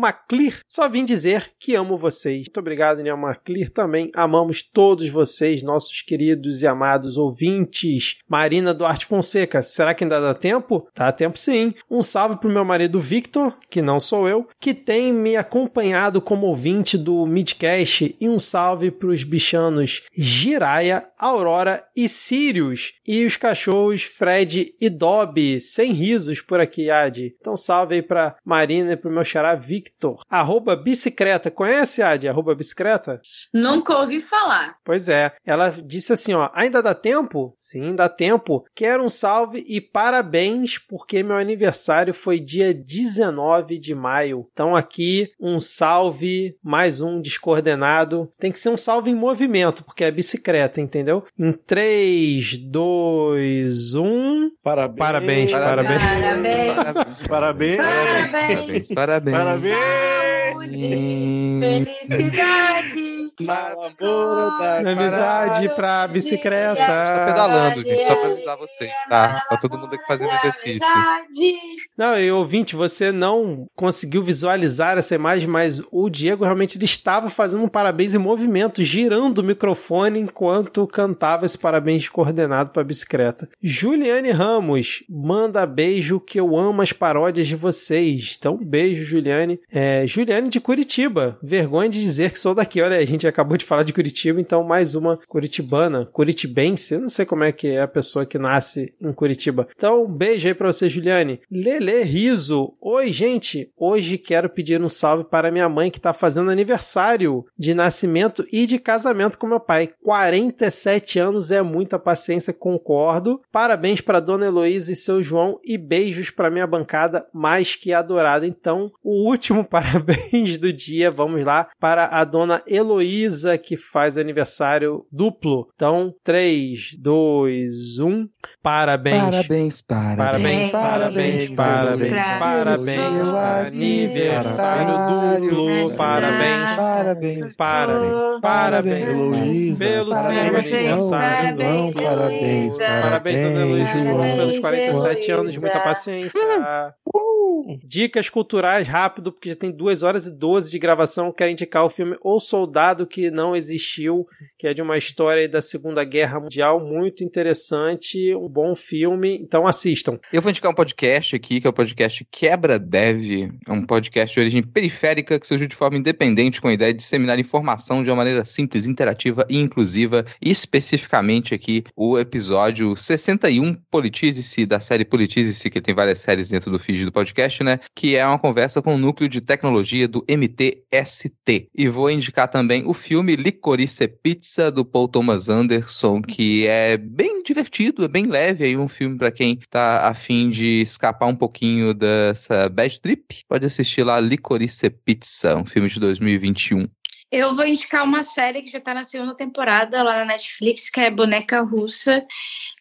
Só vim dizer que amo vocês. Muito obrigado, Nian Maclir. Também amamos todos vocês, nossos queridos e amados ouvintes. Marina Duarte Fonseca, será que ainda dá tempo? Dá tempo sim. Um salve pro meu marido Victor, que não sou eu, que tem me acompanhado como ouvinte do Midcast e um salve para os bichanos Jiraya, Aurora e Sirius e os cachorros Fred e Dobby, sem risos por aqui, Adi. Então salve aí para Marina e pro meu xará Victor. Arroba bicicleta, conhece, Adi? Arroba bicicleta? Nunca ouvi falar. Pois é, ela disse assim, ó, ainda dá tempo? Sim, dá tempo. Quero um salve e parabéns porque meu aniversário foi dia 19 de maio. Então aqui um salve, mais um descoordenado. Tem que ser um salve em movimento, porque é bicicleta, entendeu? Em 3, 2, 1. Parabéns. Parabéns, parabéns. Parabéns. Parabéns. Parabéns. Parabéns. Parabéns. Saúde, felicidade. Namoro da Amizade pra Tô bicicleta. pedalando, gente, só pra avisar vocês, tá? Tá todo mundo aqui fazendo exercício. Amizade. Não, e ouvinte, você não conseguiu visualizar essa imagem, mas o Diego realmente ele estava fazendo um parabéns em movimento, girando o microfone enquanto cantava esse parabéns coordenado para bicicleta. Juliane Ramos, manda beijo que eu amo as paródias de vocês. Então, beijo, Juliane. É, Juliane de Curitiba. Vergonha de dizer que sou daqui. Olha, a gente acabou de falar de Curitiba, então mais uma curitibana, curitibense. Eu não sei como é que é a pessoa que nasce em Curitiba. Então, um beijo aí pra você, Juliane. Lele Riso. Oi, gente. Hoje quero pedir um salve para minha mãe que tá fazendo aniversário de nascimento e de casamento com meu pai. 47 anos é muita paciência, concordo. Parabéns para dona Heloísa e seu João e beijos para minha bancada mais que adorada. Então, o último parabéns do dia, vamos lá, para a dona Heloísa que faz aniversário duplo. Então, 3, 2, 1. Parabéns. Parabéns, Parabéns, parabéns, parabéns, parabéns, aniversário duplo, parabéns, Parabéns. parabéns, parabéns, Heloísa. pelo seu Parabéns, aniversário. parabéns, Parabéns. Parabéns, dona Heloísa, Parabéns, pelos 47 Heloísa. anos de muita paciência. Uh! Dicas culturais rápido, porque já tem 2 horas e 12 de gravação. Quero indicar o filme O Soldado que Não Existiu, que é de uma história da Segunda Guerra Mundial, muito interessante, um bom filme. Então assistam. Eu vou indicar um podcast aqui, que é o podcast Quebra Dev. É um podcast de origem periférica que surgiu de forma independente com a ideia de disseminar informação de uma maneira simples, interativa e inclusiva. Especificamente aqui o episódio 61 Politize-se, da série Politize-se, que tem várias séries dentro do feed do podcast, né? Que é uma conversa com o núcleo de tecnologia do MTST. E vou indicar também o filme Licorice Pizza, do Paul Thomas Anderson, que é bem divertido, é bem leve aí, um filme para quem tá afim de escapar um pouquinho dessa bad trip. Pode assistir lá Licorice Pizza, um filme de 2021. Eu vou indicar uma série que já está na segunda temporada lá na Netflix, que é Boneca Russa,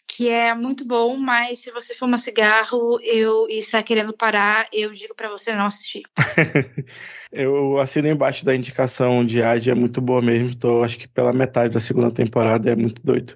que é muito bom, mas se você fuma cigarro eu, e está querendo parar, eu digo para você não assistir. eu assino embaixo da indicação de Adi, é muito boa mesmo. Tô, acho que pela metade da segunda temporada, é muito doido.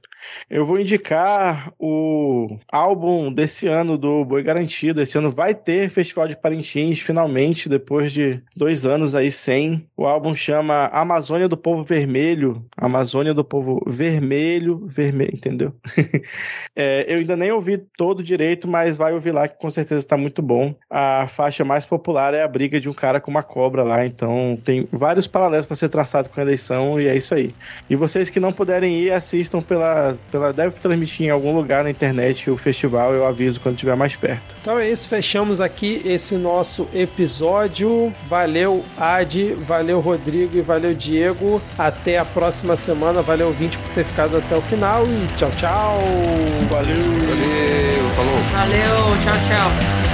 Eu vou indicar o álbum desse ano do Boi Garantido. Esse ano vai ter Festival de Parintins, finalmente, depois de dois anos aí sem. O álbum chama Amazônia do Povo Vermelho. Amazônia do Povo Vermelho, vermelho, entendeu? é, eu ainda nem ouvi todo direito, mas vai ouvir lá que com certeza está muito bom. A faixa mais popular é a briga de um cara com uma cobra lá, então tem vários paralelos para ser traçado com a eleição e é isso aí. E vocês que não puderem ir, assistam pela pela, deve transmitir em algum lugar na internet o festival, eu aviso quando estiver mais perto. Então é isso, fechamos aqui esse nosso episódio. Valeu, Adi, valeu, Rodrigo e valeu, Diego. Até a próxima semana. Valeu, 20 por ter ficado até o final e tchau, tchau. Valeu. Valeu, falou. Valeu, tchau, tchau.